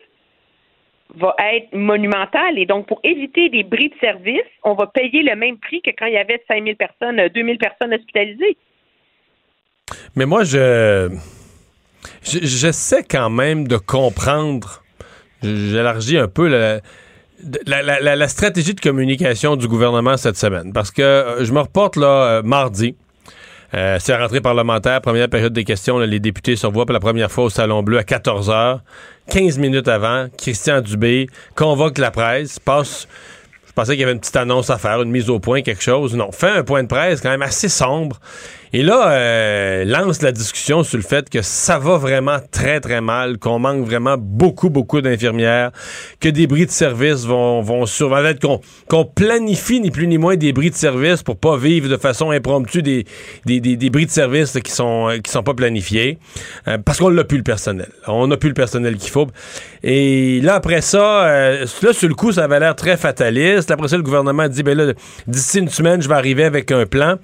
va être monumental. Et donc, pour éviter des bris de service, on va payer le même prix que quand il y avait 5 000 personnes, 2 000 personnes hospitalisées. Mais moi, je, j'essaie quand même de comprendre, j'élargis un peu la, la, stratégie de communication du gouvernement cette semaine. Parce que euh, je me reporte là euh, mardi. Euh, c'est la rentrée parlementaire, première période des questions. les députés se revoient pour la première fois au Salon Bleu à 14 h 15 minutes avant, Christian Dubé convoque la presse, passe. Je pensais qu'il y avait une petite annonce à faire, une mise au point, quelque chose. Non, fait un point de presse quand même assez sombre. Et là, euh, lance la discussion sur le fait que ça va vraiment très, très mal, qu'on manque vraiment beaucoup, beaucoup d'infirmières, que des bris de service vont, vont survivre, qu'on planifie ni plus ni moins des bris de service pour pas vivre de façon impromptue des, des, des, bris de service qui sont qui sont pas planifiés, euh, parce qu'on n'a plus le personnel. On n'a plus le personnel qu'il faut. Et là, après ça, euh, là, sur le coup, ça avait l'air très fataliste. Après ça, le gouvernement a dit, ben là, d'ici une semaine, je vais arriver avec un plan.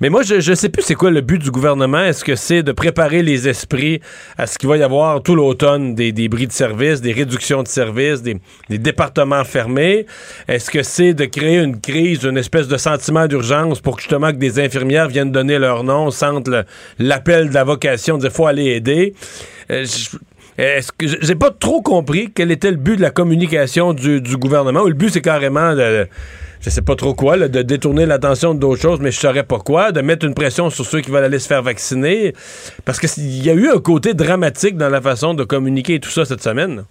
Mais moi, je ne sais plus c'est quoi le but du gouvernement. Est-ce que c'est de préparer les esprits à ce qu'il va y avoir tout l'automne des, des bris de service, des réductions de services, des, départements fermés? Est-ce que c'est de créer une crise, une espèce de sentiment d'urgence pour que justement que des infirmières viennent donner leur nom, sentent l'appel de la vocation, dire faut aller aider? Euh, est-ce que j'ai pas trop compris quel était le but de la communication du, gouvernement? Ou le but, c'est carrément de, je sais pas trop quoi, de détourner l'attention d'autres choses, mais je saurais pas quoi, de mettre une pression sur ceux qui veulent aller se faire vacciner. Parce qu'il y a eu un côté dramatique dans la façon de communiquer tout ça cette semaine.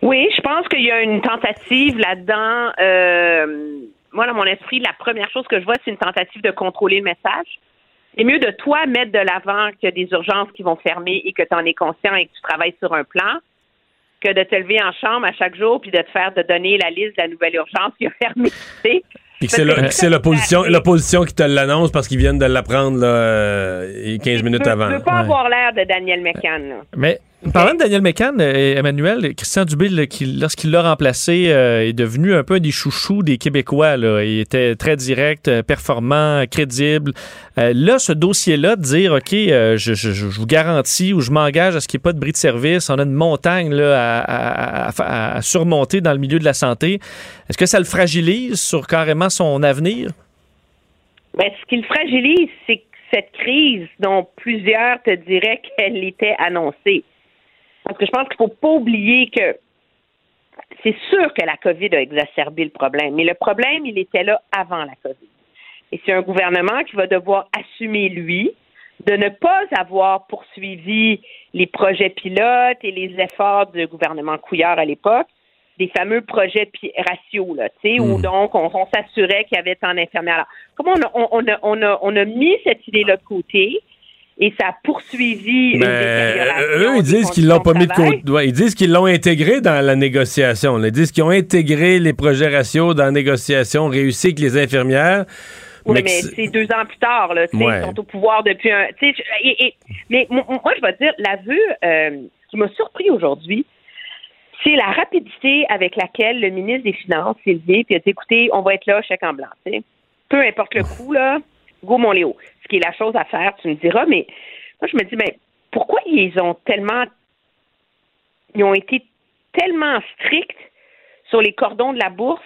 Oui, je pense qu'il y a une tentative là-dedans. Euh, moi, dans mon esprit, la première chose que je vois, c'est une tentative de contrôler le message. C'est mieux de toi mettre de l'avant a des urgences qui vont fermer et que tu en es conscient et que tu travailles sur un plan que de te lever en chambre à chaque jour puis de te faire de donner la liste de la nouvelle urgence qui a fermé. tu. Puis que c'est l'opposition l'opposition qui te l'annonce parce qu'ils viennent de l'apprendre là, euh, 15 minutes Tu avant. veux pas avoir l'air de Daniel McCann. là. Mais parlant de Daniel McCann, euh, Emmanuel, Christian Dubé, lorsqu'il l'a remplacé, euh, est devenu un peu un des chouchous des Québécois. Il était très direct, euh, performant, crédible. Là, ce dossier-là, de dire, OK, je, vous garantis ou je m'engage à ce qu'il n'y ait pas de bris de service, on a une montagne à surmonter dans le milieu de la santé. Est-ce que ça le fragilise sur carrément son avenir? Ben, ce qui le fragilise, c'est que cette crise dont plusieurs te diraient qu'elle était annoncée. Parce que je pense qu'il ne faut pas oublier que c'est sûr que la COVID a exacerbé le problème, mais le problème, il était là avant la COVID. Et c'est un gouvernement qui va devoir assumer, lui, de ne pas avoir poursuivi les projets pilotes et les efforts du gouvernement Couillard à l'époque, des fameux projets ratios, là, tu sais, où donc on, on s'assurait qu'il y avait tant d'infirmières. Alors, comment on a, on a, on a, on a mis cette idée-là de côté et ça a poursuivi une Mais euh, eux, ils disent qu'ils l'ont pas mis de côté. Ouais, ils disent qu'ils l'ont intégré dans la négociation. là. Ils disent qu'ils ont intégré les projets ratios dans la négociation, réussi avec les infirmières. Oui, mais c'est- deux ans plus tard, là. Ouais. Ils sont au pouvoir depuis un. et- et- mais mo- moi, je vais te dire, l'aveu euh, qui m'a surpris aujourd'hui, c'est la rapidité avec laquelle le ministre des Finances s'est levé et a dit écoutez, on va être là, chèque en blanc. Peu importe le coût, là, go mon Léo. Qui est la chose à faire, tu me diras, mais moi, je me dis, mais pourquoi ils ont tellement. Ils ont été tellement stricts sur les cordons de la bourse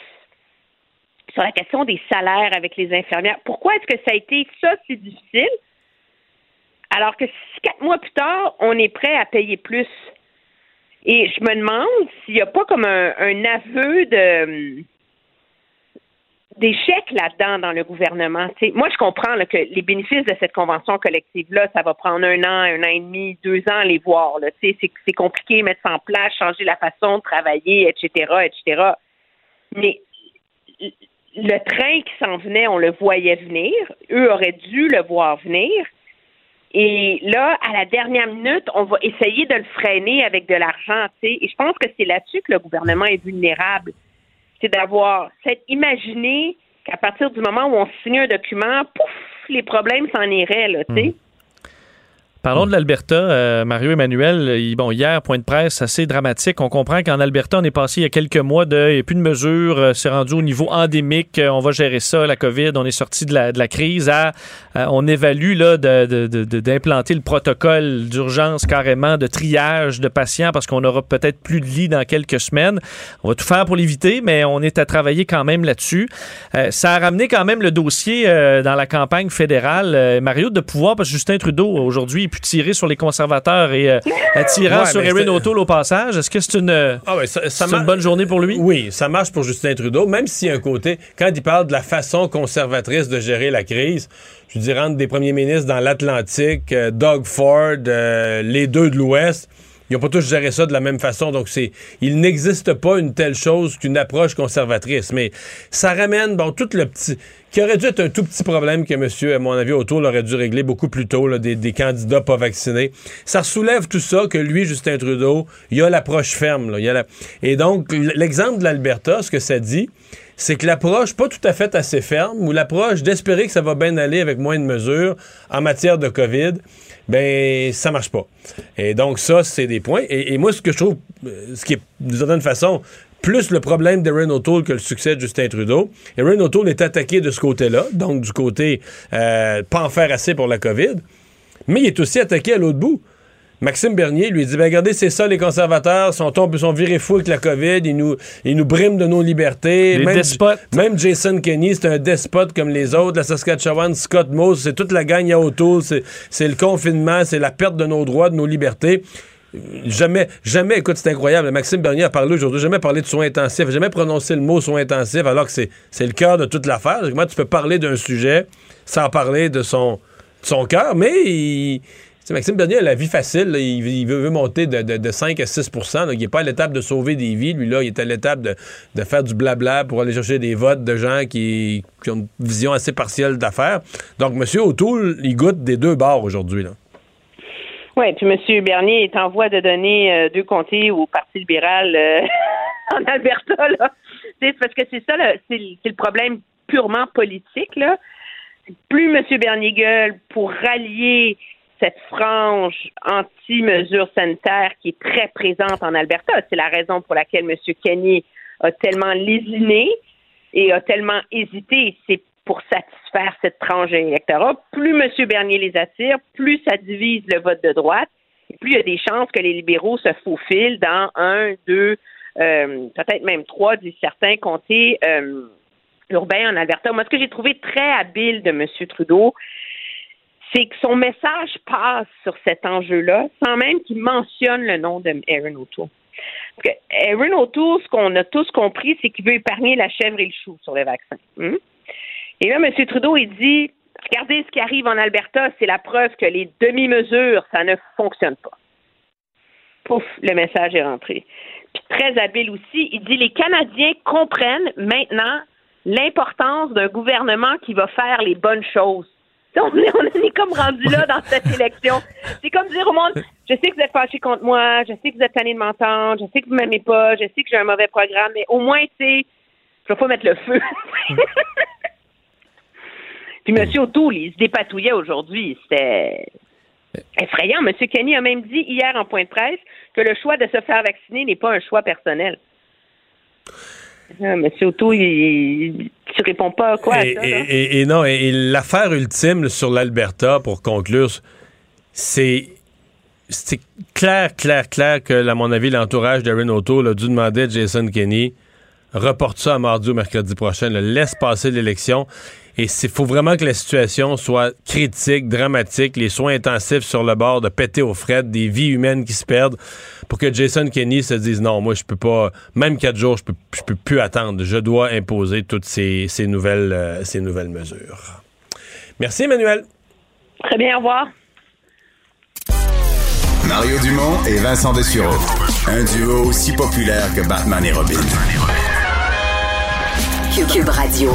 sur la question des salaires avec les infirmières? Pourquoi est-ce que ça a été ça si difficile? Alors que quatre mois plus tard, on est prêt à payer plus? Et je me demande s'il n'y a pas comme un aveu de d'échec là-dedans dans le gouvernement. Moi, je comprends que les bénéfices de cette convention collective-là, ça va prendre un an, un an et demi, deux ans à les voir. C'est compliqué, mettre ça en place, changer la façon de travailler, etc., etc. Mais le train qui s'en venait, on le voyait venir. Eux auraient dû le voir venir. Et là, à la dernière minute, on va essayer de le freiner avec de l'argent. Et je pense que c'est là-dessus que le gouvernement est vulnérable. C'est d'avoir cette imaginé qu'à partir du moment où on signe un document, pouf, les problèmes s'en iraient. Là, tu sais. Parlons de l'Alberta, euh, Mario Emmanuel. il- bon, hier, point de presse assez dramatique. On comprend qu'en Alberta, on est passé il y a quelques mois de il n'y a plus de mesures, euh, c'est rendu au niveau endémique, euh, on va gérer ça, la COVID, on est sorti de la, de la crise. À, euh, on évalue là de- de- de- de- d'implanter le protocole d'urgence carrément de triage de patients parce qu'on aura peut-être plus de lits dans quelques semaines. On va tout faire pour l'éviter, mais on est à travailler quand même là-dessus. Euh, ça a ramené quand même le dossier euh, dans la campagne fédérale, euh, Mario, de pouvoir, parce que Justin Trudeau, aujourd'hui, pu tirer sur les conservateurs et euh, [laughs] tirant Ouais, sur Erin O'Toole au passage. Est-ce que c'est une, euh, Ah ouais, ça- ça c'est une mar- bonne journée pour lui? Oui, ça marche pour Justin Trudeau, même s'il y a un côté, quand il parle de la façon conservatrice de gérer la crise, je dirais entre des premiers ministres dans l'Atlantique, euh, Doug Ford, euh, les deux de l'Ouest, ils n'ont pas tous géré ça de la même façon. Donc, c'est, il n'existe pas une telle chose qu'une approche conservatrice. Mais ça ramène, bon, tout le petit, qui aurait dû être un tout petit problème que monsieur, à mon avis, autour aurait dû régler beaucoup plus tôt, des, candidats pas vaccinés. Ça soulève tout ça que lui, Justin Trudeau, il a l'approche ferme. Là. Et donc, l'exemple de l'Alberta, ce que ça dit, c'est que l'approche pas tout à fait assez ferme ou l'approche d'espérer que ça va bien aller avec moins de mesures en matière de COVID, ben ça marche pas. Et donc ça, c'est des points. Et, moi, ce que je trouve, ce qui est d'une certaine façon plus le problème d'Erin O'Toole que le succès de Justin Trudeau. Erin O'Toole est attaqué de ce côté-là, donc du côté euh, pas en faire assez pour la COVID, mais il est aussi attaqué à l'autre bout. Maxime Bernier lui dit ben regardez, c'est ça les conservateurs, sont, sont virés fous avec la COVID, ils nous, ils nous briment de nos libertés. Les même, despotes. Même Jason Kenney, c'est un despote comme les autres. La Saskatchewan, Scott Mose, c'est toute la gang à O'Toole, c'est le confinement, c'est la perte de nos droits, de nos libertés. Jamais, jamais, écoute, c'est incroyable. Maxime Bernier a parlé aujourd'hui, jamais parlé de soins intensifs, jamais prononcé le mot soins intensifs, alors que c'est le cœur de toute l'affaire. Comment tu peux parler d'un sujet sans parler de son, de son cœur? Mais il, Maxime Bernier a la vie facile. Il, veut, monter de, de, de 5 à 6% là. Il n'est pas à l'étape de sauver des vies. Lui, là, il est à l'étape de, faire du blabla pour aller chercher des votes de gens qui, ont une vision assez partielle d'affaires. Donc, M. O'Toole, il goûte des deux bords aujourd'hui. Oui, puis M. Bernier est en voie de donner euh, deux comtés au Parti libéral euh, [laughs] en Alberta. Là. Parce que c'est ça, c'est le problème purement politique. Là. Plus M. Bernier gueule pour rallier cette frange anti-mesures sanitaires qui est très présente en Alberta. C'est la raison pour laquelle M. Kenny a tellement lésiné et a tellement hésité. C'est pour satisfaire cette tranche électorat. Plus M. Bernier les attire, plus ça divise le vote de droite, et plus il y a des chances que les libéraux se faufilent dans un, deux, euh, peut-être même trois, disent certains comtés euh, urbains en Alberta. Moi, ce que j'ai trouvé très habile de M. Trudeau, c'est que son message passe sur cet enjeu-là sans même qu'il mentionne le nom de Aaron O'Toole. Parce que Aaron O'Toole, ce qu'on a tous compris, c'est qu'il veut épargner la chèvre et le chou sur les vaccins. Hum? Et là, M. Trudeau, il dit regardez ce qui arrive en Alberta, c'est la preuve que les demi-mesures, ça ne fonctionne pas. Pouf, le message est rentré. Puis très habile aussi, il dit les Canadiens comprennent maintenant l'importance d'un gouvernement qui va faire les bonnes choses. [laughs] On est, on est comme rendu là dans cette élection. C'est comme dire au monde, je sais que vous êtes fâchés contre moi, je sais que vous êtes tanné de m'entendre, je sais que vous m'aimez pas, je sais que j'ai un mauvais programme, mais au moins, tu sais, je vais pas mettre le feu. [laughs] Puis M. O'Toole, il se dépatouillait aujourd'hui. C'était effrayant. M. Kenny a même dit hier en point de presse que le choix de se faire vacciner n'est pas un choix personnel. Ah, M. O'Toole, il, tu réponds pas à quoi? Et, ça, et, et, non, et l'affaire ultime sur l'Alberta, pour conclure, c'est c'est clair, clair, clair que, à mon avis, l'entourage d'Aaron O'Toole a dû demander à Jason Kenney reporte ça à mardi ou mercredi prochain, là, laisse passer l'élection. Et il faut vraiment que la situation soit critique, dramatique, les soins intensifs sur le bord de péter aux frettes, des vies humaines qui se perdent, pour que Jason Kenney se dise non, moi je peux pas, même quatre jours, je peux, je peux plus attendre. Je dois imposer toutes ces, ces nouvelles, euh, ces nouvelles mesures. Merci Emmanuel. Très bien, au revoir. Mario Dumont et Vincent Dessureau. Un duo aussi populaire que Batman et Robin. Cube Radio.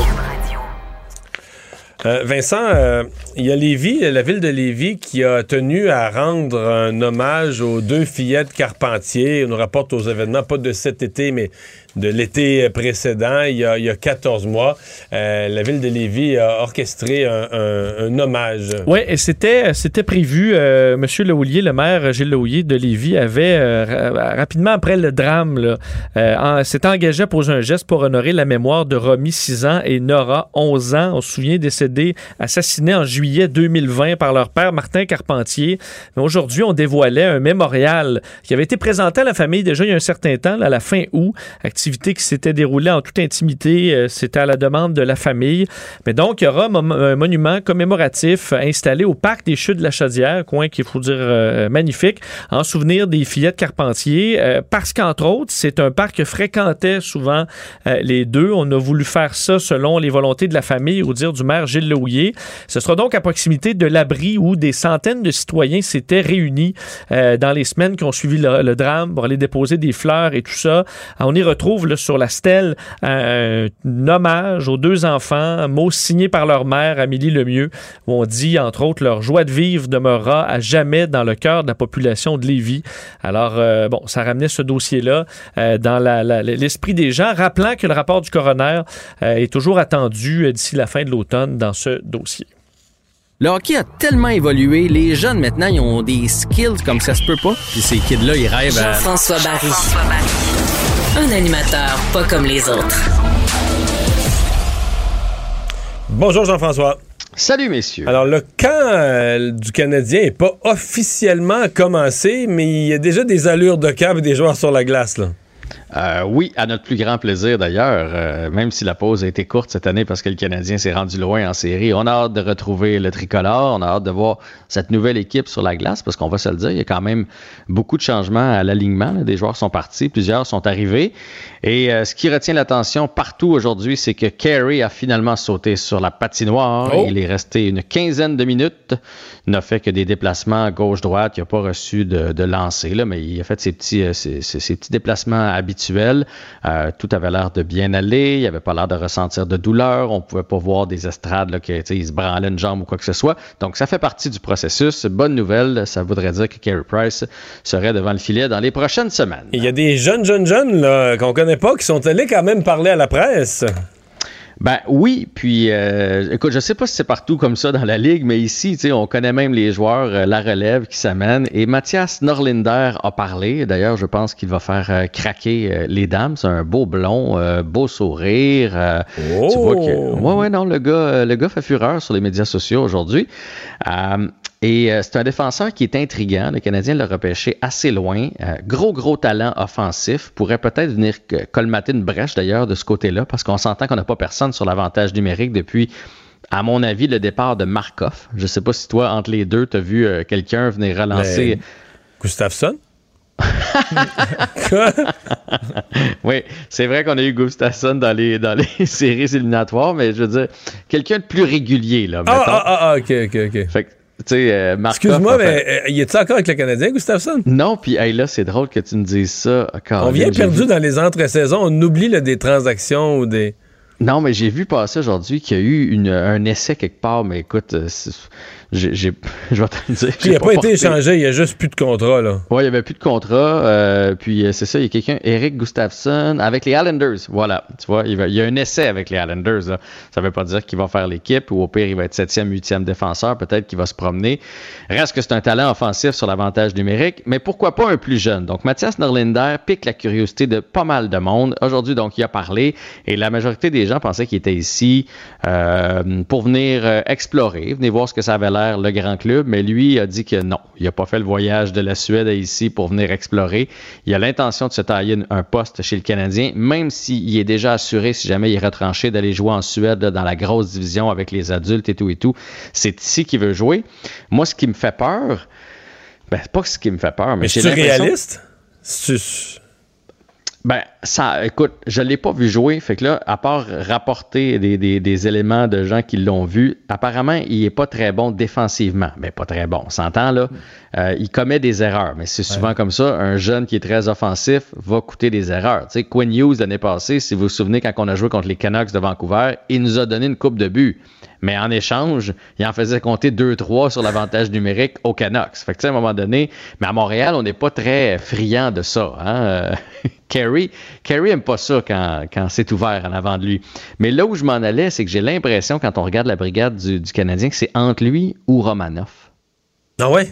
Euh, Vincent, euh, il y a Lévis, la ville de Lévis, qui a tenu à rendre un hommage aux deux fillettes Carpentier. On nous rapporte aux événements, pas de cet été, mais de l'été précédent, il y, a, il y a 14 mois. Euh, la ville de Lévis a orchestré un, hommage. Oui, et c'était, prévu. Euh, Monsieur Lehouillier, le maire Gilles Lehouillier de Lévis, avait euh, rapidement après le drame, là, euh, s'est engagé à poser un geste pour honorer la mémoire de Romy, 6 ans, et Nora, 11 ans. On se souvient décédés, assassinés en juillet 2020 par leur père Martin Carpentier. Mais aujourd'hui, on dévoilait un mémorial qui avait été présenté à la famille déjà il y a un certain temps, à la fin août, qui s'était déroulée en toute intimité. Euh, C'était à la demande de la famille. Mais donc, il y aura un monument commémoratif installé au parc des Chutes de la Chaudière, coin qu'il faut dire euh, magnifique, en souvenir des fillettes Carpentier, euh, parce qu'entre autres, c'est un parc que fréquentaient souvent les deux. On a voulu faire ça selon les volontés de la famille, au dire du maire Gilles Lehouillier. Ce sera donc à proximité de l'abri où des centaines de citoyens s'étaient réunis dans les semaines qui ont suivi le, drame pour aller déposer des fleurs et tout ça. on y retrouve sur la stèle un, hommage aux deux enfants, un mot signé par leur mère, Amélie Lemieux, où on dit, entre autres, leur joie de vivre demeurera à jamais dans le cœur de la population de Lévis. Alors, euh, bon, ça ramenait ce dossier-là euh, dans l'esprit des gens, rappelant que le rapport du coroner euh, est toujours attendu d'ici la fin de l'automne dans ce dossier. Le hockey a tellement évolué, les jeunes maintenant, ils ont des skills comme ça se peut pas. Puis ces kids-là, ils rêvent à... François Barry. Un animateur pas comme les autres. Bonjour Jean-François. Salut messieurs. Alors le camp euh, du Canadien n'est pas officiellement commencé, mais il y a déjà des allures de camp et des joueurs sur la glace là. Euh, oui, à notre plus grand plaisir d'ailleurs, euh, même si la pause a été courte cette année parce que le Canadien s'est rendu loin en série. On a hâte de retrouver le tricolore, on a hâte de voir cette nouvelle équipe sur la glace parce qu'on va se le dire, il y a quand même beaucoup de changements à l'alignement. Des joueurs sont partis, plusieurs sont arrivés. Et euh, ce qui retient l'attention partout aujourd'hui, c'est que Carey a finalement sauté sur la patinoire. Oh! Il est resté une quinzaine de minutes, n'a fait que des déplacements gauche-droite, il n'a pas reçu de, de lancer, là, mais il a fait ses petits, ses, ses petits déplacements habituels euh, tout avait l'air de bien aller. Il avait pas l'air de ressentir de douleur. On pouvait pas voir des estrades là, que, se branlait une jambe ou quoi que ce soit. Donc, ça fait partie du processus. Bonne nouvelle. Ça voudrait dire que Carey Price serait devant le filet dans les prochaines semaines. Il y a des jeunes, jeunes, jeunes qu'on connaît pas qui sont allés quand même parler à la presse. Ben oui, puis euh, écoute, je sais pas si c'est partout comme ça dans la ligue, mais ici, tu sais, on connaît même les joueurs, euh, la relève qui s'amène. Et Mathias Norlinder a parlé. D'ailleurs, je pense qu'il va faire euh, craquer les dames. C'est un beau blond, beau sourire. Tu vois que, oh! ouais, ouais, non, le gars, le gars fait fureur sur les médias sociaux aujourd'hui. Et euh, c'est un défenseur qui est intriguant. Le Canadien l'a repêché assez loin. Euh, gros, gros talent offensif. Pourrait peut-être venir colmater une brèche d'ailleurs de ce côté-là parce qu'on s'entend qu'on n'a pas personne sur l'avantage numérique depuis, à mon avis, le départ de Markov. Je ne sais pas si toi, entre les deux, tu as vu euh, quelqu'un venir relancer. Ben, Gustafsson? [laughs] oui, c'est vrai qu'on a eu Gustafsson dans les, dans les [laughs] séries éliminatoires, mais je veux dire, quelqu'un de plus régulier, là. Ah, ah, ah, ah, ok, ok, ok. Fait euh, Excuse-moi, mais euh, il est-tu encore avec le Canadien, Gustafsson? Non, puis là, c'est drôle que tu me dises ça. on vient perdu dans les entre-saisons. On oublie des transactions ou des. Non, mais j'ai vu passer aujourd'hui qu'il y a eu un essai quelque part, mais écoute, euh, j'ai, [laughs] je vais te dire. il n'a pas, été échangé, il n'y a juste plus de contrat, là. Oui, il n'y avait plus de contrat. Euh, puis euh, c'est ça, il y a quelqu'un, Eric Gustafsson, avec les Islanders. Voilà, tu vois, il, y a un essai avec les Islanders. Ça ne veut pas dire qu'il va faire l'équipe ou au pire, il va être septième, huitième défenseur. Peut-être qu'il va se promener. Reste que c'est un talent offensif sur l'avantage numérique, mais pourquoi pas un plus jeune? Donc, Mathias Norlinder pique la curiosité de pas mal de monde. Aujourd'hui, donc, il a parlé et la majorité des gens pensaient qu'il était ici euh, pour venir explorer, venir voir ce que ça avait l'air le grand club, mais lui a dit que non, il n'a pas fait le voyage de la Suède à ici pour venir explorer. Il a l'intention de se tailler un poste chez le Canadien, même s'il est déjà assuré, si jamais il est retranché, d'aller jouer en Suède dans la grosse division avec les adultes et tout et tout. C'est ici qu'il veut jouer. Moi, ce qui me fait peur, ben, pas ce qui me fait peur, mais, mais c'est réaliste? Ben, ça, écoute, je l'ai pas vu jouer. Fait que là, à part rapporter des, des, éléments de gens qui l'ont vu, apparemment, il est pas très bon défensivement. Mais pas très bon. On s'entend, là. Euh, il commet des erreurs. Mais c'est souvent comme ça. Un jeune qui est très offensif va coûter des erreurs. Tu sais, Quinn Hughes, l'année passée, si vous vous souvenez, quand on a joué contre les Canucks de Vancouver, il nous a donné une coupe de but. Mais en échange, il en faisait compter 2-3 sur l'avantage numérique aux Canucks. Fait que, tu sais, à un moment donné, mais à Montréal, on n'est pas très friand de ça. Hein? [laughs] Kerry, Kerry aime pas ça quand, quand c'est ouvert en avant de lui. Mais là où je m'en allais, c'est que j'ai l'impression, quand on regarde la brigade du, Canadien, que c'est entre lui ou Romanoff. Ah ouais?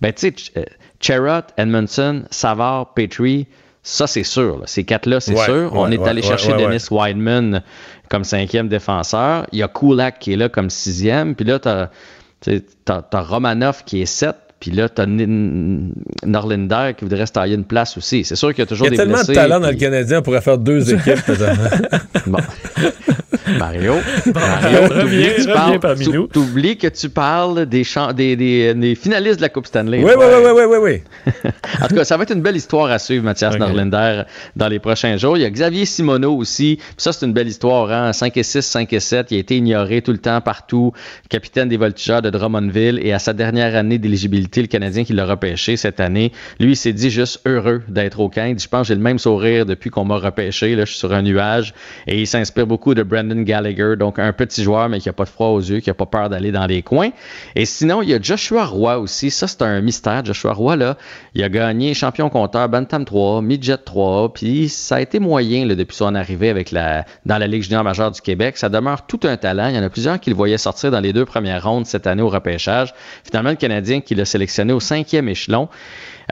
Ben, tu sais, euh, Cherrott, Edmondson, Savard, Petrie, ça, c'est sûr. Ces quatre-là, c'est sûr. on est allé chercher Dennis Wideman comme cinquième défenseur. Il y a Kulak qui est là comme sixième. Puis là, tu as, Romanoff qui est sept. Puis là, tu as Norlinder qui voudrait se tailler une place aussi. C'est sûr qu'il y a toujours des Il y a tellement de talent dans le Canadien, on pourrait faire deux [laughs] équipes. [laughs] bon. Mario, Mario, reviens, tu reviens parles- parmi tu- nous. T'oublies que tu parles des, champ- des, des- des finalistes de la Coupe Stanley. Oui, oui, oui, oui, oui, oui, oui. En tout cas, ça va être une belle histoire à suivre, Mathias Norlinder, dans les prochains jours. Il y a Xavier Simoneau aussi. Puis ça, c'est une belle histoire. Hein? 5 et 6, 5 et 7. Il a été ignoré tout le temps, partout. Capitaine des Voltigeurs de Drummondville. Et à sa dernière année d'éligibilité, le Canadien qui l'a repêché cette année, lui, il s'est dit juste heureux d'être au camp. Je pense j'ai le même sourire depuis qu'on m'a repêché. Là, je suis sur un nuage. Et il s'inspire beaucoup de Brandon Gallagher. Donc, un petit joueur, mais qui a pas de froid aux yeux, qui a pas peur d'aller dans les coins. Et sinon, il y a Joshua Roy aussi. Ça, c'est un mystère. Joshua Roy, là, il a gagné champion compteur Bantam 3, Midget 3, puis ça a été moyen depuis son arrivée avec la, dans la Ligue junior majeure du Québec. Ça demeure tout un talent. Il y en a plusieurs qui le voyaient sortir dans les deux premières rondes cette année au repêchage. Finalement, le Canadien qui l'a sélectionné au cinquième échelon.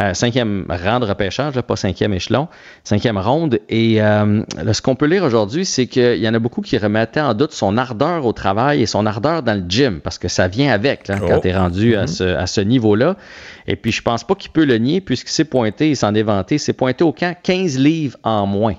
euh, cinquième rang de repêchage, là, pas cinquième échelon, cinquième ronde. Et euh, là, ce qu'on peut lire aujourd'hui, c'est qu'il y en a beaucoup qui remettaient en doute son ardeur au travail et son ardeur dans le gym, parce que ça vient avec là, quand Oh. tu es rendu à ce, à ce niveau-là. Et puis, je pense pas qu'il peut le nier, puisqu'il s'est pointé, il s'en est vanté, il s'est pointé au camp 15 livres en moins.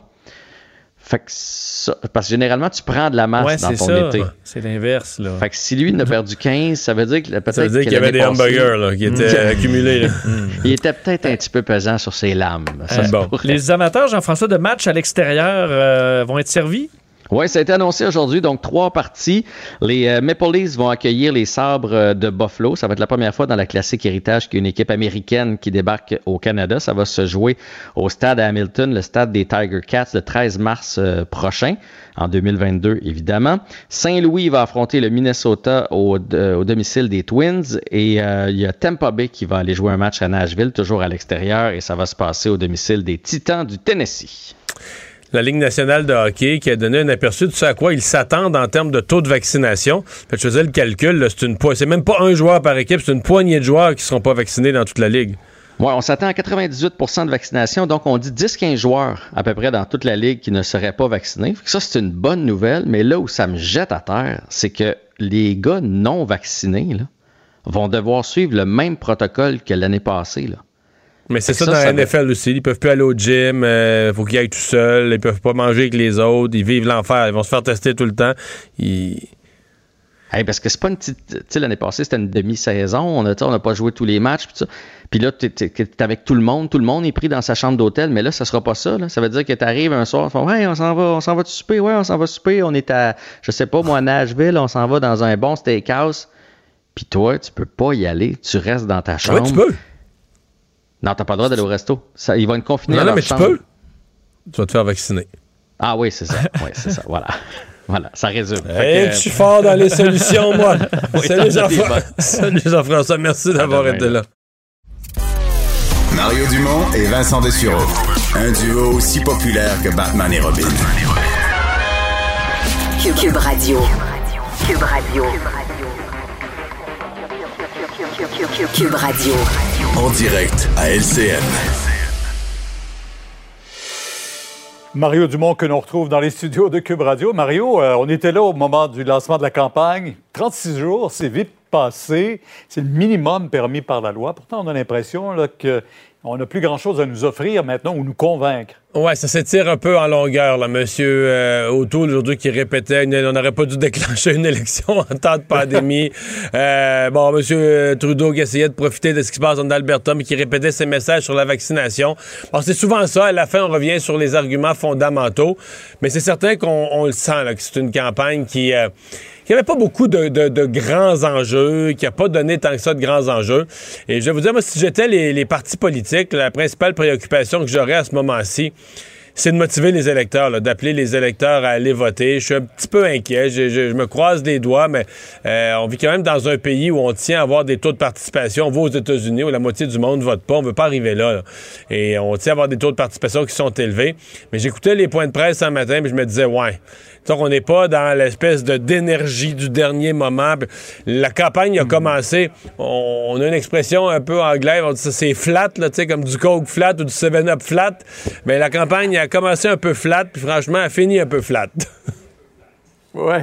Fait que ça- parce que généralement, tu prends de la masse Ouais, dans c'est ton ça. été. C'est l'inverse, là. Fait que si lui il a perdu 15, ça veut dire que peut-être Ça veut dire qu'il y avait des hamburgers là, qui étaient Mm. accumulés. là. [laughs] Il était peut-être un petit peu pesant sur ses lames. Ça Euh, pourrait. Les amateurs, Jean-François, de matchs à l'extérieur euh, vont être servis? Oui, ça a été annoncé aujourd'hui, donc trois parties. Les euh, Maple Leafs vont accueillir les Sabres euh, de Buffalo. Ça va être la première fois dans la classique héritage qu'il y a une équipe américaine qui débarque au Canada. Ça va se jouer au stade Hamilton, le stade des Tiger Cats, le 13 mars euh, prochain, en 2022 évidemment. Saint-Louis va affronter le Minnesota au, de- au domicile des Twins et euh, il y a Tampa Bay qui va aller jouer un match à Nashville, toujours à l'extérieur, et ça va se passer au domicile des Titans du Tennessee. La Ligue nationale de hockey qui a donné un aperçu de ce à quoi ils s'attendent en termes de taux de vaccination. Je faisais le calcul, c'est une même pas un joueur par équipe, c'est une poignée de joueurs qui seront pas vaccinés dans toute la ligue. Oui, on s'attend à 98% de vaccination, donc on dit 10-15 joueurs à peu près dans toute la ligue qui ne seraient pas vaccinés. Ça, c'est une bonne nouvelle, mais là où ça me jette à terre, c'est que les gars non vaccinés vont devoir suivre le même protocole que l'année passée. Mais c'est ça, dans ça, la NFL aussi. Ils peuvent plus aller au gym, il faut qu'ils aillent tout seuls, ils peuvent pas manger avec les autres, ils vivent l'enfer, ils vont se faire tester tout le temps. Ils- Hey, parce que c'est pas une petite. Tu sais, l'année passée, c'était une demi-saison. On n'a pas joué tous les matchs. Puis, ça. Puis là, tu es, avec tout le monde. Tout le monde est pris dans sa chambre d'hôtel. Mais là, ça sera pas ça. là. Ça veut dire que tu arrives un soir, ils font Ouais, on s'en va, on s'en va souper? Ouais, on s'en va souper. On est à, je sais pas, moi, à Nashville. On s'en va dans un bon steakhouse. Puis toi, tu peux pas y aller. Tu restes dans ta chambre. Ouais, tu peux. Non, t'as pas le droit d'aller au resto. Ça, ils vont être confinés Non, à non, leur mais tu peux. Tu vas te faire vacciner. Ah oui, c'est ça. Oui, c'est ça. Voilà. [laughs] Voilà, ça résume. Hey, Fait que- je suis fort dans les solutions, moi. [laughs] Oui, Salut Jean-François. Salut Jean-François, merci d'avoir été là. Mario Dumont et Vincent Dessureau. Un duo aussi populaire que Batman et Robin. Cube, Cube Radio. Cube Radio. Cube Radio. En direct à LCN. Mario Dumont que l'on retrouve dans les studios de Cube Radio. Mario, euh, on était là au moment du lancement de la campagne. 36 jours, c'est vite passé. C'est le minimum permis par la loi. Pourtant, on a l'impression là, qu'on n'a plus grand-chose à nous offrir maintenant ou nous convaincre. Ouais, ça s'étire un peu en longueur, là. Monsieur euh, O'Toole, aujourd'hui, qui répétait une- on n'aurait pas dû [laughs] déclencher une élection en temps de pandémie. [laughs] Euh, bon, Monsieur Trudeau qui essayait de profiter de ce qui se passe en Alberta, mais qui répétait ses messages sur la vaccination. Bon, c'est souvent ça. À la fin, on revient sur les arguments fondamentaux. Mais c'est certain qu'on on le sent, là, que c'est une campagne qui... euh, qui n'avait pas beaucoup de, grands enjeux, qui n'a pas donné tant que ça de grands enjeux. Et je vais vous dire, moi, si j'étais les, partis politiques, la principale préoccupation que j'aurais à ce moment-ci, c'est de motiver les électeurs, d'appeler les électeurs à aller voter. Je suis un petit peu inquiet. Je, me croise les doigts, mais euh, on vit quand même dans un pays où on tient à avoir des taux de participation. On va aux États-Unis où la moitié du monde vote pas. On veut pas arriver là, là. Et on tient à avoir des taux de participation qui sont élevés. Mais j'écoutais les points de presse ce matin, puis je me disais, ouais. Donc, on n'est pas dans l'espèce de d'énergie du dernier moment. La campagne a commencé. On, on a une expression un peu anglaise. On dit ça, c'est flat, là, tu sais, comme du Coke flat ou du 7-Up flat. Mais la campagne a commencé un peu flat, puis franchement, a fini un peu flat. [laughs] Oui.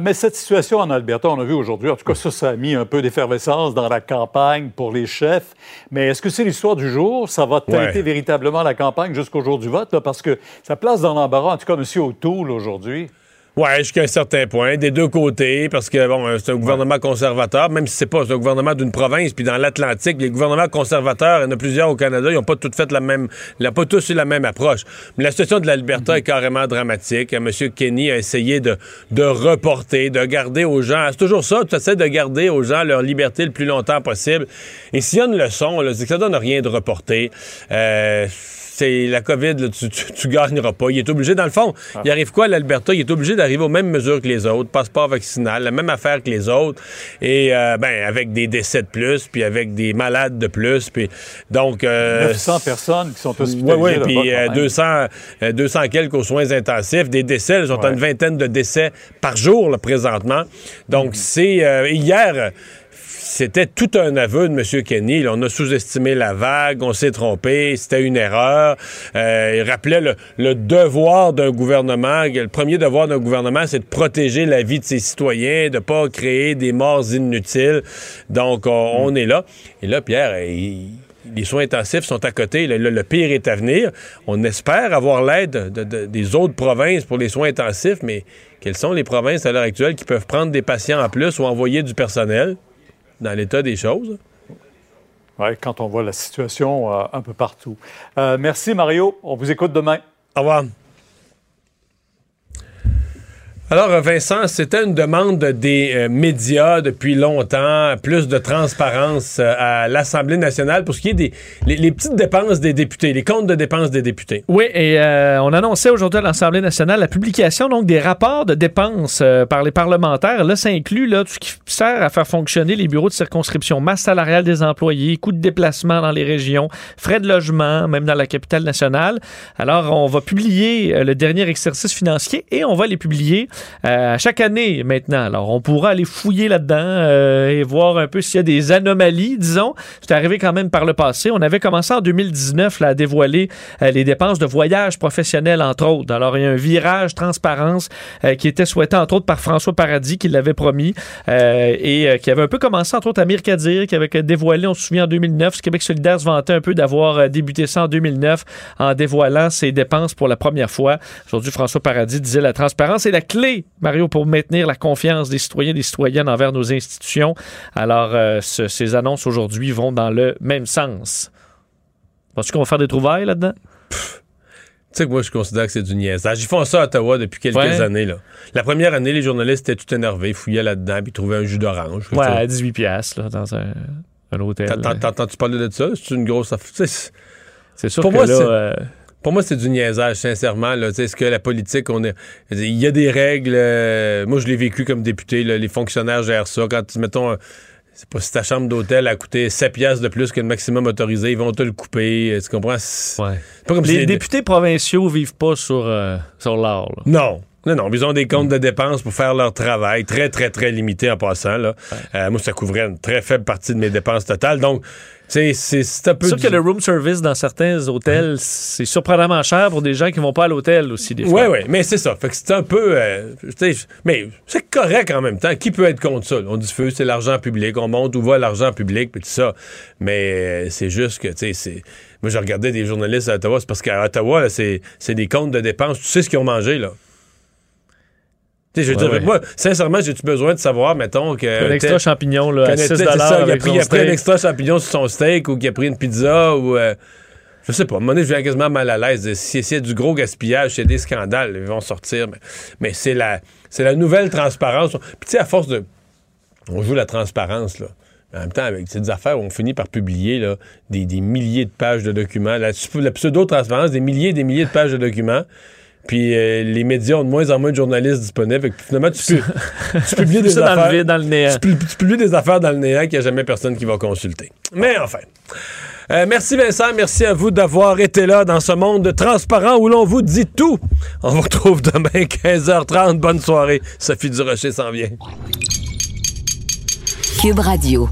mais cette situation en Alberta, on a vu aujourd'hui, en tout cas, ça, ça a mis un peu d'effervescence dans la campagne pour les chefs. Mais est-ce que c'est l'histoire du jour? Ça va teinter Ouais. véritablement la campagne jusqu'au jour du vote? là? parce que ça place dans l'embarras, en tout cas, M. O'Toole aujourd'hui. Ouais, jusqu'à un certain point, des deux côtés, parce que bon, euh, c'est un gouvernement conservateur, même si c'est pas un gouvernement d'une province, puis dans l'Atlantique, les gouvernements conservateurs, il y en a plusieurs au Canada, ils n'ont pas tous fait la même, ils n'ont pas tous eu la même approche. Mais la situation de l'Alberta est carrément dramatique. M. Kenny a essayé de, de reporter, de garder aux gens, c'est toujours ça, tu essaies de garder aux gens leur liberté le plus longtemps possible. Et s'il y a une leçon, là, c'est que ça donne rien de reporter. Euh, c'est la COVID, là, tu, tu, tu gagneras pas. Il est obligé, dans le fond, il arrive quoi à l'Alberta? Il est obligé d'arriver aux mêmes mesures que les autres, passeport vaccinal, la même affaire que les autres, et euh, ben avec des décès de plus, puis avec des malades de plus, puis donc... Euh, 900 personnes qui sont hospitalisées. oui, oui, puis euh, même. 200, euh, 200 quelques aux soins intensifs, des décès, ils sont à une vingtaine de décès par jour là, présentement. Donc, c'est euh, hier. C'était tout un aveu de M. Kenny. là. on a sous-estimé la vague, on s'est trompé, c'était une erreur. Euh, il rappelait le, le devoir d'un gouvernement. Le premier devoir d'un gouvernement, c'est de protéger la vie de ses citoyens, de pas créer des morts inutiles. Donc, on, on est là. Et là, Pierre, il- les soins intensifs sont à côté. Le, le- le pire est à venir. On espère avoir l'aide de- de- des autres provinces pour les soins intensifs, mais quelles sont les provinces à l'heure actuelle qui peuvent prendre des patients en plus ou envoyer du personnel? Dans l'état des choses? Oui, quand on voit la situation euh, un peu partout. Euh, merci, Mario. On vous écoute demain. Au revoir. Alors, euh, Vincent, c'était une demande des euh, médias depuis longtemps, plus de transparence euh, à l'Assemblée nationale pour ce qui est des petites dépenses des députés, les comptes de dépenses des députés. Oui, et on annonçait aujourd'hui à l'Assemblée nationale la publication donc des rapports de dépenses par les parlementaires. Là, ça inclut là, tout ce qui sert à faire fonctionner les bureaux de circonscription, masse salariale des employés, coûts de déplacement dans les régions, frais de logement, même dans la capitale nationale. Alors, on va publier le dernier exercice financier et on va les publier chaque année maintenant. Alors, on pourra aller fouiller là-dedans euh, et voir un peu s'il y a des anomalies, disons. C'est arrivé quand même par le passé. On avait commencé en 2019 là, à dévoiler euh, les dépenses de voyage professionnel, entre autres. Alors, il y a un virage transparence euh, qui était souhaité, entre autres, par François Paradis, qui l'avait promis, euh, et euh, qui avait un peu commencé, entre autres, Amir Kadir, qui avait dévoilé, on se souvient, en 2009. Ce Québec solidaire se vantait un peu d'avoir euh, débuté ça en 2009 en dévoilant ses dépenses pour la première fois. Aujourd'hui, François Paradis disait la transparence est la clé, Mario, pour maintenir la confiance des citoyens et des citoyennes envers nos institutions. Alors, euh, ce- ces annonces aujourd'hui vont dans le même sens. Penses-tu qu'on va faire des trouvailles là-dedans? Tu sais que moi, je considère que c'est du niaisage. Ils font ça à Ottawa depuis quelques Ouais. années. Là. La première année, les journalistes étaient tout énervés, fouillaient là-dedans, puis trouvaient un jus d'orange. Ouais, à 18 piastres, là, dans un, un hôtel. T'entends-tu parler de ça? C'est une grosse affaire. C'est sûr pour que moi, là, Pour moi, c'est du niaisage, sincèrement. Est-ce que la politique, on est. Il y a des règles. euh, moi, je l'ai vécu comme député. là, les fonctionnaires gèrent ça. Quand, mettons, euh, c'est pas si ta chambre d'hôtel a coûté 7 piastres de plus que le maximum autorisé, ils vont te le couper. euh, Tu comprends? Pas comme si les députés provinciaux vivent pas sur, euh, sur l'or. Non. Non, non, ils ont des comptes de dépenses pour faire leur travail, très, très, très limité en passant. Là. Euh, moi, ça couvrait une très faible partie de mes dépenses totales. Donc, c'est un peu... C'est sûr du- que le room service dans certains hôtels, c'est surprenamment cher pour des gens qui vont pas à l'hôtel aussi, des fois. Oui, oui, mais c'est ça. Fait que c'est un peu. euh, mais c'est correct en même temps. Qui peut être contre ça? On diffuse, c'est l'argent public. On monte où va l'argent public, puis tout ça. Mais euh, c'est juste que, tu sais, c'est. Moi, je regardais des journalistes à Ottawa, c'est parce qu'à Ottawa, c'est des comptes de dépenses. Tu sais ce qu'ils ont mangé, là? Je veux Ouais, dire, ouais. moi, sincèrement, j'ai-tu besoin de savoir, mettons, que. Un extra champignon là, à Connais- 6 c'est ça, il a pris, son il a pris un extra champignon sur son steak ou qu'il a pris une pizza ou. euh, je sais pas. À un moment donné, je viens quasiment mal à l'aise. Si s'il y a du gros gaspillage, s'il y a des scandales, ils vont sortir. Mais, mais c'est la, c'est la nouvelle transparence. Puis tu sais, à force de. On joue la transparence, là. En même temps, avec ces affaires on finit par publier là, des, des milliers de pages de documents. La, la pseudo-transparence, des milliers et des milliers de pages de documents. Puis euh, les médias ont de moins en moins de journalistes disponibles. Fait que finalement, tu, pu- tu publies [laughs] des Ça dans le affaires. dans le néant. Tu publies des affaires dans le néant qu'il n'y a jamais personne qui va consulter. Mais enfin. Euh, merci Vincent, merci à vous d'avoir été là dans ce monde transparent où l'on vous dit tout. On vous retrouve demain 15h30. Bonne soirée. Sophie Durocher s'en vient. Cube Radio.